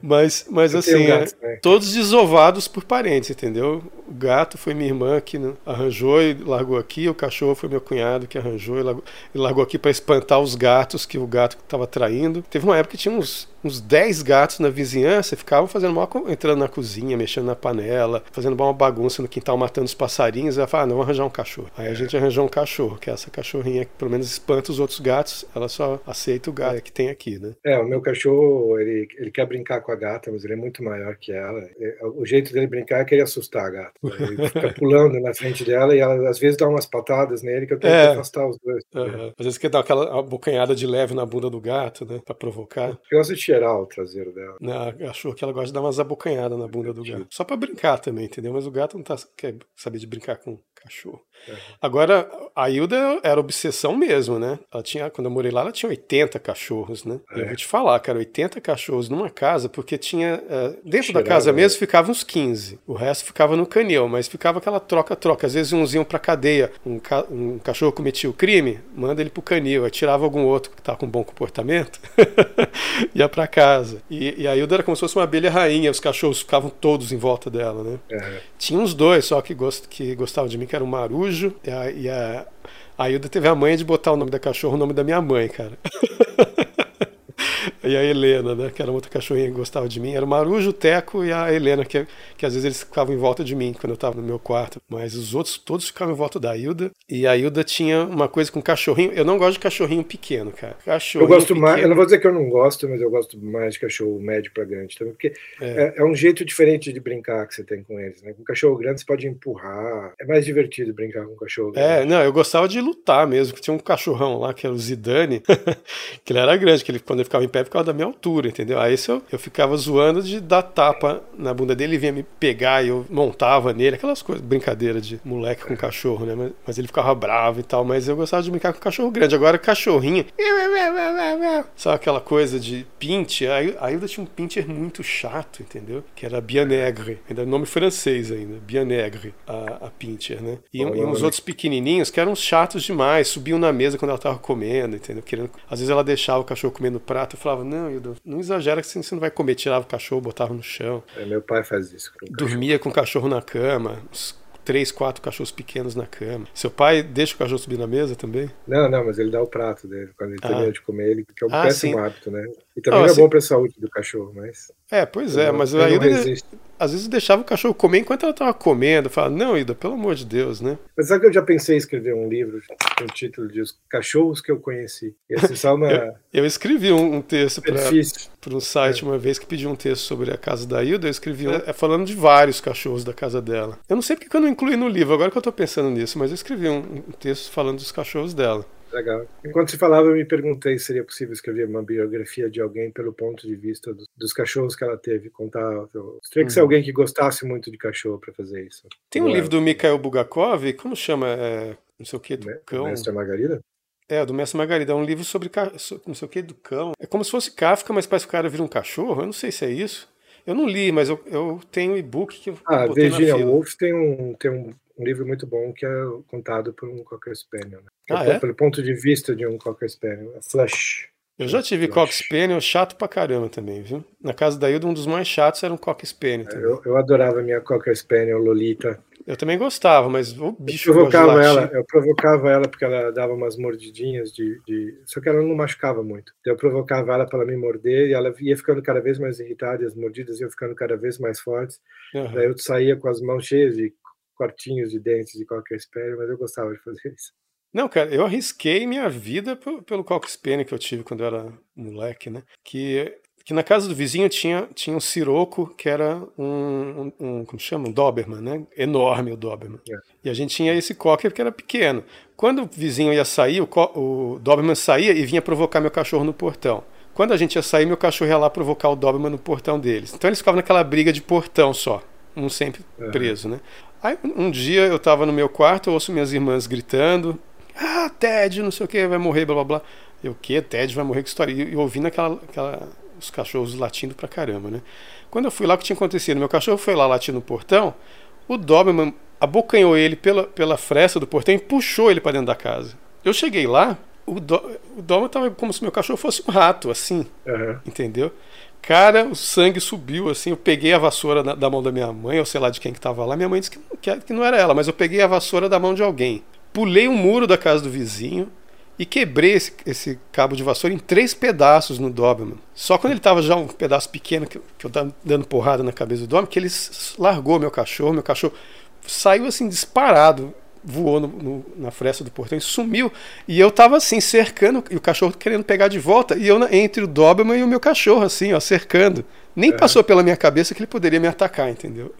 Mas, mas assim, um gato, é, todos desovados por parentes, entendeu? O gato foi minha irmã que arranjou e largou aqui, o cachorro foi meu cunhado que arranjou e largou, e largou aqui para espantar os gatos que o gato estava traindo. Teve uma época que tinha uns, uns 10 gatos na vizinhança, ficavam fazendo mal, entrando na cozinha, mexendo na panela, fazendo uma bagunça no quintal, matando os passarinhos. Ela falou: ah, não, vou arranjar um cachorro. Aí a gente arranjou um cachorro, que é essa cachorrinha que pelo menos espanta os outros gatos, ela só aceita o gato que tem aqui, né? É, o meu cachorro, ele, ele quer brincar com a gata, mas ele é muito maior que ela. É, o jeito dele brincar é querer assustar a gata. Ele fica pulando na frente dela e ela às vezes dá umas patadas nele que eu tenho é. que afastar os dois. Uhum. Às vezes quer dar aquela abocanhada de leve na bunda do gato, né? Pra provocar. Eu de cheirar o traseiro dela. Não, achou que ela gosta de dar umas abocanhadas na bunda do gato. Só pra brincar também, entendeu? Mas o gato não tá, quer saber de brincar com cachorro. Uhum. Agora, a Hilda era obsessão mesmo, né? Ela tinha, quando eu morei lá, ela tinha 80 cachorros, né? É. Eu vou te falar, cara, 80 cachorros numa casa, porque tinha. Uh, dentro Cheirava, da casa mesmo ficavam uns 15. O resto ficava no canil, mas ficava aquela troca-troca. Às vezes uns iam pra cadeia. Um, ca um, cachorro cometia o crime, manda ele pro canil. Aí tirava algum outro que tá com bom comportamento, ia pra casa. E, e a Hilda era como se fosse uma abelha rainha, os cachorros ficavam todos em volta dela, né? É. Tinha uns dois só que, gost, que gostavam de mim, que era o Marujo e a, e a, a Hilda teve a manha de botar o nome da cachorro o nome da minha mãe, cara. e a Helena, né? Que era outra cachorrinha que gostava de mim. Era o Marujo, o Teco e a Helena, que, que às vezes eles ficavam em volta de mim quando eu estava no meu quarto. Mas os outros todos ficavam em volta da Hilda. E a Hilda tinha uma coisa com cachorrinho. Eu não gosto de cachorrinho pequeno, cara. Cachorrinho eu gosto pequeno... mais. Eu não vou dizer que eu não gosto, mas eu gosto mais de cachorro médio para grande também. Porque é. É, é. um jeito diferente de brincar que você tem com eles, né? Com cachorro grande você pode empurrar. É mais divertido brincar com cachorro é, grande. É, não, eu gostava de lutar mesmo. Tinha um cachorrão lá que era o Zidane, que ele era grande, que ele, quando ele ficava em pé, ficava da minha altura, entendeu? Aí eu, eu ficava zoando de dar tapa na bunda dele, ele vinha me pegar e eu montava nele, aquelas coisas, brincadeira de moleque com cachorro, né? Mas, mas ele ficava bravo e tal, mas eu gostava de brincar com cachorro grande. Agora, cachorrinho, sabe aquela coisa de pinte? A Hilda tinha um pincher muito chato, entendeu? Que era Bianegre, ainda nome francês ainda, Bianegre, a, a pincher, né? E, e uns outros pequenininhos que eram chatos demais, subiam na mesa quando ela tava comendo, entendeu? Querendo, às vezes ela deixava o cachorro comendo prato, eu falava, não, Hilda, não exagera que você não vai comer, tirava o cachorro, botava no chão. É, meu pai faz isso. Dormia com o cachorro na cama, três, quatro cachorros pequenos na cama. Seu pai deixa o cachorro subir na mesa também? Não, não, mas ele dá o prato dele. Quando ele termina Ah. de comer, ele que é um Ah, péssimo sim. hábito, né? E também Ah, não é assim- bom pra saúde do cachorro, mas. É, pois é, mas aí às vezes deixava o cachorro comer enquanto ela tava comendo. Eu falava, não, Ida, pelo amor de Deus, né? Mas sabe que eu já pensei em escrever um livro com o título de Os Cachorros que eu conheci. Esse é só uma. Eu escrevi um, um texto É para para um site uma vez que pediu um texto sobre a casa da Hilda, eu escrevi um, é, falando de vários cachorros da casa dela. Eu não sei porque que eu não incluí no livro, agora que eu tô pensando nisso, mas eu escrevi um, um texto falando dos cachorros dela. Legal. Enquanto você falava, eu me perguntei se seria possível escrever uma biografia de alguém pelo ponto de vista dos, dos cachorros que ela teve. Contar. Teria que ser Uhum. alguém que gostasse muito de cachorro para fazer isso. Tem um Não é- livro do Mikhail Bulgakov, como chama? É, não sei o que, do Me- cão. Mestre Margarida? É, do Mestre Margarida. É um livro sobre, ca- não sei o que, do cão. É como se fosse Kafka, mas parece que o cara vira um cachorro. Eu não sei se é isso. Eu não li, mas eu, eu tenho um e-book que eu Ah, Virginia. Woolf tem um, tem um, um livro muito bom que é contado por um Cocker Spaniel. Né? Ah, é? é? Pelo ponto de vista de um Cocker Spaniel. É Flush. Eu já tive Eu Cock acho. Spaniel chato pra caramba também, viu? Na casa da Hilda, um dos mais chatos era um Cock Spaniel também. Eu, Eu, eu adorava minha Cocker Spaniel, Lolita. também gostava, mas o Eu bicho de provocava ela, eu provocava ela porque ela dava umas mordidinhas de, de- Só que ela não machucava muito. Então, eu provocava ela para me morder e ela ia ficando cada vez mais irritada e as mordidas iam ficando cada vez mais fortes. Aham. Daí eu saía com as mãos cheias de cortinhos de dentes de qualquer espécie, mas eu gostava de fazer isso. Não, cara, eu arrisquei minha vida pelo, pelo que eu tive quando eu era moleque, né? Que, que na casa do vizinho tinha, tinha um siroco que era um, um, um- como chama? Um Doberman, né? Enorme o Doberman. É. E a gente tinha esse Cocker que era pequeno. Quando o vizinho ia sair, o, o Doberman saía e vinha provocar meu cachorro no portão. Quando a gente ia sair, meu cachorro ia lá provocar o Doberman no portão deles. Então eles ficavam naquela briga de portão só, um sempre Uhum. preso, né? Aí um dia eu tava no meu quarto, eu ouço minhas irmãs gritando, ah, Ted, não sei o que, vai morrer, blá blá blá. Eu, o que? Ted vai morrer, que história? E, ouvindo aquela, aquela, os cachorros latindo pra caramba, né? Quando eu fui lá, o que tinha acontecido? Meu cachorro foi lá latir no portão, o Doberman abocanhou ele pela, pela fresta do portão e puxou ele pra dentro da casa. Eu cheguei lá, o, do, o Doberman tava como se meu cachorro fosse um rato, assim, Aham. entendeu? Cara, o sangue subiu, assim, eu peguei a vassoura da, mão da minha mãe, ou sei lá de quem que tava lá, minha mãe disse que, que, não era ela, mas eu peguei a vassoura da mão de alguém. Pulei um muro da casa do vizinho e quebrei esse, esse cabo de vassoura em três pedaços no Doberman. Só quando ele tava já um pedaço pequeno, que, eu- que eu tava dando porrada na cabeça do Doberman, que ele largou meu cachorro, meu cachorro saiu assim disparado, voou no- no- na fresta do portão e sumiu. E eu tava assim, cercando, e o cachorro querendo pegar de volta, e eu entre o Doberman e o meu cachorro, assim, ó, cercando. Nem É. passou pela minha cabeça que ele poderia me atacar, entendeu?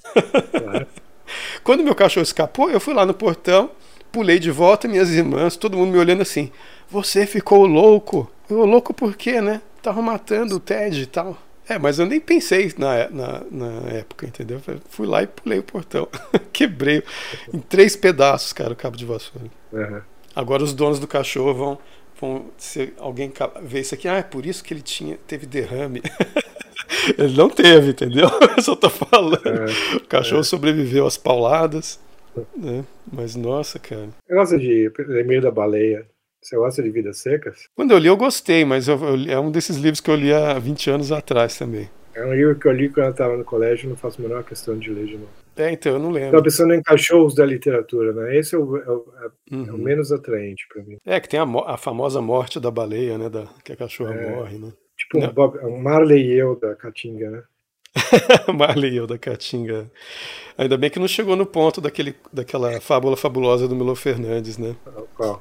Claro. Quando meu cachorro escapou, eu fui lá no portão, pulei de volta, minhas irmãs, todo mundo me olhando assim. Você ficou louco? Eu, louco por quê, né? Tava matando o Ted e tal. É, mas eu nem pensei na, na, na época, entendeu? Fui lá e pulei o portão. Quebrei em três pedaços, cara, o cabo de vassoura. Aham. Agora os donos do cachorro vão. vão se alguém ver isso aqui, ah, é por isso que ele tinha, teve derrame. ele não teve, entendeu? Eu só tô falando. É. O cachorro sobreviveu às pauladas. Né? Mas nossa, cara. Eu gosto de Lemir da Baleia. Você gosta de Vidas Secas? Quando eu li, eu gostei, mas eu- eu é um desses livros que eu li há 20 anos atrás também. É um livro que eu li quando eu estava no colégio, não faço a menor questão de ler de novo. É, então, eu não lembro. pensando em cachorros da literatura, né? Esse é o, é o- é o Uhum. menos atraente para mim. É, que tem a, a famosa morte da baleia, né? Da, que a cachorra É. morre, né? Tipo um, Não. Bob, um Marley e eu da Caatinga, né? Marley e eu da Caatinga. Ainda bem que não chegou no ponto daquele, daquela fábula fabulosa do Milo Fernandes, né?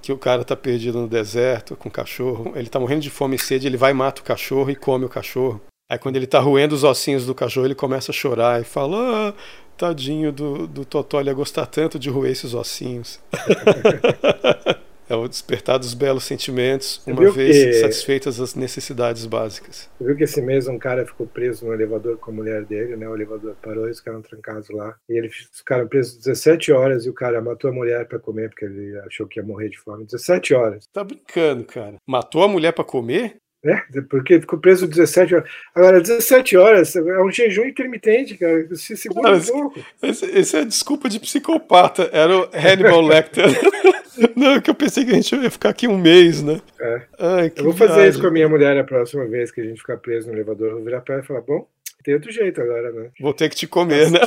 Que o cara tá perdido no deserto com o cachorro, ele tá morrendo de fome e sede, ele vai e mata o cachorro e come o cachorro. Aí quando ele tá roendo os ossinhos do cachorro, ele começa a chorar e fala: ah, tadinho do, do Totó, ele ia gostar tanto de roer esses ossinhos. é o despertar dos belos sentimentos, Você uma vez que- satisfeitas as necessidades básicas. Você viu que esse mês um cara ficou preso no elevador com a mulher dele, né? O elevador parou e eles ficaram trancados lá. E eles ficaram presos 17 horas e o cara matou a mulher para comer porque ele achou que ia morrer de fome. 17 horas. Tá brincando, cara. Matou a mulher pra comer? Né? Porque ficou preso 17 horas. Agora, 17 horas é um jejum intermitente, cara. Se segura um pouco. Esse, esse é desculpa de psicopata. Era o Hannibal Lecter. Não, que eu pensei que a gente ia ficar aqui um mês, né? É. Ai, Eu vou fazer viagem. isso com a minha mulher a próxima vez que a gente ficar preso no elevador. Eu vou virar pra ela e falar: bom, Tem outro jeito agora, né? Vou ter que te comer, né?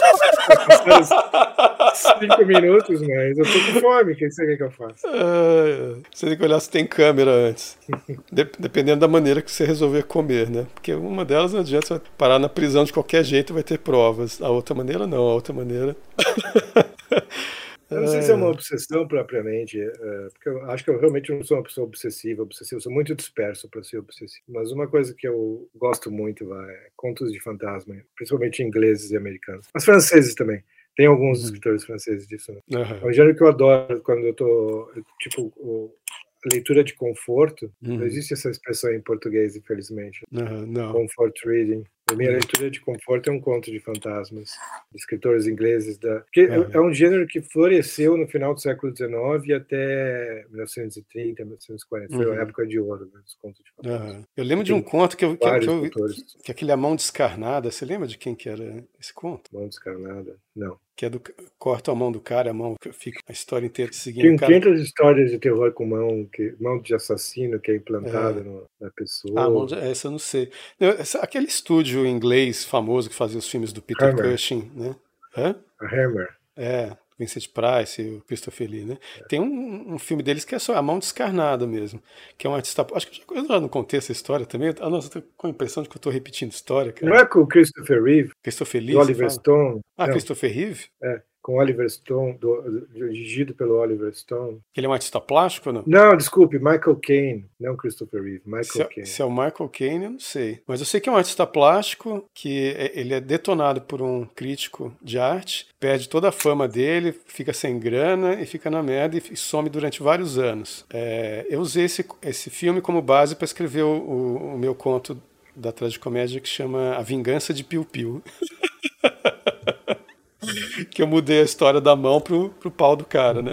Cinco minutos, mas eu tô com fome. O que você quer que eu faça? você tem que olhar se tem câmera antes. Dependendo da maneira que você resolver comer, né? Porque uma delas não adianta você parar na prisão de qualquer jeito vai ter provas. A outra maneira não, a outra maneira. Eu não sei se é uma obsessão propriamente, é, porque eu acho que eu realmente não sou uma pessoa obsessiva, obsessiva, eu sou muito disperso para ser obsessivo. Mas uma coisa que eu gosto muito vai, é contos de fantasma, principalmente ingleses e americanos. Mas franceses também. Tem alguns uhum. escritores franceses disso. Né? Uhum. É um gênero que eu adoro quando eu tô, tipo, o, leitura de conforto. Uhum. Não existe essa expressão em português, infelizmente. Uhum, não. Comfort reading. A minha leitura de conforto é um conto de fantasmas, de escritores ingleses. Da... que uhum. é um gênero que floresceu no final do século XIX até 1930, 1940. Foi a uhum. época de ouro né, dos contos de fantasmas. Uhum. Eu lembro de um conto que eu, que, que, eu, que é aquele A Mão Descarnada. Você lembra de quem que era esse conto? Mão Descarnada? Não que é do corta a mão do cara, a mão fica a história inteira seguindo. Tem cara. 500 histórias de terror com mão, que, mão de assassino que é implantada é. No, na pessoa. Ah, mão de, essa eu não sei. Essa, aquele estúdio inglês famoso que fazia os filmes do Peter Hammer. Cushing, né? Hã? A Hammer. É, Vincent Price e o Christopher Lee, né? É. Tem um, um, filme deles que é só a mão descarnada mesmo, que é um artista. Acho que eu já não contei essa história também. Ah, nossa, eu tô com a impressão de que eu tô repetindo história. Cara. Não é com o Christopher Reeve? Christopher Lee. Oliver Stone. Ah, não. Christopher Reeve? É com Oliver Stone, do, dirigido pelo Oliver Stone. Ele é um artista plástico ou não? Não, desculpe, Michael Caine, não Christopher Reeve, Michael se, é, Caine. Se é o Michael Caine, eu não sei. Mas eu sei que é um artista plástico, que é, ele é detonado por um crítico de arte, perde toda a fama dele, fica sem grana e fica na merda e some durante vários anos. É, eu usei esse, esse filme como base para escrever o, o, o meu conto da tragicomédia que chama A Vingança de Piu Piu. que eu mudei a história da mão pro, pro pau do cara, né?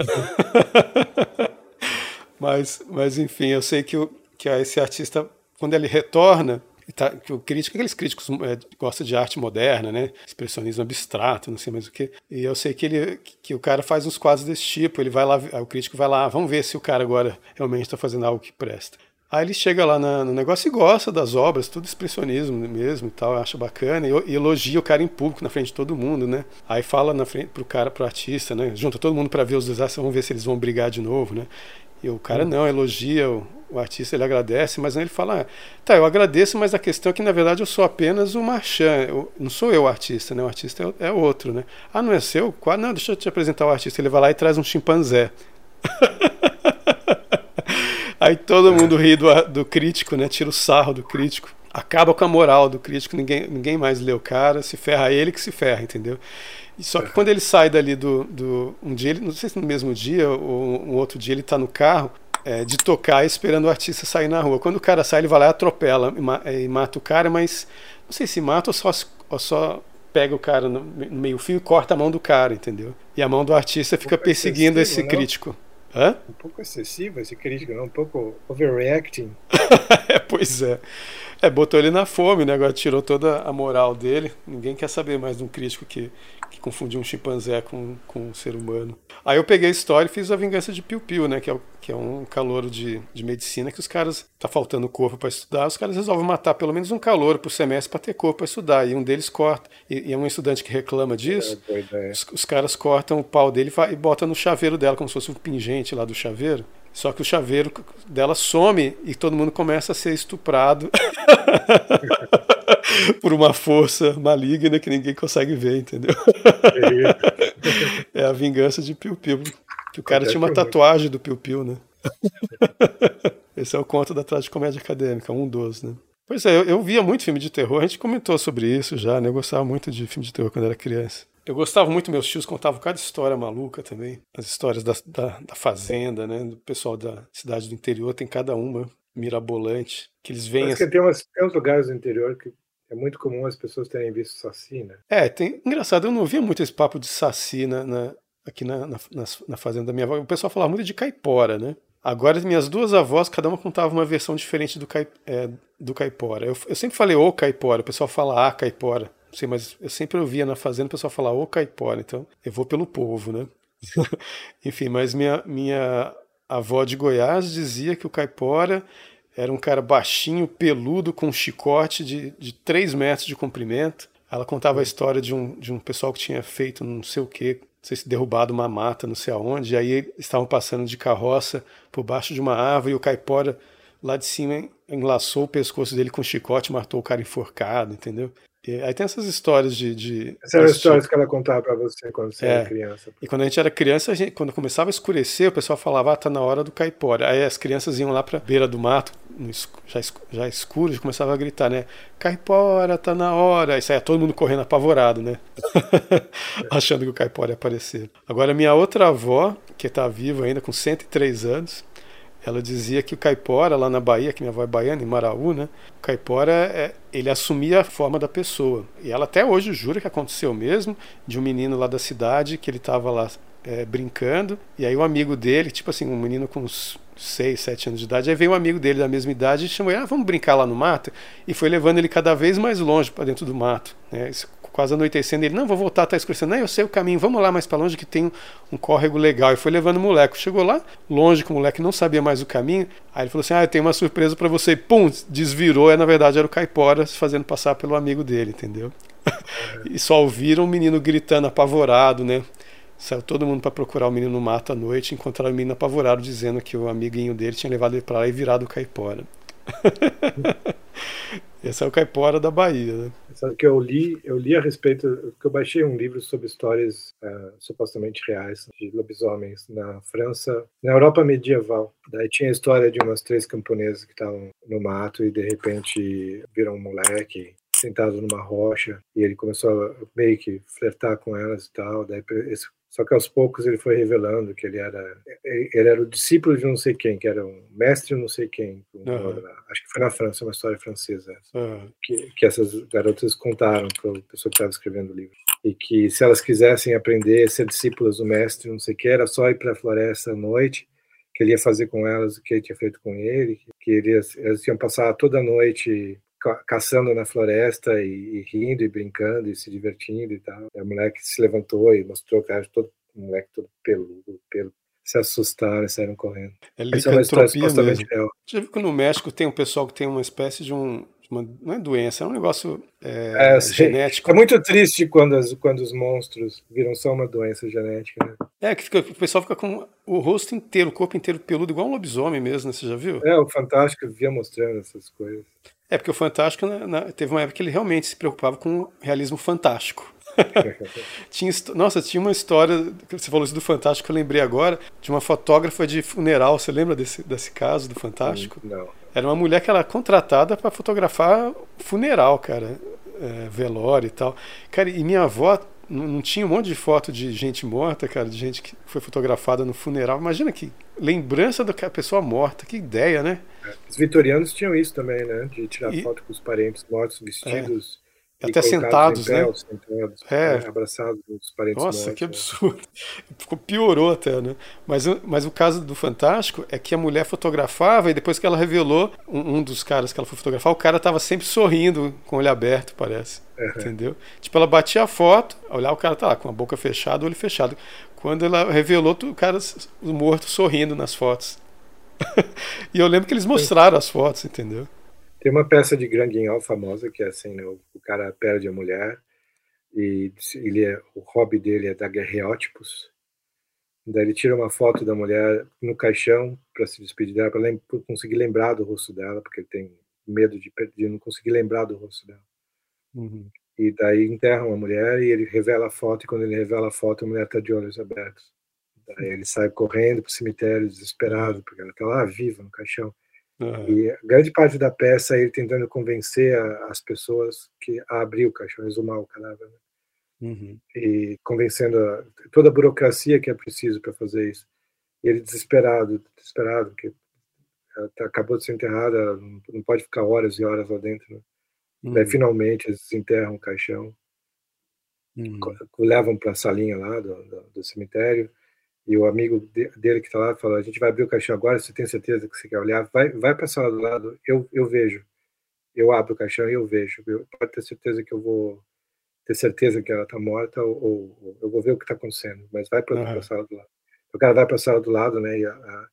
mas, mas enfim, eu sei que, o, que esse artista, quando ele retorna, tá, que o crítico, aqueles críticos é, gostam de arte moderna, né? Expressionismo abstrato, não sei mais o que. E eu sei que ele, que o cara faz uns quadros desse tipo. Ele vai lá, o crítico vai lá, vamos ver se o cara agora realmente está fazendo algo que presta. Aí ele chega lá na, no negócio e gosta das obras, tudo expressionismo mesmo e tal, acha bacana, e, e, elogia o cara em público, na frente de todo mundo, né? Aí fala na frente pro cara, pro artista, né? Junta todo mundo para ver os desastres, vamos ver se eles vão brigar de novo, né? E o cara não, elogia o, o artista, ele agradece, mas ele fala, ah, tá, eu agradeço, mas a questão é que na verdade eu sou apenas o marchand, eu, não sou eu o artista, né? O artista é, é outro, né? Ah, não é seu? Não, deixa eu te apresentar o artista. Ele vai lá e traz um chimpanzé. Aí todo mundo ri do, do crítico, né? Tira o sarro do crítico. Acaba com a moral do crítico, ninguém, ninguém mais lê o cara, se ferra ele que se ferra, entendeu? Só que quando ele sai dali do, do. Um dia, ele, não sei se no mesmo dia ou um outro dia, ele está no carro é, de tocar esperando o artista sair na rua. Quando o cara sai, ele vai lá e atropela e, mata o cara, mas não sei se mata ou só, ou só pega o cara no, no meio-fio e corta a mão do cara, entendeu? E a mão do artista fica perseguindo esse crítico. Hã? Um pouco excessivo esse crítico, não? um pouco overreacting. é, pois é. É, botou ele na fome, né? Agora tirou toda a moral dele. Ninguém quer saber mais de um crítico que que confundiu um chimpanzé com, com um ser humano. Aí eu peguei a história e fiz a vingança de Piu Piu, né? Que é, que é um calouro de, de medicina que os caras. tá faltando corpo para estudar, os caras resolvem matar pelo menos um calouro por semestre para ter corpo para estudar. E um deles corta. E, e, é um estudante que reclama disso. É, os, os, caras cortam o pau dele e, e botam no chaveiro dela, como se fosse um pingente lá do chaveiro. Só que o chaveiro dela some e todo mundo começa a ser estuprado por uma força maligna que ninguém consegue ver, entendeu? é a vingança de Piu Piu. Que o cara tinha uma tatuagem do Piu Piu, né? Esse é o conto da comédia acadêmica, um dos, né? Pois é, eu, eu, via muito filme de terror, a gente comentou sobre isso já, né? Eu gostava muito de filme de terror quando era criança. Eu gostava muito, meus tios contavam cada história maluca também. As histórias da, da, da fazenda, né? Do pessoal da cidade do interior, tem cada uma mirabolante. Que eles vêm. Assim... tem, umas, tem uns lugares do interior que é muito comum as pessoas terem visto Saci, né? É, tem. Engraçado, eu não ouvia muito esse papo de Saci na, na aqui na, na, na, fazenda da minha avó. O pessoal falava muito de caipora, né? Agora, minhas duas avós, cada uma contava uma versão diferente do, caip, é, do caipora. Eu, eu, sempre falei o caipora, o pessoal fala a caipora. Não sei, mas eu sempre ouvia na fazenda o pessoal falar o caipora, então eu vou pelo povo, né? Enfim, mas minha, minha avó de Goiás dizia que o caipora era um cara baixinho, peludo, com um chicote de, de 3 metros de comprimento. Ela contava a história de um, de um pessoal que tinha feito não sei o que, não sei se derrubado uma mata, não sei aonde, e aí estavam passando de carroça por baixo de uma árvore e o caipora lá de cima enlaçou o pescoço dele com um chicote, matou o cara enforcado, entendeu? E aí tem essas histórias de. de Essas eram as histórias que ela contava para você quando você é. era criança. E quando a gente era criança, gente, quando começava a escurecer, o pessoal falava, ah, tá na hora do caipora. Aí as crianças iam lá pra beira do mato, já, já escuro, já começava a gritar, né? Caipora, tá na hora. Aí saía todo mundo correndo apavorado, né? Achando que o caipora ia aparecer. Agora, minha outra avó, que tá viva ainda, com 103 anos, ela dizia que o caipora lá na Bahia, que minha avó é baiana, em Maraú, né? O caipora, é, ele assumia a forma da pessoa. E ela até hoje jura que aconteceu mesmo, de um menino lá da cidade, que ele estava lá é, brincando, e aí um amigo dele, tipo assim, um menino com uns 6, 7 anos de idade, aí veio um amigo dele da mesma idade e chamou ele, ah, vamos brincar lá no mato, e foi levando ele cada vez mais longe para dentro do mato, né? Isso quase anoitecendo. Ele, não, vou voltar, tá escurecendo. Não, eu sei o caminho, vamos lá mais para longe que tem um córrego legal. E foi levando o moleque. Chegou lá, longe, que o moleque não sabia mais o caminho. Aí ele falou assim: Ah, eu tenho uma surpresa para você. E, pum, desvirou. E na verdade era o caipora se fazendo passar pelo amigo dele, entendeu? e só ouviram o menino gritando apavorado, né? Saiu todo mundo para procurar o menino no mato à noite, encontraram o menino apavorado dizendo que o amiguinho dele tinha levado ele para lá e virado o caipora. Esse é o caipora da Bahia, né? Sabe que eu li, eu li a respeito, que eu baixei um livro sobre histórias uh, supostamente reais de lobisomens na França, na Europa medieval. Daí tinha a história de umas três camponesas que estavam no mato e de repente viram um moleque sentado numa rocha e ele começou a meio que flertar com elas e tal. Daí esse só que aos poucos ele foi revelando que ele era ele era o discípulo de não sei quem, que era um mestre não sei quem. Uhum. Acho que foi na França, uma história francesa. Uhum. Que, que essas garotas contaram para a pessoa que estava escrevendo o livro. E que se elas quisessem aprender, ser discípulas do mestre não sei o que, era só ir para a floresta à noite, que ele ia fazer com elas o que ele tinha feito com ele, que eles, eles iam passar toda a noite caçando na floresta e, e, rindo e brincando e se divertindo e tal. E a moleque se levantou e mostrou o cara todo, um moleque todo peludo, pelo, se assustaram e saíram correndo. É Essa é uma história supostamente real. Já viu que no México tem um pessoal que tem uma espécie de um. Uma, não é doença, é um negócio é, é, genético. É muito triste quando, as, quando os monstros viram só uma doença genética. Né? É, que fica, o pessoal fica com o rosto inteiro, o corpo inteiro peludo, igual um lobisomem mesmo, né? Você já viu? É, o Fantástico via mostrando essas coisas. É, porque o Fantástico, né, na, teve uma época que ele realmente se preocupava com o realismo fantástico. tinha, nossa, tinha uma história, você falou isso do Fantástico, eu lembrei agora, de uma fotógrafa de funeral. Você lembra desse, desse caso do Fantástico? Não. Era uma mulher que era contratada para fotografar funeral, cara. É, velório e tal. Cara, e minha avó não, tinha um monte de foto de gente morta, cara, de gente que foi fotografada no funeral. Imagina que lembrança da pessoa morta, que ideia, né? Os vitorianos tinham isso também, né? De tirar e... foto com os parentes mortos vestidos. É. Até sentados, né? sentados, é. Né? abraçados os parentes Nossa, mortos, que absurdo. Né? Ficou, piorou até, né? Mas, mas o caso do Fantástico é que a mulher fotografava e depois que ela revelou um, um dos caras que ela foi fotografar, o cara estava sempre sorrindo com o olho aberto, parece. Uhum. Entendeu? Tipo, ela batia a foto, olhar o cara tá lá com a boca fechada, o olho fechado. Quando ela revelou, o cara o morto sorrindo nas fotos. e eu lembro que eles mostraram as fotos, entendeu? Tem uma peça de Grand Guignol famosa que é assim, né, o cara perde a mulher e ele é, o hobby dele é dar guerreótipos. Daí ele tira uma foto da mulher no caixão para se despedir dela, para conseguir lembrar do rosto dela, porque ele tem medo de, de não conseguir lembrar do rosto dela. Uhum. E daí enterram a mulher e ele revela a foto, e quando ele revela a foto, a mulher está de olhos abertos. Daí ele sai correndo para o cemitério, desesperado, porque ela está lá viva no caixão. Uhum. E grande parte da peça é ele tentando convencer a, as pessoas que a abrir o caixão, exumar o cadáver. Né? Uhum. E convencendo a, toda a burocracia que é preciso para fazer isso. E ele desesperado, desesperado, porque acabou de ser enterrada, não, não, pode ficar horas e horas lá dentro. Né? Uhum. Daí finalmente eles desenterram o caixão, uhum. levam para a salinha lá do, do, do cemitério e o amigo dele que está lá fala: a gente vai abrir o caixão agora. Você tem certeza que você quer olhar? Vai, vai para a sala do lado. Eu, eu vejo. Eu abro o caixão e eu vejo. Eu, pode ter certeza que eu vou ter certeza que ela está morta ou, ou, eu vou ver o que está acontecendo. Mas vai para uhum. a sala do lado. O cara vai para a sala do lado, né? E, a, a,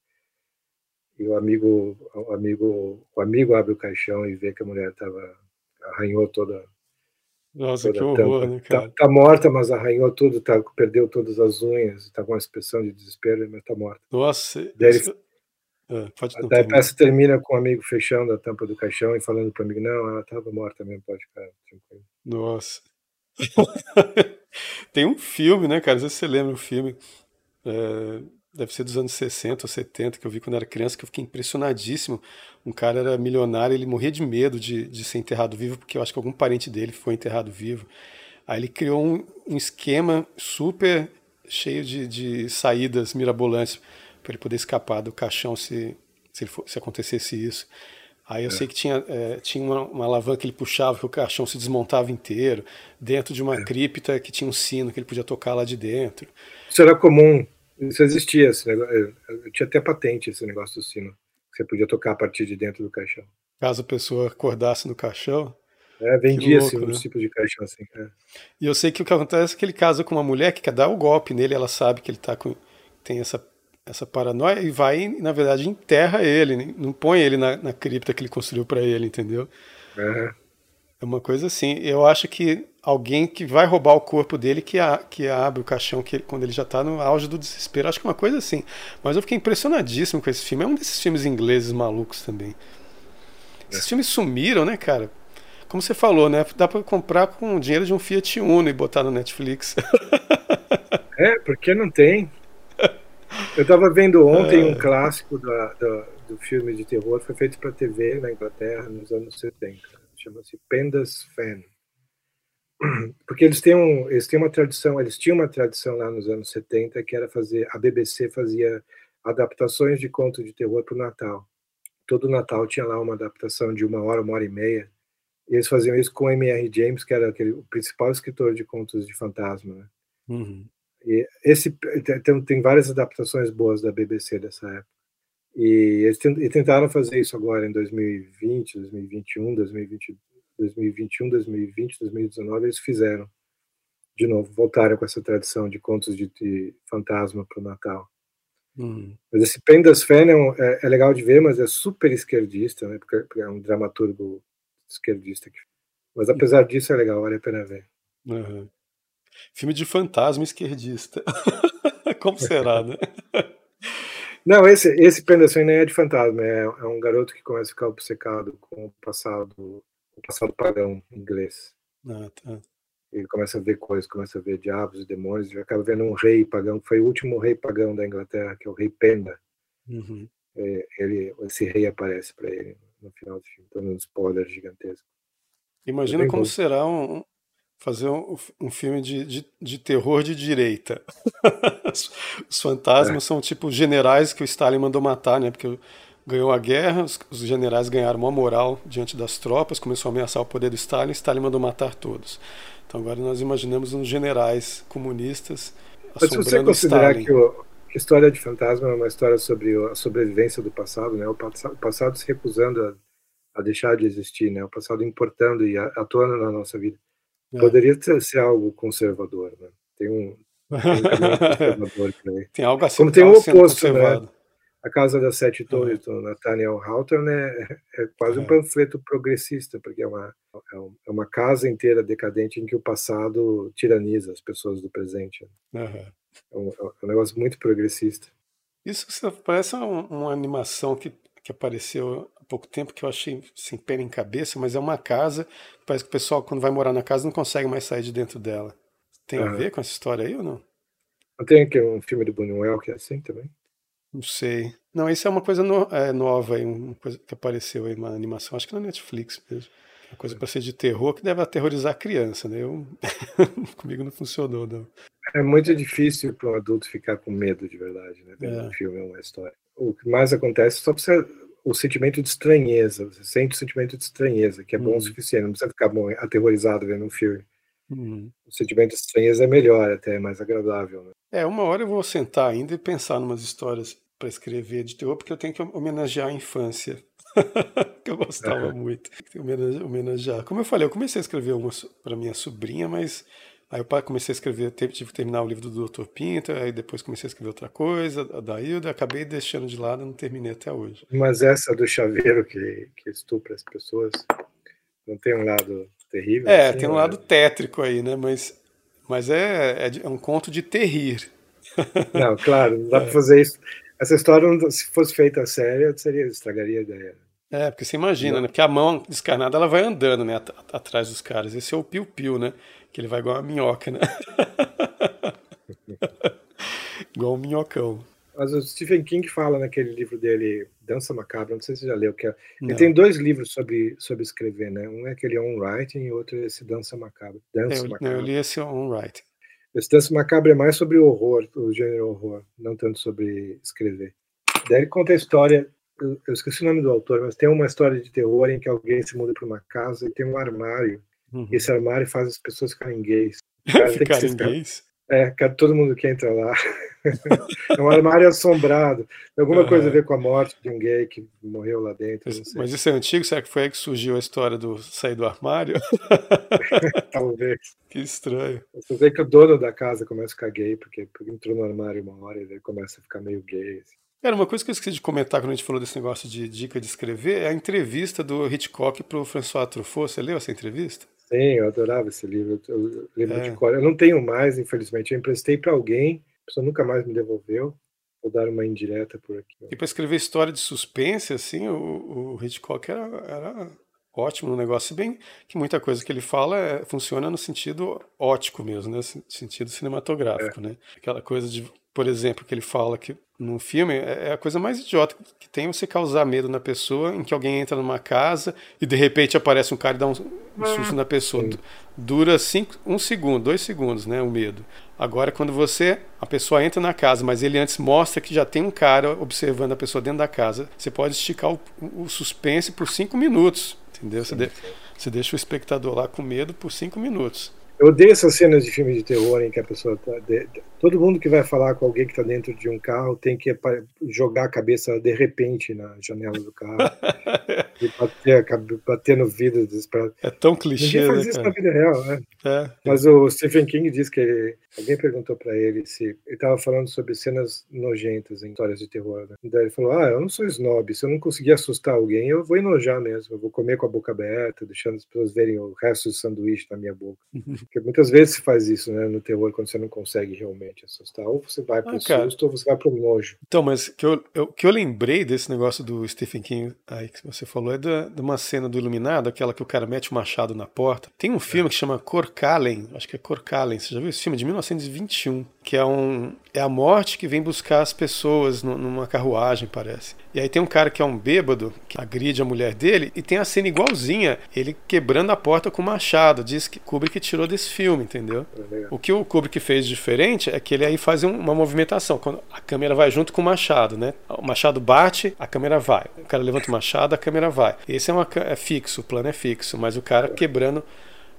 e, o amigo, o amigo, o amigo abre o caixão e vê que a mulher estava arranhou toda Nossa, que horror, né, tá, cara? Tá, tá, morta, mas arranhou tudo, tá, perdeu todas as unhas, tá com uma expressão de desespero, mas tá morta. Nossa, daí, isso... ah, pode daí a peça termina com o um amigo fechando a tampa do caixão e falando pro amigo, não, ela tava morta mesmo, pode ficar tranquilo. Nossa. Tem um filme, né, cara? Não sei se você lembra o filme. É, deve ser dos anos 60 ou 70, que eu vi quando era criança, que eu fiquei impressionadíssimo. Um cara era milionário, ele morria de medo de, de ser enterrado vivo, porque eu acho que algum parente dele foi enterrado vivo. Aí ele criou um, um esquema super cheio de, de saídas mirabolantes para ele poder escapar do caixão se, se, for, se acontecesse isso. Aí eu é. sei que tinha, é, tinha uma, uma, alavanca que ele puxava, que o caixão se desmontava inteiro, dentro de uma é. cripta que tinha um sino que ele podia tocar lá de dentro. Isso era comum, isso existia, esse negócio, eu tinha até patente esse negócio do sino, você podia tocar a partir de dentro do caixão. Caso a pessoa acordasse no caixão. É, vendia-se um né? tipo de caixão assim. É. E eu sei que o que acontece é que ele casa com uma mulher que quer dar o golpe nele, ela sabe que ele tá com, tem essa essa paranoia e vai, e, na verdade, enterra ele, não põe ele na, na cripta que ele construiu para ele, entendeu? Uhum. É uma coisa assim. Eu acho que alguém que vai roubar o corpo dele que, a, que abre o caixão que, quando ele já está no auge do desespero. Acho que é uma coisa assim. Mas eu fiquei impressionadíssimo com esse filme. É um desses filmes ingleses malucos também. Esses é. filmes sumiram, né, cara? Como você falou, né? Dá para comprar com o dinheiro de um Fiat Uno e botar no Netflix. é, porque não tem. Eu estava vendo ontem um clássico da, da, do filme de terror, foi feito para TV na Inglaterra nos anos 70. Chama-se Pendas Fan. Porque eles têm, um, eles têm uma tradição, eles tinham uma tradição lá nos anos 70 que era fazer, a BBC fazia adaptações de conto de terror para o Natal. Todo Natal tinha lá uma adaptação de uma hora, uma hora e meia. E eles faziam isso com M.R. James, que era aquele, o principal escritor de contos de fantasma. Né? Uhum. E esse tem, tem várias adaptações boas da BBC dessa época. E eles tentaram fazer isso agora em 2020, 2021, 2020, 2021, 2020, 2019, eles fizeram de novo, voltaram com essa tradição de contos de, de fantasma para o Natal. Hum. Mas esse Pendas Fennel é, é, legal de ver, mas é super esquerdista, né? Porque é um dramaturgo esquerdista. Mas apesar disso é legal, vale a pena ver. Uhum. Filme de fantasma esquerdista. Como será, né? Não, esse, esse Penderson nem é de fantasma, é, é, um garoto que começa a ficar obcecado com o passado, o passado pagão inglês. Ah, tá. Ele começa a ver coisas, começa a ver diabos e demônios, e acaba vendo um rei pagão, que foi o último rei pagão da Inglaterra, que é o rei Penda. Uhum. É, ele, esse rei aparece para ele no final do filme, dando um spoiler gigantesco. Imagina é como bom. será um, fazer um, um filme de, de, de, terror de direita. os fantasmas é. são tipo generais que o Stalin mandou matar, né? Porque ganhou a guerra, os, generais ganharam uma moral diante das tropas, começou a ameaçar o poder do Stalin, Stalin mandou matar todos. Então agora nós imaginamos uns generais comunistas Mas se você considerar Stalin. que o, a história de fantasma é uma história sobre a sobrevivência do passado, né? O passado, se recusando a, a, deixar de existir, né? O passado importando e atuando na nossa vida. É. Poderia ter, ser algo conservador, né? Tem um, tem um conservador Tem algo assim. Como tem o oposto, né? A Casa das Sete Torres do Nathaniel Hawthorne né? é quase um panfleto progressista, porque é uma, é uma casa inteira decadente em que o passado tiraniza as pessoas do presente. Uhum. É, um, é um negócio muito progressista. Isso parece uma, uma animação que, que apareceu pouco tempo que eu achei sem pé em cabeça, mas é uma casa. Parece que o pessoal, quando vai morar na casa, não consegue mais sair de dentro dela. Tem a ver com essa história aí ou não? Não tem aqui um filme do Buñuel que é assim também? Não sei. Não, isso é uma coisa no, é, nova aí, uma coisa que apareceu aí, uma animação, acho que na Netflix mesmo. Uma coisa para ser de terror que deve aterrorizar a criança, né? Eu... Comigo não funcionou, não. É muito difícil para um adulto ficar com medo de verdade, né? Vendo é. um filme, uma história. O que mais acontece só para você o sentimento de estranheza. Você sente o sentimento de estranheza, que é bom o uhum. suficiente, não precisa ficar bom, aterrorizado vendo um filme. Uhum. O sentimento de estranheza é melhor, até é mais agradável. Né? É, uma hora eu vou sentar ainda e pensar em umas histórias para escrever de terror, porque eu tenho que homenagear a infância. que eu gostava muito. Homenagear. Como eu falei, eu comecei a escrever uma para minha sobrinha, mas Aí eu comecei a escrever, tive que terminar o livro do Dr. Pinto, aí depois comecei a escrever outra coisa, a da Hilda, acabei deixando de lado, não terminei até hoje. Mas essa do chaveiro que, que estupra as pessoas, não tem um lado terrível. É, assim, tem um ou lado tétrico aí, né? Mas, mas é, é, é um conto de terrir. Não, claro, não dá É. pra fazer isso. Essa história, se fosse feita séria, seria, estragaria a ideia. É, porque você imagina, Não. né? Porque a mão descarnada ela vai andando, né? at- atrás dos caras. Esse é o piu-piu, né? Que ele vai igual uma minhoca, né? igual um minhocão. Mas o Stephen King fala naquele livro dele, Dança Macabra, não sei se você já leu, que é, ele tem dois livros sobre, sobre escrever, né? Um é aquele On Writing e o outro é esse Dança Macabra. Dança Eu, não, Macabra. eu li esse on right. Esse Dança Macabra é mais sobre horror, o gênero horror, não tanto sobre escrever. Daí ele conta a história, eu, eu esqueci o nome do autor, mas tem uma história de terror em que alguém se muda para uma casa e tem um armário, Uhum. e esse armário faz as pessoas ficarem gays. O cara tem que se. É, cara, todo mundo que entra lá. é um armário assombrado. Tem alguma Aham. coisa a ver com a morte de um gay que morreu lá dentro, Mas, isso é antigo? Será que foi aí que surgiu a história do sair do armário? Talvez. que estranho. Eu só sei que o dono da casa começa a ficar gay, porque, entrou no armário uma hora e ele começa a ficar meio gay. assim. Cara, uma coisa que eu esqueci de comentar quando a gente falou desse negócio de dica de escrever é a entrevista do Hitchcock pro François Truffaut. Você leu essa entrevista? Sim, eu adorava esse livro. O livro É. de cor. Eu não tenho mais, infelizmente. Eu emprestei para alguém, a pessoa nunca mais me devolveu. Vou dar uma indireta por aqui. E para escrever história de suspense, assim, o, o Hitchcock era, era ótimo no negócio, se bem que muita coisa que ele fala é- funciona no sentido ótico mesmo, né? Sen- Sentido cinematográfico, né? Aquela coisa de, por exemplo, que ele fala que num filme é é a coisa mais idiota que tem você causar medo na pessoa, em que alguém entra numa casa e de repente aparece um cara e dá um, um susto na pessoa. Dura cinco, um segundo, dois segundos, né? O medo. Agora, quando você, a pessoa entra na casa, mas ele antes mostra que já tem um cara observando a pessoa dentro da casa, você pode esticar o, o suspense por cinco minutos, entendeu? Você, de- você deixa o espectador lá com medo por cinco minutos. Eu odeio essas cenas de filme de terror em que a pessoa tá. de- de- todo mundo que vai falar com alguém que está dentro de um carro tem que jogar a cabeça de repente na janela do carro e bater, bater no vidro desesperado. É tão clichê, Ninguém faz né, isso na cara? vida real, né? É. Mas o Stephen King diz que alguém perguntou para ele se ele estava falando sobre cenas nojentas em histórias de terror. Né? Daí ele falou: Ah, eu não sou snob. Se eu não conseguir assustar alguém, eu vou enojar mesmo. Eu vou comer com a boca aberta, deixando as pessoas verem o resto do sanduíche na minha boca. Porque muitas vezes se faz isso, né, no terror, quando você não consegue realmente assustar. Ou você vai pro Ah, cara. susto, ou você vai pro nojo. Então, mas que eu, eu- que eu lembrei desse negócio do Stephen King aí que você falou é da, de uma cena do Iluminado, aquela que o cara mete o machado na porta. Tem um filme que chama Corcalen, acho que é Corcalen, você já viu esse filme? De 1921, que é um é a morte que vem buscar as pessoas nu- numa carruagem, parece. E aí tem um cara que é um bêbado, que agride a mulher dele, e tem a cena igualzinha, ele quebrando a porta com o machado. Diz que Kubrick tirou desse filme, entendeu? Né? O que o Kubrick fez diferente é que ele aí faz um- uma movimentação. Quando a câmera vai junto com o machado, né? O machado bate, a câmera vai. O cara levanta o machado, a câmera vai. Esse é, uma, é fixo, o plano é fixo, mas o cara quebrando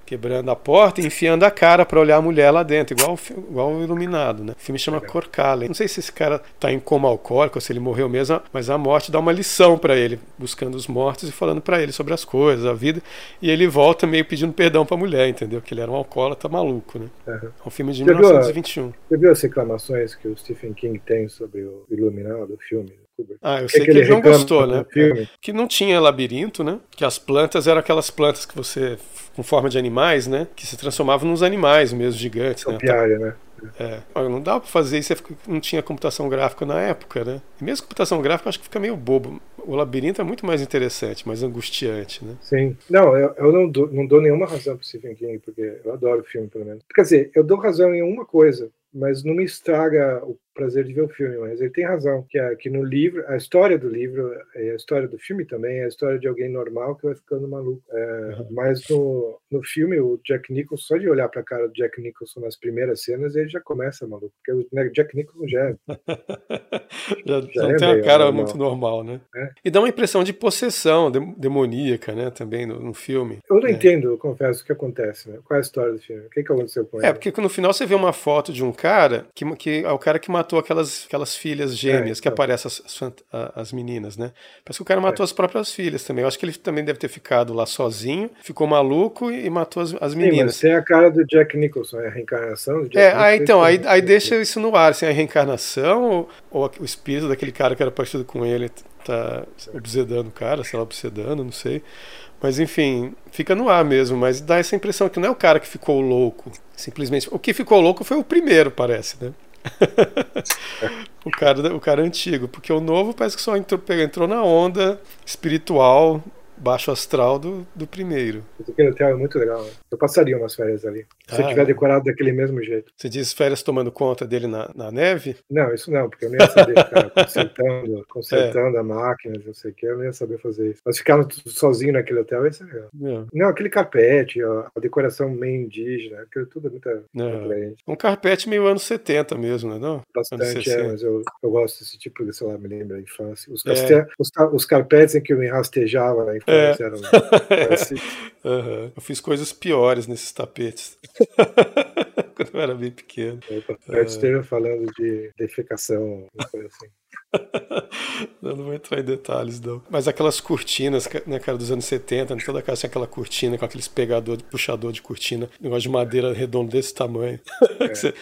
quebrando a porta e enfiando a cara pra olhar a mulher lá dentro, igual, igual o Iluminado, né? O filme chama Legal. Corcalen. Não sei se esse cara tá em coma alcoólico ou se ele morreu mesmo, mas a morte dá uma lição pra ele, buscando os mortos e falando pra ele sobre as coisas, a vida, e ele volta meio pedindo perdão pra mulher, entendeu? Que ele era um alcoólatra maluco, né? Aham. É um filme de viu a- 1921. Você viu as reclamações que o Stephen King tem sobre o Iluminado, o filme? Kubrick? Ah, eu O sei que ele não reclama gostou, né? Que não tinha labirinto, né? Que as plantas eram aquelas plantas que você, com forma de animais, né? Que se transformavam nos animais mesmo, gigantes, né? Topiária, né? É. Não dá pra fazer isso, não tinha computação gráfica na época, né? E mesmo computação gráfica, acho que fica meio bobo. O labirinto é muito mais interessante, mais angustiante, né? Sim. Não, eu, eu não, dou, não dou nenhuma razão pro Stephen King, porque eu adoro o filme, pelo menos. Quer dizer, eu dou razão em uma coisa, mas não me estraga o prazer de ver o filme. Mas ele tem razão, que, é, que no livro, a história do livro, e a história do filme também, é a história de alguém normal que vai ficando maluco. É, Uhum. Mas no, no filme, o Jack Nicholson, só de olhar pra cara do Jack Nicholson nas primeiras cenas, ele já começa maluco, porque o né, Jack Nicholson já é. já, Já não é tem uma cara normal. muito normal, né? É. E dá uma impressão de possessão dem- demoníaca, né? Também no, no filme. Eu não É. entendo, eu confesso, o que acontece, né? Qual é a história do filme? O que, que aconteceu com ele? É, porque no final você vê uma foto de um cara que, que é o cara que matou aquelas, aquelas filhas gêmeas É, que então. aparecem as, as, meninas, né? Parece que o cara matou as próprias filhas também. Eu acho que ele também deve ter ficado lá sozinho, ficou maluco e, e matou as, as Sim, mas meninas. tem a cara do Jack Nicholson, é a reencarnação do Jack É, aí, então, aí, aí Sim. deixa isso no ar, assim, a reencarnação ou, ou o espírito daquele cara que era parecido com ele tá obsedando o cara, sei lá, obsedando, não sei. Mas enfim, fica no ar mesmo, mas dá essa impressão que não é o cara que ficou louco, simplesmente. O que ficou louco foi o primeiro, parece, né? o, cara, o cara antigo, porque o novo parece que só entrou, entrou na onda espiritual baixo astral do, do primeiro. Aquele hotel é muito legal. Né? Eu passaria umas férias ali. Se ah, tiver é. decorado daquele mesmo jeito. Você diz férias tomando conta dele na, na neve? Não, isso não, porque eu não ia saber ficar consertando, consertando é. a máquina, não sei o que, eu não ia saber fazer isso. Mas ficar sozinho naquele hotel, isso é legal. É. Não, aquele carpete, ó, a decoração meio indígena, aquilo tudo é muito é. Um carpete meio anos 70 mesmo, né? Não? Bastante, é, mas eu, eu gosto desse tipo de, sei lá, me lembra da infância. Os, é. os, os carpetes em que eu me rastejava na infância é. uhum. Eu fiz coisas piores nesses tapetes. Quando eu era bem pequeno. Eu é. esteja falando de defecação, coisa assim. não, não vou entrar em detalhes, não. Mas aquelas cortinas, né, cara, dos anos 70, né, toda casa tinha aquela cortina com aqueles pegador, puxador de cortina, negócio de madeira redondo desse tamanho. É. você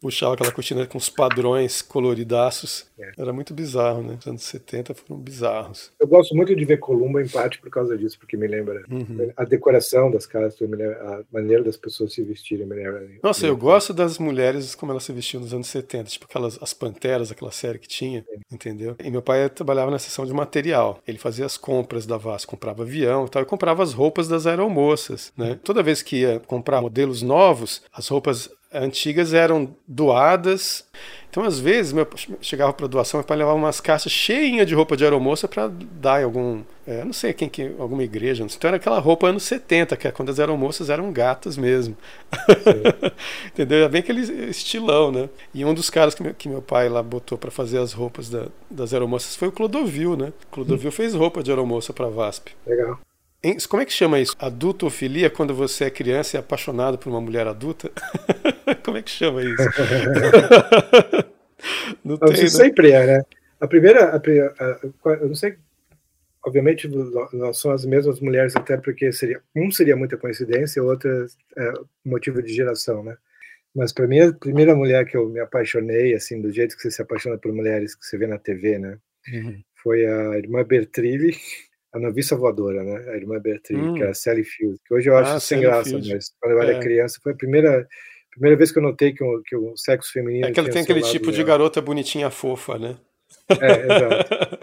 puxava aquela cortina com os padrões coloridaços. É. Era muito bizarro, né? Os anos 70 foram bizarros. Eu gosto muito de ver Columba, em parte por causa disso, porque me lembra uhum. a decoração das casas, a maneira das pessoas se vestirem. Me lembra, Nossa, eu gosto das mulheres como elas se vestiam nos anos 70, tipo aquelas as Panteras, aquela série que tinha, é. entendeu? E meu pai trabalhava na seção de material. Ele fazia as compras da Vasco, comprava avião e tal, e comprava as roupas das aeromoças, né? Toda vez que ia comprar modelos novos, as roupas antigas eram doadas. Então, às vezes, meu, chegava para doação, meu pai levava umas caixas cheinhas de roupa de aeromoça para dar em algum. É, não sei quem que. alguma igreja. Então, era aquela roupa anos 70, que é quando as aeromoças eram gatas mesmo. Entendeu? Era bem aquele estilão, né? E um dos caras que meu, que meu pai lá botou para fazer as roupas da, das aeromoças foi o Clodovil, né? O Clodovil hum. fez roupa de aeromoça para VASP. Legal. Como é que chama isso? Adultofilia quando você é criança e é apaixonado por uma mulher adulta? Como é que chama isso? não tem, isso né? sempre é, né? A primeira, a, a, eu não sei, obviamente não são as mesmas mulheres, até porque seria um seria muita coincidência, outra é motivo de geração, né? Mas para mim a primeira mulher que eu me apaixonei, assim, do jeito que você se apaixona por mulheres que você vê na TV, né? Uhum. Foi a irmã Bertrilli a noviça voadora, né? A irmã Beatriz, hum. que é a Sally Field, que hoje eu acho ah, sem graça, Field. mas quando eu era é. criança foi a primeira, primeira vez que eu notei que o, que o sexo feminino. É que ela tem aquele tipo de garota bonitinha fofa, né? É, exato.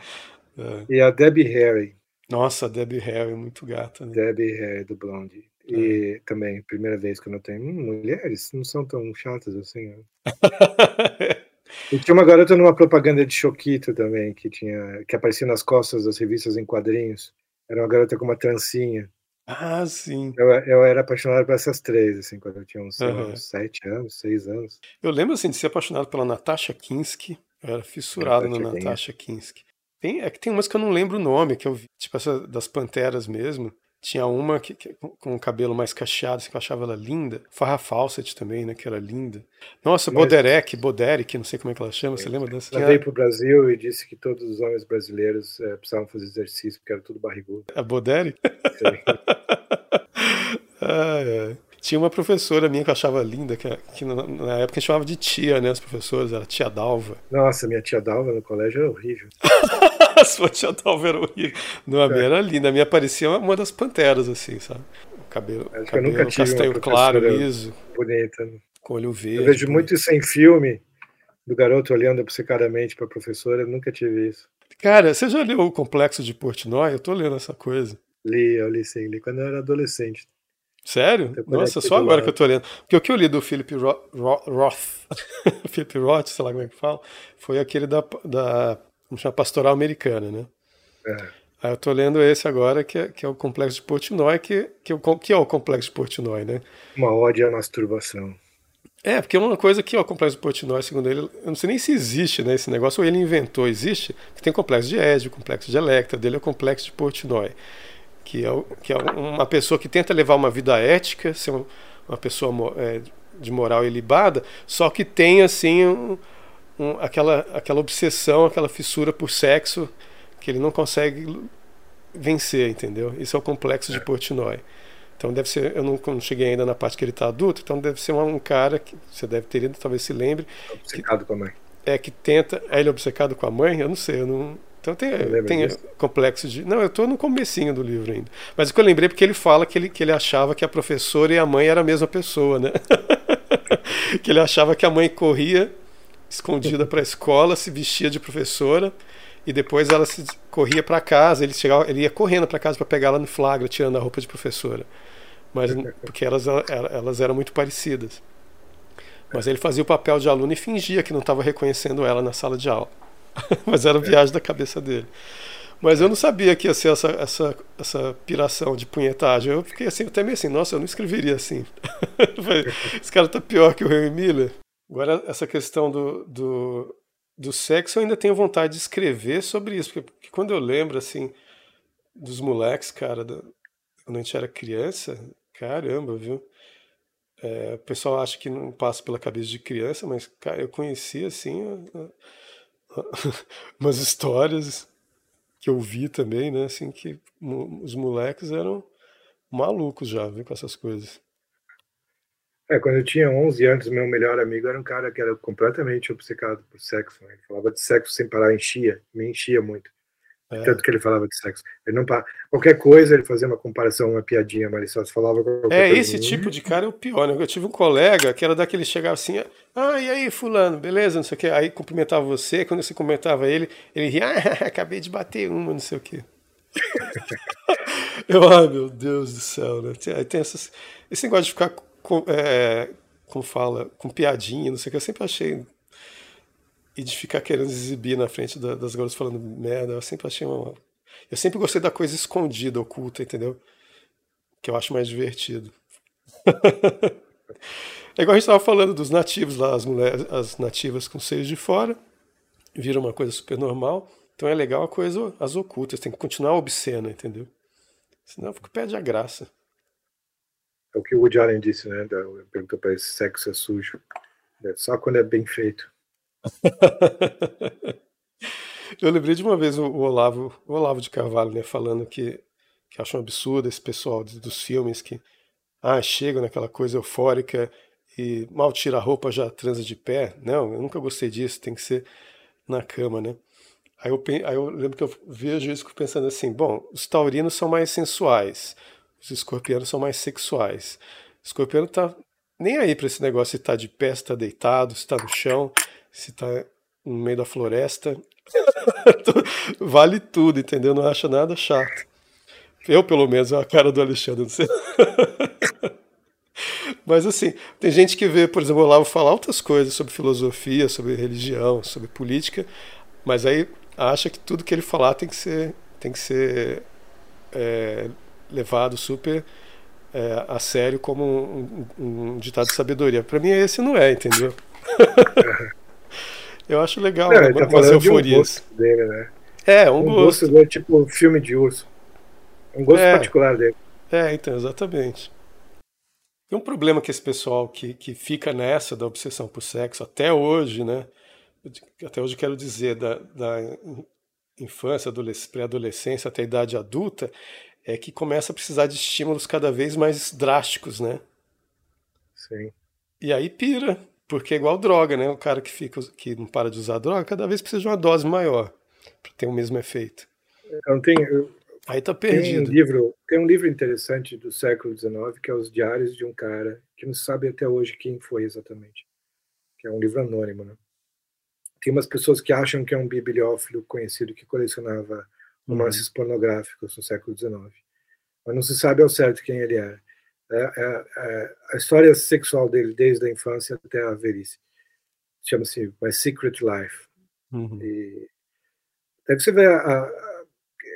é. E a Debbie Harry. Nossa, Debbie Harry, muito gata, né? Debbie Harry, do Blondie. E é. também, primeira vez que eu notei, hum, mulheres não são tão chatas assim. Né? E tinha uma garota numa propaganda de Choquito também, que tinha que aparecia nas costas das revistas em quadrinhos. Era uma garota com uma trancinha. Ah, sim. Eu, eu era apaixonado por essas três, assim, quando eu tinha uns, uhum. uns sete anos, seis anos. Eu lembro, assim, de ser apaixonado pela Natasha Kinski. Eu era fissurado na Natasha Kinski. Tem, é que tem umas que eu não lembro o nome, que eu vi, tipo essa das Panteras mesmo. Tinha uma que, que, com o cabelo mais cacheado, assim, que eu achava ela linda. Farrah Fawcett também, né? Que era linda. Nossa, Mas... Boderek, Boderek, não sei como é que ela chama, você lembra dessa? Ela veio pro Brasil e disse que todos os homens brasileiros é, precisavam fazer exercício, porque era tudo barrigudo. A Boderek? Sim. ah, é. Tinha uma professora minha que eu achava linda, que, que na, época a gente chamava de tia, né? As professoras, era tia Dalva. Nossa, minha tia Dalva no colégio era horrível. Sua tia Dalva era horrível. Não, a minha é. era linda. A minha parecia uma das panteras, assim, sabe? O cabelo, Acho cabelo eu nunca tive castanho claro, liso. Bonita. Com olho verde. Eu vejo muito isso em filme, do garoto olhando obcecadamente para a professora. Eu nunca tive isso. Cara, você já leu o Complexo de Portnoy? Eu tô lendo essa coisa. Li, eu li sim, li quando eu era adolescente. Sério? Nossa, só agora que eu tô lendo. Porque o que eu li do Philip Ro Ro Roth, Philip Roth, sei lá como é que fala, foi aquele da, da como chama, Pastoral Americana, né? É. Aí eu tô lendo esse agora, que é, que é o Complexo de Portnoy, que, que, é que é o Complexo de Portnoy, né? Uma ode à masturbação. É, porque é uma coisa que ó, o Complexo de Portnoy, segundo ele, eu não sei nem se existe né, esse negócio, ou ele inventou, existe, que tem o Complexo de Édio, o Complexo de Electra, dele é o Complexo de Portnoy que é, que é uma pessoa que tenta levar uma vida ética, ser uma pessoa é, de moral ilibada, só que tem assim um, um, aquela, aquela obsessão, aquela fissura por sexo que ele não consegue vencer, entendeu? Isso é o complexo de é. Portnoy. Então deve ser, eu não, não cheguei ainda na parte que ele está adulto, então deve ser um, um, cara que você deve ter ido, talvez se lembre. Obcecado que, com a mãe. É que tenta. É ele obcecado com a mãe? Eu não sei, eu não, Então tem, tem complexo de. Não, eu estou no comecinho do livro ainda. Mas o que eu lembrei porque ele fala que ele, que ele achava que a professora e a mãe eram a mesma pessoa, né? que ele achava que a mãe corria escondida para a escola, se vestia de professora e depois ela se corria para casa, ele chegava, ele ia correndo para casa para pegar ela no flagra, tirando a roupa de professora. Mas porque elas, elas eram muito parecidas. Mas ele fazia o papel de aluno e fingia que não estava reconhecendo ela na sala de aula. Mas era viagem da cabeça dele. Mas eu não sabia que ia ser essa, essa, essa piração de punhetagem. Eu fiquei assim, até meio assim, nossa, eu não escreveria assim. Esse cara tá pior que o Henry Miller. Agora, essa questão do, do, do sexo, eu ainda tenho vontade de escrever sobre isso. Porque, porque quando eu lembro, assim, dos moleques, cara, da, quando a gente era criança, caramba, viu? É, o pessoal acha que não passa pela cabeça de criança, mas cara, eu conheci assim umas histórias que eu vi também, né? Assim que os moleques eram malucos já, viu, com essas coisas. É, quando eu tinha 11 anos, meu melhor amigo era um cara que era completamente obcecado por sexo. Né? Ele falava de sexo sem parar, enchia, me enchia muito. É. Tanto que ele falava de sexo. Ele não Qualquer coisa ele fazia uma comparação, uma piadinha, mas ele só falava É, esse tipo de cara é o pior, né? Eu tive um colega que era daquele chegava assim, ah, e aí, fulano, beleza, não sei o quê. Aí cumprimentava você, quando você cumprimentava ele, ele ria, ah, acabei de bater uma, não sei o quê. eu, ai meu Deus do céu, né? Aí tem essas, esse negócio de ficar com, é, como fala, com piadinha, não sei o que, eu sempre achei e de ficar querendo exibir na frente da, das garotas falando merda, eu sempre achei uma. Eu sempre gostei da coisa escondida, oculta, entendeu? Que eu acho mais divertido. é igual a gente estava falando dos nativos lá, as mulheres, as nativas com seios de fora, viram uma coisa super normal. Então é legal a coisa, as ocultas, tem que continuar obscena, entendeu? Senão fica perde a graça. É o que o Woody Allen disse, né? Perguntou para ele se sexo é sujo. É só quando é bem feito. Eu lembrei de uma vez o, Olavo, o Olavo de Carvalho, né, falando que, que acha um absurdo esse pessoal dos filmes que ah, chegam naquela coisa eufórica e mal tira a roupa já transa de pé. Não, eu nunca gostei disso, tem que ser na cama, né? Aí eu, aí eu lembro que eu vejo isso pensando assim: bom, os taurinos são mais sensuais, os escorpianos são mais sexuais. O escorpiano tá nem aí para esse negócio se tá de pé, se tá deitado, se tá no chão se tá no meio da floresta, vale tudo, entendeu? Não acha nada chato. Eu, pelo menos, é a cara do Alexandre, não sei. Mas assim, tem gente que vê, por exemplo, o Olavo falar outras coisas sobre filosofia, sobre religião, sobre política, mas aí acha que tudo que ele falar tem que ser, tem que ser é, levado super é, a sério como um, um, um ditado de sabedoria. Para mim esse não é, entendeu? Eu acho legal não, né, tá umas euforias. Um dele, né? É, um, um gosto. gosto dele, tipo filme de urso. Um gosto é. particular dele. É, então, exatamente. Tem um problema que esse pessoal que, que fica nessa da obsessão por sexo até hoje, né? Até hoje quero dizer, da, da infância, pré-adolescência até a idade adulta, é que começa a precisar de estímulos cada vez mais drásticos, né? Sim. E aí pira. Porque é igual droga, né? O cara que fica que não para de usar droga, cada vez precisa de uma dose maior para ter o mesmo efeito. Então tem, Aí tá perdido. Tem um livro, tem um livro interessante do século XIX que é os Diários de um cara que não sabe até hoje quem foi exatamente, que é um livro anônimo, né? Tem umas pessoas que acham que é um bibliófilo conhecido que colecionava romances uhum. pornográficos no século XIX, mas não se sabe ao certo quem ele era. É, é, é, a história sexual dele desde a infância até a velhice. Chama-se My Secret Life. Uhum. E deve você ver, a, a,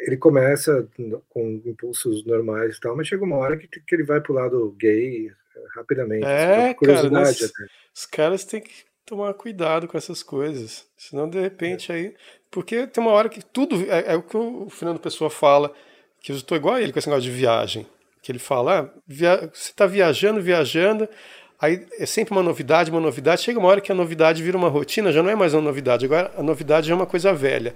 ele começa com impulsos normais e tal, mas chega uma hora que, que ele vai pro lado gay rapidamente. É, cara, nós, os caras têm que tomar cuidado com essas coisas, senão de repente é. aí, porque tem uma hora que tudo é, é o que o Fernando Pessoa fala, que eu estou igual a ele com esse negócio de viagem que ele fala, ah, via... você está viajando, viajando, aí é sempre uma novidade, uma novidade, chega uma hora que a novidade vira uma rotina, já não é mais uma novidade, agora a novidade já é uma coisa velha,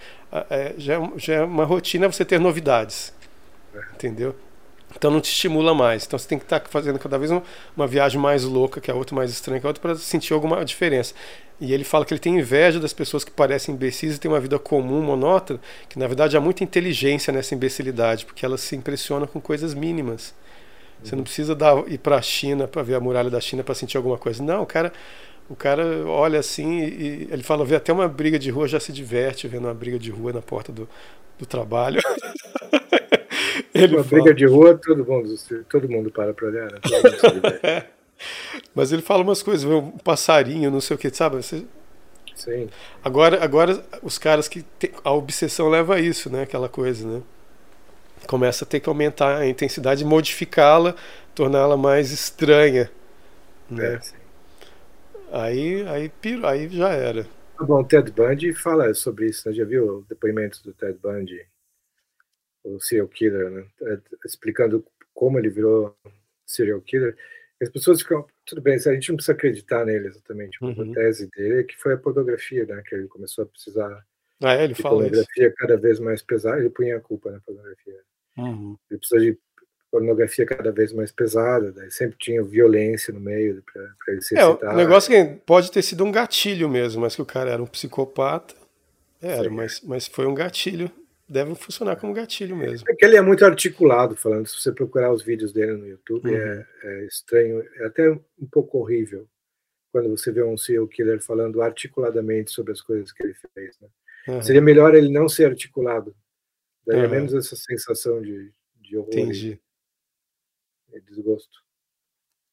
é, já, é, já é uma rotina você ter novidades, entendeu? Então não te estimula mais. Então você tem que estar tá fazendo cada vez uma, uma, viagem mais louca que a outra, mais estranha que a outra, para sentir alguma diferença. E ele fala que ele tem inveja das pessoas que parecem imbecis e têm uma vida comum, monótona, que na verdade há muita inteligência nessa imbecilidade, porque elas se impressionam com coisas mínimas. Você não precisa dar, ir para a China para ver a muralha da China para sentir alguma coisa. Não, o cara, o cara olha assim e ele fala, vê até uma briga de rua, já se diverte vendo uma briga de rua na porta do, do trabalho. ele uma fala... briga de rua, todo mundo, todo mundo para para olhar. Né? Mas ele fala umas coisas, um passarinho, não sei o que, sabe? Você... Sim. Agora, agora os caras que a obsessão leva a isso, né? Aquela coisa, né? Começa a ter que aumentar a intensidade, modificá-la, torná-la mais estranha. Né? É, sim. Aí, aí, piro, aí já era. Tá bom, o Ted Bundy fala sobre isso, né? Já viu o depoimento do Ted Bundy, o serial killer, né? É, explicando como ele virou serial killer. As pessoas ficam, tudo bem, a gente não precisa acreditar nele exatamente. Uhum. A tese dele é que foi a pornografia, né? Que ele começou a precisar ah, é, ele de fala pornografia isso. cada vez mais pesada. Ele punha a culpa na pornografia. Uhum. Ele precisa de pornografia cada vez mais pesada, daí sempre tinha violência no meio para ele se é, O negócio é que pode ter sido um gatilho mesmo, mas que o cara era um psicopata. Era, mas, mas foi um gatilho deve funcionar como gatilho mesmo. É que ele é muito articulado, falando. Se você procurar os vídeos dele no YouTube, uhum. é, é, estranho, é até um pouco horrível quando você vê um serial killer falando articuladamente sobre as coisas que ele fez. Né? Uhum. Seria melhor ele não ser articulado. Daria uhum. menos essa sensação de, de horror Entendi. e, desgosto.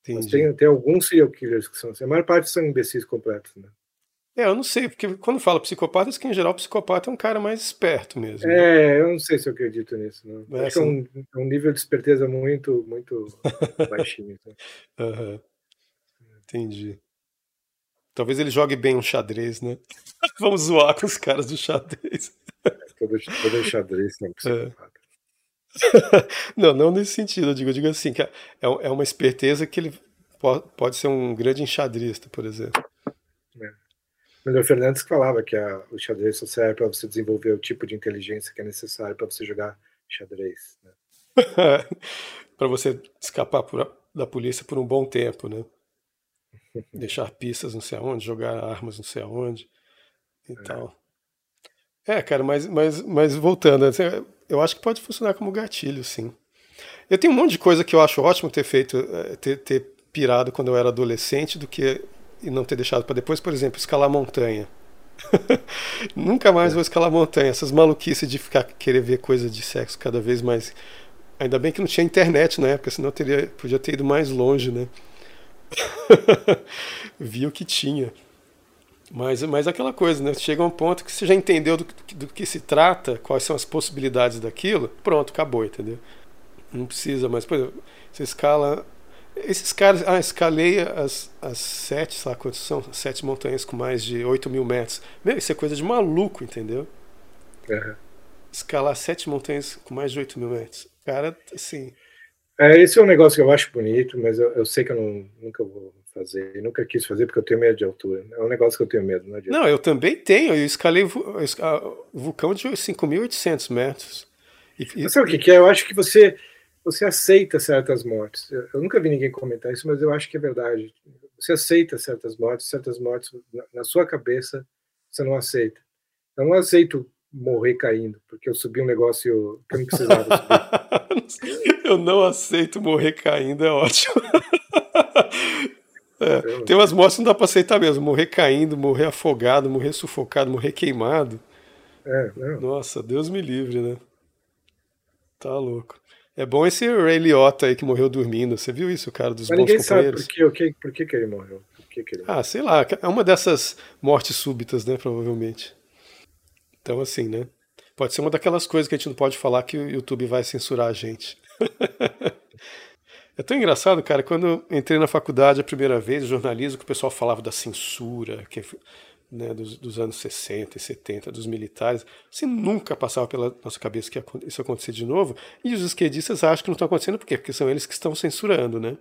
Entendi. Mas tem, tem alguns serial killers que são assim. A maior parte são imbecis completos, né? É, eu não sei, porque quando fala psicopata, diz que em geral o psicopata é um cara mais esperto mesmo. Né? É, eu não sei se eu acredito nisso. Não. É, Acho que é um, é um, nível de esperteza muito, muito baixinho. Uhum. Entendi. Talvez ele jogue bem um xadrez, né? Vamos zoar com os caras do xadrez. todo, todo xadrez tem um psicopata. É. não, não nesse sentido, eu digo, eu digo assim, que é, é uma esperteza que ele pode ser um grande enxadrista, por exemplo. Melhor Fernandes falava que a, o xadrez só serve para você desenvolver o tipo de inteligência que é necessário para você jogar xadrez. Né? para você escapar por, da polícia por um bom tempo, né? Deixar pistas não sei aonde, jogar armas não sei aonde e é. tal. É, cara, mas, mas, mas voltando, assim, eu acho que pode funcionar como gatilho, sim. Eu tenho um monte de coisa que eu acho ótimo ter feito, eh, ter, ter pirado quando eu era adolescente, do que e não ter deixado para depois, por exemplo, escalar montanha. Nunca mais vou escalar montanha. Essas maluquices de ficar querer ver coisa de sexo cada vez mais. Ainda bem que não tinha internet na época, senão eu teria, podia ter ido mais longe, né? Vi o que tinha. Mas, mas aquela coisa, né? Chega um ponto que você já entendeu do, do que se trata, quais são as possibilidades daquilo, pronto, acabou, entendeu? Não precisa mais. Por exemplo, você escala esses caras, ah, escalei as, as sete, sei lá quantos são, sete montanhas com mais de 8 mil metros. Meu, isso é coisa de maluco, entendeu? Uhum. Escalar sete montanhas com mais de 8 mil metros. Cara, assim. É, esse é um negócio que eu acho bonito, mas eu, eu sei que eu não, nunca vou fazer. Eu nunca quis fazer porque eu tenho medo de altura. É um negócio que eu tenho medo, não adianta. Não, eu também tenho. Eu escalei o vulcão de 5.800 metros. E, e, sabe o que, que é? Eu acho que você você aceita certas mortes. Eu, nunca vi ninguém comentar isso, mas eu acho que é verdade. Você aceita certas mortes, certas mortes na, na sua cabeça você não aceita. Eu não aceito morrer caindo, porque eu subi um negócio que eu não precisava subir. eu não aceito morrer caindo, é ótimo. é, tem umas mortes que não dá para aceitar mesmo. Morrer caindo, morrer afogado, morrer sufocado, morrer queimado. É, Nossa, Deus me livre, né? Tá louco. É bom esse Ray Liotta aí que morreu dormindo. Você viu isso, cara, dos Mas bons ninguém companheiros? Sabe por, que, por que, que ele morreu. Que que ele ah, sei lá. É uma dessas mortes súbitas, né? Provavelmente. Então, assim, né? Pode ser uma daquelas coisas que a gente não pode falar que o YouTube vai censurar a gente. é tão engraçado, cara. Quando eu entrei na faculdade a primeira vez, jornalismo, que o pessoal falava da censura, que né, dos, dos, anos 60 e 70, dos militares, assim, nunca passava pela nossa cabeça que isso acontecer de novo. E os esquerdistas acham que não está acontecendo por quê? Porque são eles que estão censurando, né?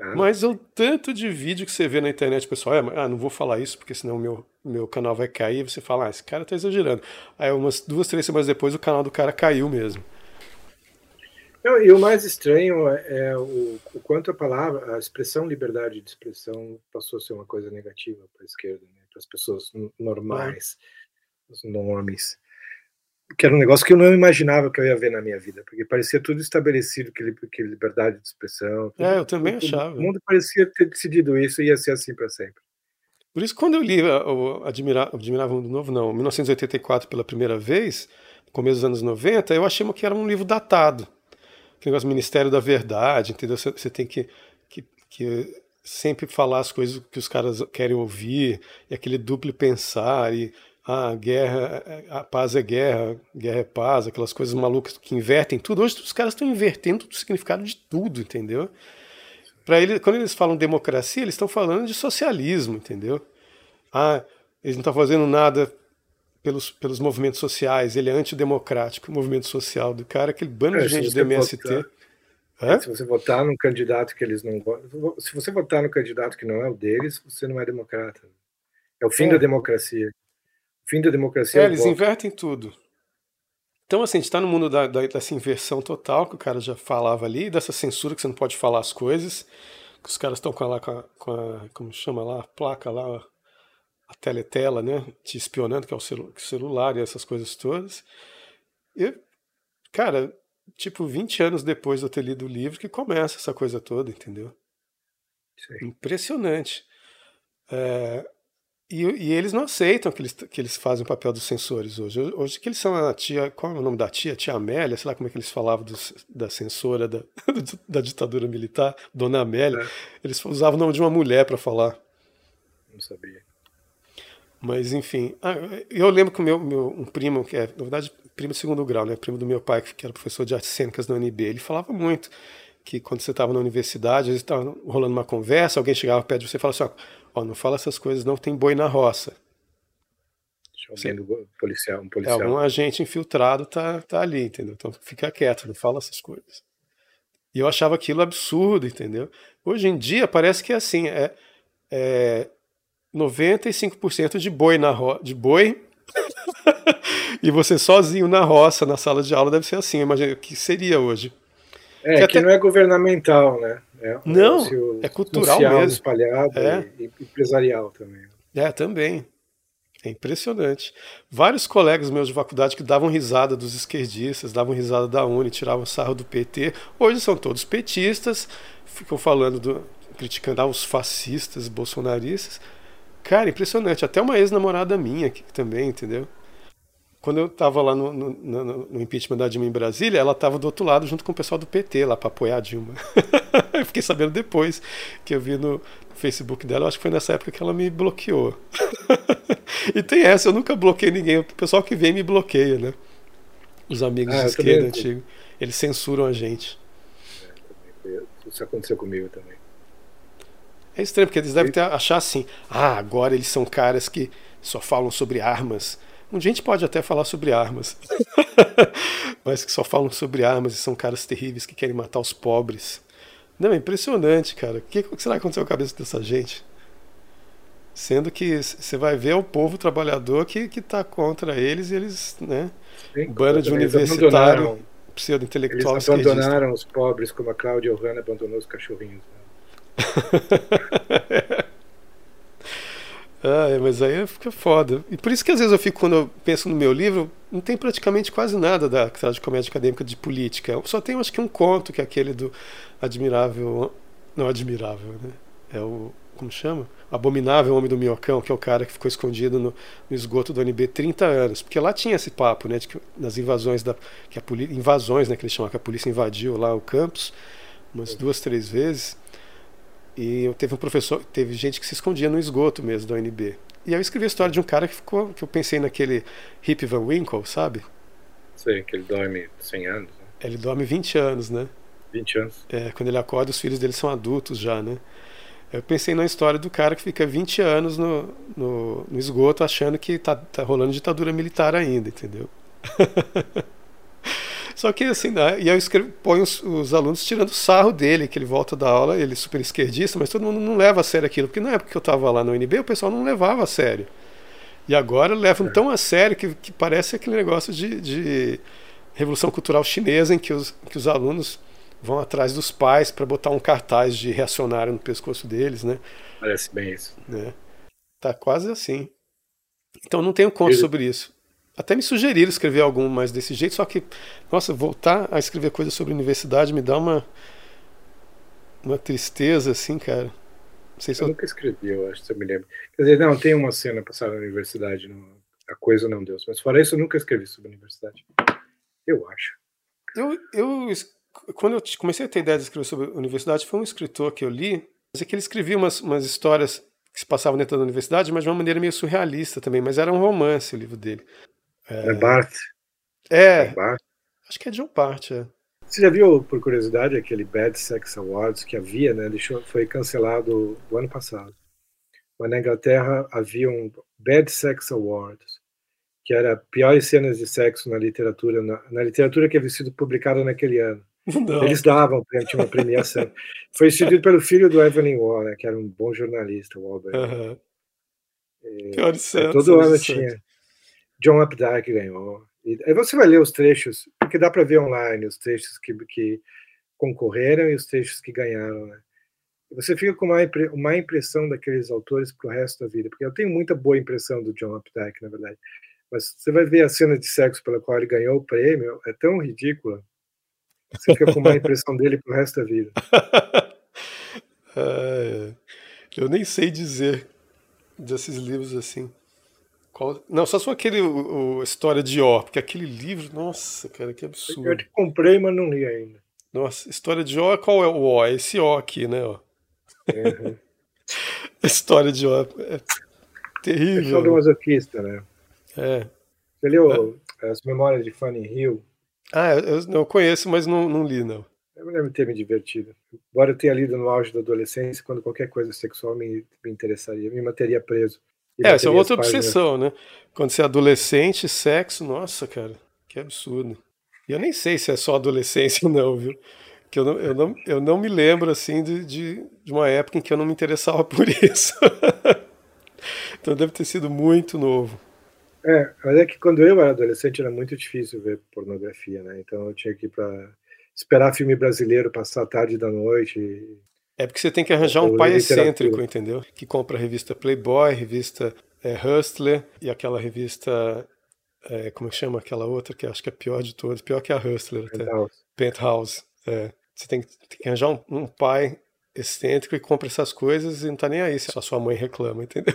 Ah. Mas o tanto de vídeo que você vê na internet, pessoal, é, ah, não vou falar isso porque senão o meu, meu canal vai cair. E você fala, ah, esse cara tá exagerando. Aí umas duas, três semanas depois o canal do cara caiu mesmo. Não, e o mais estranho é o, o, quanto a palavra, a expressão liberdade de expressão passou a ser uma coisa negativa para a esquerda, né? Para as pessoas normais, os normes. Que era um negócio que eu não imaginava que eu ia ver na minha vida, porque parecia tudo estabelecido, que, que liberdade de expressão. Tudo, é, eu também tudo, achava. O mundo parecia ter decidido isso e ia ser assim para sempre. Por isso, quando eu li o Admirável, Admirável Mundo Novo, não, 1984 pela primeira vez, no começo dos anos 90, eu achei que era um livro datado que negócio do Ministério da Verdade, entendeu? Você tem que, que, que, sempre falar as coisas que os caras querem ouvir, e aquele duplo pensar, e a ah, guerra, a paz é guerra, guerra é paz, aquelas coisas malucas que invertem tudo. Hoje os caras estão invertendo o significado de tudo, entendeu? Para ele, quando eles falam democracia, eles estão falando de socialismo, entendeu? Ah, eles não estão fazendo nada pelos, pelos movimentos sociais, ele é antidemocrático, o movimento social do cara, aquele bando é, de gente do MST. Se você votar num candidato que eles não se você votar no candidato que não é o deles, você não é democrata. É o fim é. da democracia. O fim da democracia é, é eles voto. invertem tudo. Então, assim, a gente está no mundo da, da, dessa inversão total, que o cara já falava ali, dessa censura que você não pode falar as coisas, que os caras estão com, a, com, a, com a, como chama lá, a placa lá, a teletela, né, te espionando, que é o celu celular e essas coisas todas. E, cara, tipo, 20 anos depois de eu ter lido o livro que começa essa coisa toda, entendeu? Sim. Impressionante. É, e, e, eles não aceitam que eles, que eles fazem o papel dos censores hoje. Hoje que eles são a tia, qual é o nome da tia? Tia Amélia, sei lá como é que eles falavam dos, da censora da, da ditadura militar, Dona Amélia. É. Eles usavam o nome de uma mulher para falar. Não sabia. Mas, enfim, ah, eu lembro que o meu, meu um primo, que é, na verdade, primo de segundo grau, né, primo do meu pai, que era professor de artes cênicas na UNB, ele falava muito que quando você estava na universidade, às vezes estava rolando uma conversa, alguém chegava perto de você e falava assim, ó, não fala essas coisas não, tem boi na roça. Alguém do policial, um policial. É, algum agente infiltrado tá, tá ali, entendeu? Então fica quieto, não fala essas coisas. E eu achava aquilo absurdo, entendeu? Hoje em dia parece que é assim, é, é 95% de boi na ro de boi e você sozinho na roça, na sala de aula, deve ser assim, imagina que seria hoje. É, que, que até... não é governamental, né? É, não, é, cultural mesmo. espalhado é. e empresarial também. É, também. É impressionante. Vários colegas meus de faculdade que davam risada dos esquerdistas, davam risada da Uni, tiravam sarro do PT, hoje são todos petistas, ficam falando, do, criticando ah, os fascistas, bolsonaristas, Cara, impressionante. Até uma ex-namorada minha aqui também, entendeu? Quando eu tava lá no, no, no, no, impeachment da Dilma em Brasília, ela tava do outro lado junto com o pessoal do PT lá para apoiar a Dilma. eu fiquei sabendo depois que eu vi no, Facebook dela, eu acho que foi nessa época que ela me bloqueou. e tem essa, eu nunca bloqueei ninguém. O pessoal que vem me bloqueia, né? Os amigos ah, de esquerda antigos. Eles censuram a gente. É, isso aconteceu comigo também. É estranho, porque eles devem ter, achar assim: ah, agora eles são caras que só falam sobre armas. Um dia a gente pode até falar sobre armas, mas que só falam sobre armas e são caras terríveis que querem matar os pobres. Não, é impressionante, cara. O que, que será que aconteceu com a cabeça dessa gente? Sendo que você vai ver o povo trabalhador que está contra eles e eles, né? Sim, banda de universitário, pseudo-intelectual Eles abandonaram os pobres como a Cláudia Ohana abandonou os cachorrinhos. Né? ah, mas aí fica foda. E por isso que às vezes eu fico, quando eu penso no meu livro, não tem praticamente quase nada da de comédia acadêmica de política. Só tem, acho que, um conto, que é aquele do Admirável. Não, Admirável, né? É o. Como chama? Abominável Homem do Minhocão, que é o cara que ficou escondido no, no esgoto do NB 30 anos. Porque lá tinha esse papo, né? De que nas invasões da. Que a invasões, né? Que eles chamam, que a polícia invadiu lá o campus umas duas, três vezes. E eu teve um professor, teve gente que se escondia no esgoto mesmo da UNB. E eu escrevi a história de um cara que ficou, que eu pensei naquele Hip Van Winkle, sabe? Sei, que ele dorme 100 anos. Né? Ele dorme 20 anos, né? 20 anos. É, quando ele acorda, os filhos dele são adultos já, né? Eu pensei na história do cara que fica 20 anos no, no, no esgoto achando que tá, tá rolando ditadura militar ainda, entendeu? Só que assim, né? e eu escrevo, ponho os, os, alunos tirando sarro dele, que ele volta da aula, ele é super esquerdista, mas todo mundo não leva a sério aquilo, porque na época que eu estava lá no UNB, o pessoal não levava a sério. E agora levam é. tão a sério que, que parece aquele negócio de, de revolução cultural chinesa em que os, que os alunos vão atrás dos pais para botar um cartaz de reacionário no pescoço deles, né? Parece bem isso. Né? Tá quase assim. Então não tenho conto sobre isso. Até me sugeriram escrever algum mais desse jeito, só que, nossa, voltar a escrever coisas sobre universidade me dá uma uma tristeza, assim, cara. Não sei se eu, eu nunca escrevi, eu acho, se eu me lembro. Quer dizer, não, tem uma cena passada na universidade, no, a coisa não deu. Mas fora isso, eu nunca escrevi sobre a universidade. Eu acho. Eu, eu, quando eu comecei a ter ideia de escrever sobre a universidade, foi um escritor que eu li, mas é que ele escrevia umas, umas histórias que se passavam dentro da universidade, mas de uma maneira meio surrealista também. Mas era um romance o livro dele. É, é Barth. É. é Barth. Acho que é John Barth, é. Você já viu, por curiosidade, aquele Bad Sex Awards que havia, né? Deixou, foi cancelado o ano passado. Mas na Inglaterra havia um Bad Sex Awards, que era piores cenas de sexo na literatura, na, na literatura que havia sido publicada naquele ano. Não. Eles davam, tinha uma premiação. Foi instituído pelo filho do Evelyn Waugh, né, que era um bom jornalista, o Albert. Uhum. piores cenas. Todo ano tinha. John Updike ganhou. E aí você vai ler os trechos, porque dá para ver online os trechos que, que concorreram e os trechos que ganharam, né? Você fica com uma, uma impressão daqueles autores para o resto da vida, porque eu tenho muita boa impressão do John Updike, na verdade. Mas você vai ver a cena de sexo pela qual ele ganhou o prêmio, é tão ridícula. Você fica com uma impressão dele para o resto da vida. eu nem sei dizer desses livros assim. Qual... Não, só só aquele o, o, História de Ó, porque aquele livro, nossa, cara, que absurdo. Eu te comprei, mas não li ainda. Nossa, História de Ó, qual é o Ó? É esse Ó aqui, né? Ó. Uhum. História de Ó é terrível. É do masoquista, né? É. Você leu é. As Memórias de Fanny Hill? Ah, eu, eu conheço, mas não, não li, não. Eu me lembro de ter me divertido. Embora eu tenha lido no auge da adolescência, quando qualquer coisa sexual me, me interessaria, me manteria preso. É, essa é outra obsessão, né? Quando você é adolescente, sexo, nossa, cara, que absurdo. E eu nem sei se é só adolescência ou não, viu? Que eu não, eu não, eu não me lembro, assim, de, de, de uma época em que eu não me interessava por isso. então deve ter sido muito novo. É, mas é que quando eu era adolescente era muito difícil ver pornografia, né? Então eu tinha que ir para esperar filme brasileiro passar a tarde da noite é porque você tem que arranjar um pai excêntrico, entendeu? Que compra a revista Playboy, revista é, Hustler e aquela revista. É, como é que chama aquela outra que acho que é a pior de todas? Pior que a Hustler até. Penthouse. Penthouse. É. Você tem, tem, que arranjar um, um, pai excêntrico e compra essas coisas e não tá nem aí se a sua mãe reclama, entendeu?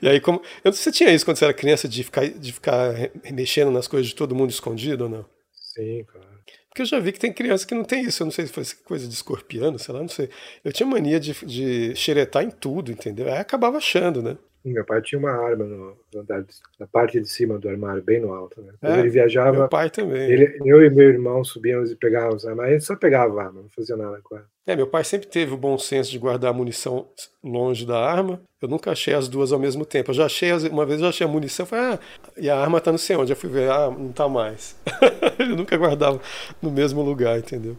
e aí, como. Eu não sei se você tinha isso quando você era criança de ficar, de ficar mexendo nas coisas de todo mundo escondido ou não? Sim, claro. Porque eu já vi que tem criança que não tem isso. Eu não sei se foi coisa de escorpiano, sei lá, não sei. Eu tinha mania de, de xeretar em tudo, entendeu? Aí acabava achando, né? Meu pai tinha uma arma no, andar, na parte de cima do armário, bem no alto. Né? Quando é, ele viajava. Meu pai também. Ele, eu e meu irmão subíamos e pegávamos a arma. Ele só pegava a arma, não fazia nada com ela. É, meu pai sempre teve o bom senso de guardar a munição longe da arma. Eu nunca achei as duas ao mesmo tempo. Eu já achei, uma vez eu achei a munição, falei, ah, e a arma tá não sei onde. Eu fui ver, ah, não tá mais. Ele nunca guardava no mesmo lugar, entendeu?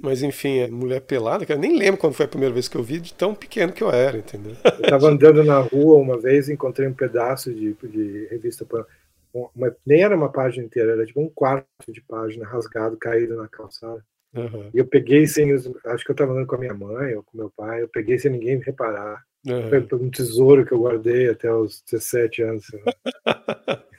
Mas enfim, é mulher pelada, que eu nem lembro quando foi a primeira vez que eu vi, de tão pequeno que eu era, entendeu? Eu estava andando na rua uma vez e encontrei um pedaço de, de revista, uma, nem era uma página inteira, era tipo um quarto de página rasgado, caído na calçada. Uhum. E eu peguei sem, acho que eu estava andando com a minha mãe ou com meu pai, eu peguei sem ninguém reparar. Uhum. Foi um tesouro que eu guardei até os 17 anos.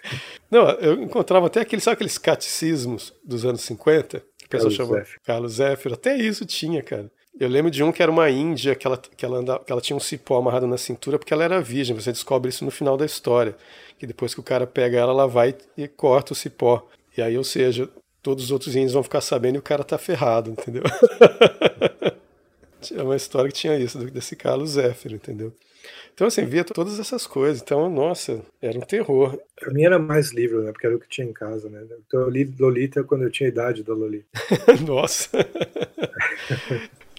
Não, eu encontrava até aqueles, sabe aqueles catecismos dos anos 50? Carlos chama Zéfiro. Carlos Zéfiro. Até isso tinha, cara. Eu lembro de um que era uma índia, que ela, que, ela andava, que ela tinha um cipó amarrado na cintura porque ela era virgem. Você descobre isso no final da história. Que depois que o cara pega ela, ela vai e corta o cipó. E aí, ou seja, todos os outros índios vão ficar sabendo e o cara tá ferrado, entendeu? Tinha uma história que tinha isso, desse Carlos Zéfiro, entendeu? Então, assim, via todas essas coisas. Então, nossa, era um terror. Pra mim era mais livro, né? Porque era o que tinha em casa, né? Então eu li Lolita quando eu tinha a idade da Lolita. nossa!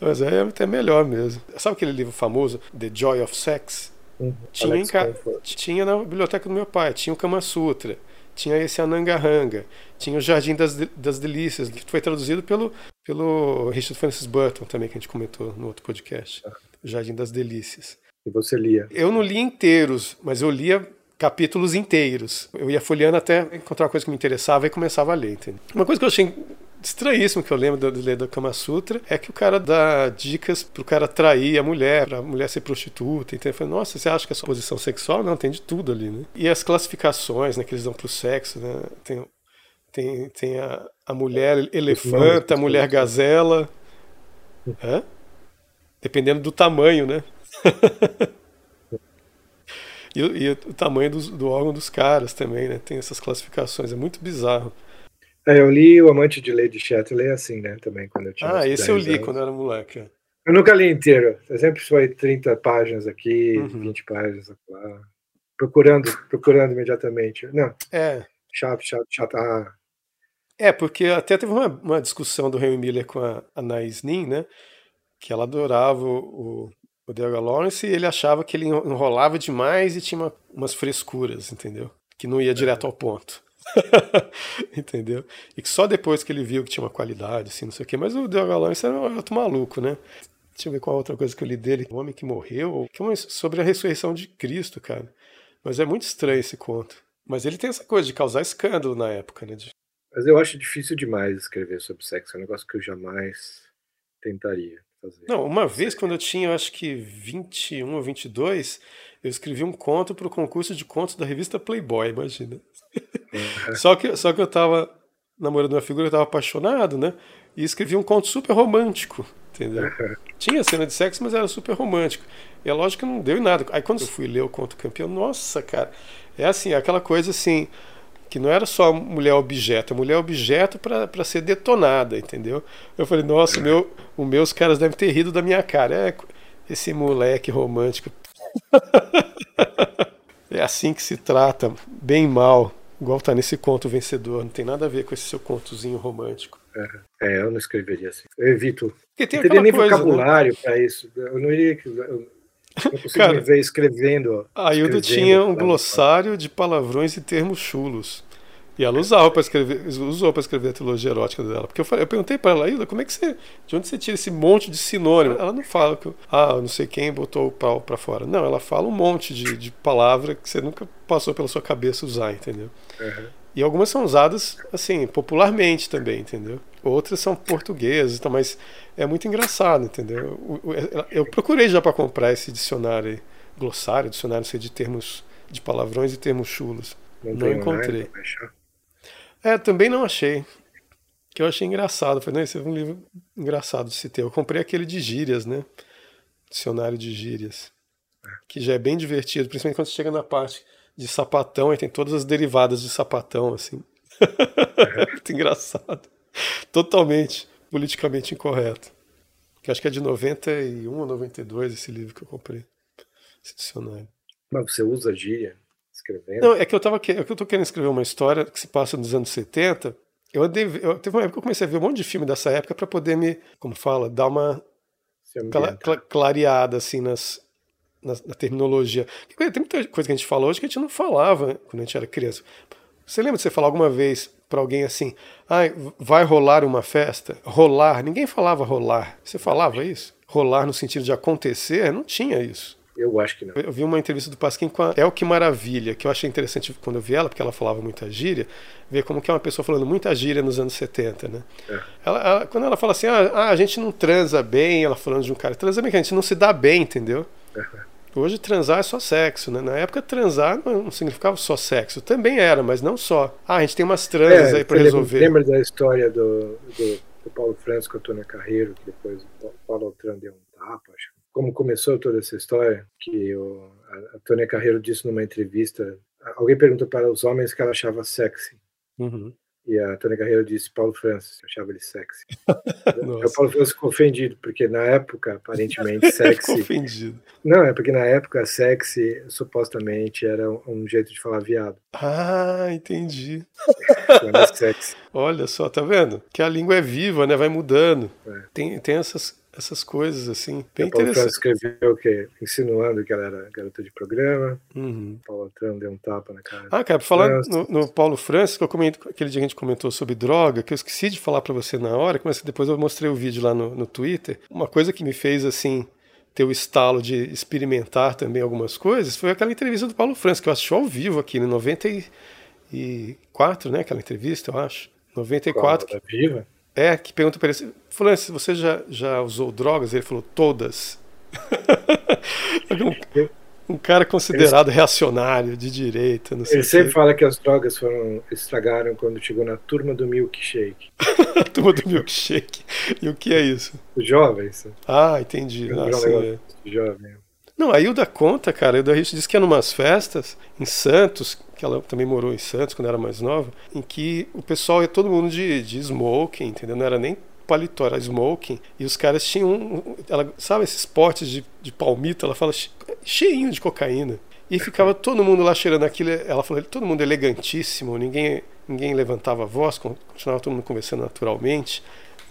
Mas é até melhor mesmo. Sabe aquele livro famoso, The Joy of Sex? Uhum. Tinha, em ca... tinha na biblioteca do meu pai, tinha o Kama Sutra, tinha esse Anangaranga, tinha o Jardim das, das Delícias, que foi traduzido pelo, pelo Richard Francis Burton também, que a gente comentou no outro podcast. O Jardim das Delícias. E você lia? Eu não li inteiros, mas eu lia capítulos inteiros. Eu ia folheando até encontrar uma coisa que me interessava e começava a ler. Entendeu? Uma coisa que eu achei estranhíssimo que eu lembro de ler do Kama Sutra é que o cara dá dicas pro cara trair a mulher, pra mulher ser prostituta. Então eu falei, nossa, você acha que é só posição sexual? Não, tem de tudo ali, né? E as classificações né, que eles dão pro sexo, né? Tem, tem, tem a, a mulher elefante, a mulher gazela. Hã? Dependendo do tamanho, né? E, e, o tamanho do, do órgão dos caras também, né? Tem essas classificações, é muito bizarro. É, eu li O Amante de Lady Chatterley assim, né, também, quando eu tinha Ah, esse eu li anos. quando eu era moleque. É. Eu nunca li inteiro. Eu sempre foi 30 páginas aqui, uhum. 20 páginas lá. Procurando, procurando imediatamente. Não. É. Chato, chato, chato. Ah. É, porque até teve uma, uma discussão do Henry Miller com a Anaïs Nin, né? Que ela adorava o, o Delga Lawrence ele achava que ele enrolava demais e tinha uma, umas frescuras, entendeu? Que não ia direto ao ponto. Entendeu? E que só depois que ele viu que tinha uma qualidade, assim, não sei o quê. Mas o Diogo isso era outro maluco, né? Deixa eu ver qual outra coisa que eu li dele. O Homem que Morreu, que é sobre a ressurreição de Cristo, cara. Mas é muito estranho esse conto. Mas ele tem essa coisa de causar escândalo na época, né? De... Mas eu acho difícil demais escrever sobre sexo. É um negócio que eu jamais tentaria fazer. Não, uma vez quando eu tinha, eu acho que 21 ou 22, eu escrevi um conto para o concurso de contos da revista Playboy, imagina. Uhum. só, que, só que eu tava namorando uma figura, eu tava apaixonado, né? E escrevi um conto super romântico, entendeu? Tinha cena de sexo, mas era super romântico. E é lógico que não deu em nada. Aí quando eu fui ler o conto campeão, nossa, cara, é assim, aquela coisa assim, que não era só mulher objeto, mulher objeto para ser detonada, entendeu? Eu falei, nossa, uhum. meu, os meus caras devem ter rido da minha cara. É, esse moleque romântico. é assim que se trata, bem mal. Igual tá nesse conto vencedor, não tem nada a ver com esse seu contozinho romântico. É, é eu não escreveria assim. Eu evito. Porque tem não teria nem coisa, né? vocabulário né? para isso. Eu não iria. Eu consigo Cara, me ver escrevendo. A Hilda tinha um glossário de palavrões e termos chulos. E ela usava para escrever, usou para escrever a trilogia erótica dela. Porque eu, falei, eu perguntei para ela, Hilda, como é que você. De onde você tira esse monte de sinônimo? Ela não fala que. Ah, não sei quem botou o pau para fora. Não, ela fala um monte de, de palavra que você nunca passou pela sua cabeça usar, entendeu? Uhum. E algumas são usadas, assim, popularmente também, entendeu? Outras são portuguesas, então, mas é muito engraçado, entendeu? Eu, eu procurei já para comprar esse dicionário aí, glossário, dicionário sei, de termos, de palavrões e termos chulos. Não, não encontrei. É, também não achei. Que eu achei engraçado. Falei, não, esse é um livro engraçado de se ter. Eu comprei aquele de gírias, né? Dicionário de gírias. Que já é bem divertido, principalmente quando você chega na parte de sapatão, e tem todas as derivadas de sapatão, assim. Muito engraçado. Totalmente politicamente incorreto. Que acho que é de 91 ou 92 esse livro que eu comprei. Esse dicionário. Mas você usa gíria? escrevendo? Não, é que eu tava é que eu tô querendo escrever uma história que se passa nos anos 70. Eu, andei, eu teve uma época que eu comecei a ver um monte de filme dessa época para poder me, como fala, dar uma cla, cla, clareada assim nas, na, na, terminologia. Tem muita coisa que a gente falou hoje que a gente não falava quando a gente era criança. Você lembra de você falar alguma vez para alguém assim, ah, vai rolar uma festa? Rolar, ninguém falava rolar. Você falava isso? Rolar no sentido de acontecer? Não tinha isso. Eu acho que não. Eu vi uma entrevista do Pasquim com a Elke Maravilha, que eu achei interessante quando eu vi ela, porque ela falava muita gíria, ver como que é uma pessoa falando muita gíria nos anos 70, né? É. Ela, ela, quando ela fala assim, ah, ah, a gente não transa bem, ela falando de um cara, transa bem, que a gente não se dá bem, entendeu? É. Hoje transar é só sexo, né? Na época transar não significava só sexo, também era, mas não só. Ah, a gente tem umas transas é, aí para resolver. Lembra da história do, do, do Paulo Francisco com a Antônia Carreiro, que depois o Paulo Altran deu um tapa, acho como começou toda essa história, que o, a, a Tônia Carreiro disse numa entrevista, alguém perguntou para os homens que ela achava sexy. Uhum. E a Tônia Carreiro disse Paulo Francis, achava ele sexy. o Paulo Francis ficou ofendido, porque na época, aparentemente, sexy. ofendido. Não, é porque na época, sexy supostamente era um jeito de falar viado. Ah, entendi. Sexy. Olha só, tá vendo? Que a língua é viva, né? Vai mudando. É. Tem, tem essas essas coisas, assim, bem Paulo interessante. escreveu o quê? Insinuando que ela era garota de programa. Uhum. Paulo Trump deu um tapa na cara. Ah, cara, falando no, no, Paulo Francis, que eu comento, aquele dia que a gente comentou sobre droga, que eu esqueci de falar para você na hora, mas depois eu mostrei o vídeo lá no, no Twitter. Uma coisa que me fez, assim, ter o estalo de experimentar também algumas coisas foi aquela entrevista do Paulo França, que eu assisti ao vivo aqui em 94, né? Aquela entrevista, eu acho. 94. Qual, que, viva? É, que pergunta para ele, França, você já, já usou drogas? Ele falou, todas. um, um, cara considerado ele, reacionário, de direita, não sei Ele sempre fala que as drogas foram estragaram quando chegou na turma do milkshake. turma do milkshake. E o que é isso? Os jovens. Ah, entendi. Ah, sim, é. Jovem. Não, a Hilda conta, cara, a Hilda Rich disse que ia numas festas em Santos, que ela também morou em Santos quando era mais nova, em que o pessoal ia todo mundo de, de smoking, entendeu? Não era nem paletó, era smoking, e os caras tinham, ela sabe esses potes de, de palmito, ela fala cheinho de cocaína. E ficava todo mundo lá cheirando aquilo, ela falou, todo mundo elegantíssimo, ninguém, ninguém levantava a voz, continuava todo mundo conversando naturalmente,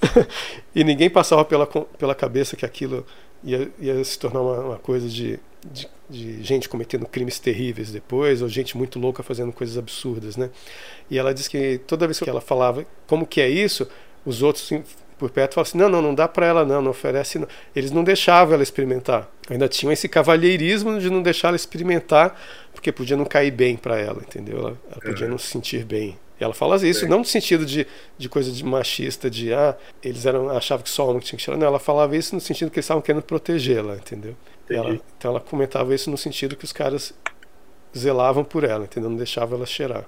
e ninguém passava pela, pela cabeça que aquilo ia, ia se tornar uma, uma coisa de, de, de, gente cometendo crimes terríveis depois, ou gente muito louca fazendo coisas absurdas, né? E ela disse que toda vez que ela falava como que é isso, os outros por perto falavam assim, não, não, não dá para ela não, não oferece não. Eles não deixavam ela experimentar. Ainda tinham esse cavalheirismo de não deixar ela experimentar, porque podia não cair bem para ela, entendeu? Ela, ela podia não se sentir bem. Ela fala isso, não no sentido de, de coisa de machista, de ah, eles eram, achavam que só homem tinha que tirar. Não, ela falava isso no sentido que eles estavam querendo protegê-la, entendeu? Ela, então ela comentava isso no sentido que os caras zelavam por ela, entendeu? Não deixavam ela cheirar.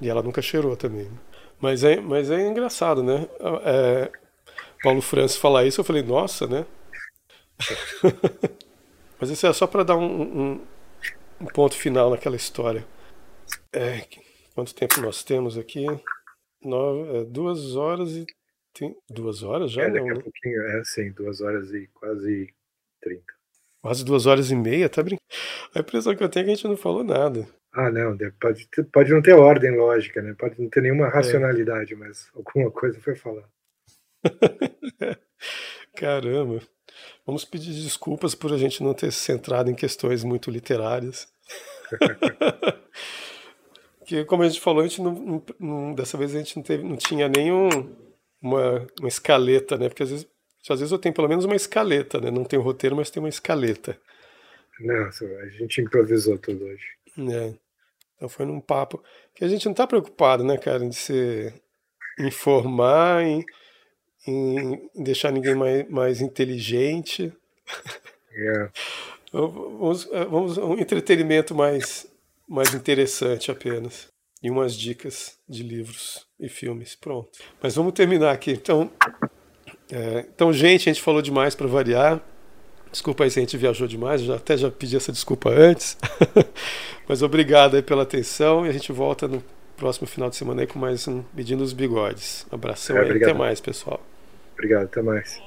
E ela nunca cheirou também. Né? Mas, é, mas é engraçado, né? É, Paulo Francis falar isso, eu falei, nossa, né? mas isso é só para dar um, um, um ponto final naquela história. É, Quanto tempo nós temos aqui? Nove, é, duas horas e. Tem, duas horas já? É, daqui não, a né? pouquinho, é sim, duas horas e quase trinta. Quase duas horas e meia, tá brincando? A impressão que eu tenho é que a gente não falou nada. Ah, não, pode, pode não ter ordem lógica, né? Pode não ter nenhuma é. racionalidade, é. mas alguma coisa foi falar. Caramba. Vamos pedir desculpas por a gente não ter se centrado em questões muito literárias. que como a gente falou, a gente não, não, dessa vez a gente não, teve, não tinha nenhum uma, uma escaleta, né? Porque às vezes, às vezes eu tenho pelo menos uma escaleta, né? Não tem roteiro, mas tem uma escaleta. Não, a gente improvisou tudo hoje. É. Então foi num papo que a gente não está preocupado, né, cara, em se informar, em, em deixar ninguém mais, mais inteligente. É. vamos, vamos um entretenimento mais mais interessante apenas. E umas dicas de livros e filmes. Pronto. Mas vamos terminar aqui. Então, é, então gente, a gente falou demais para variar. Desculpa aí se a gente viajou demais, já até já pedi essa desculpa antes. Mas obrigado aí pela atenção e a gente volta no próximo final de semana aí com mais um Medindo os Bigodes. Um abração é, e até mais, pessoal. Obrigado, até mais.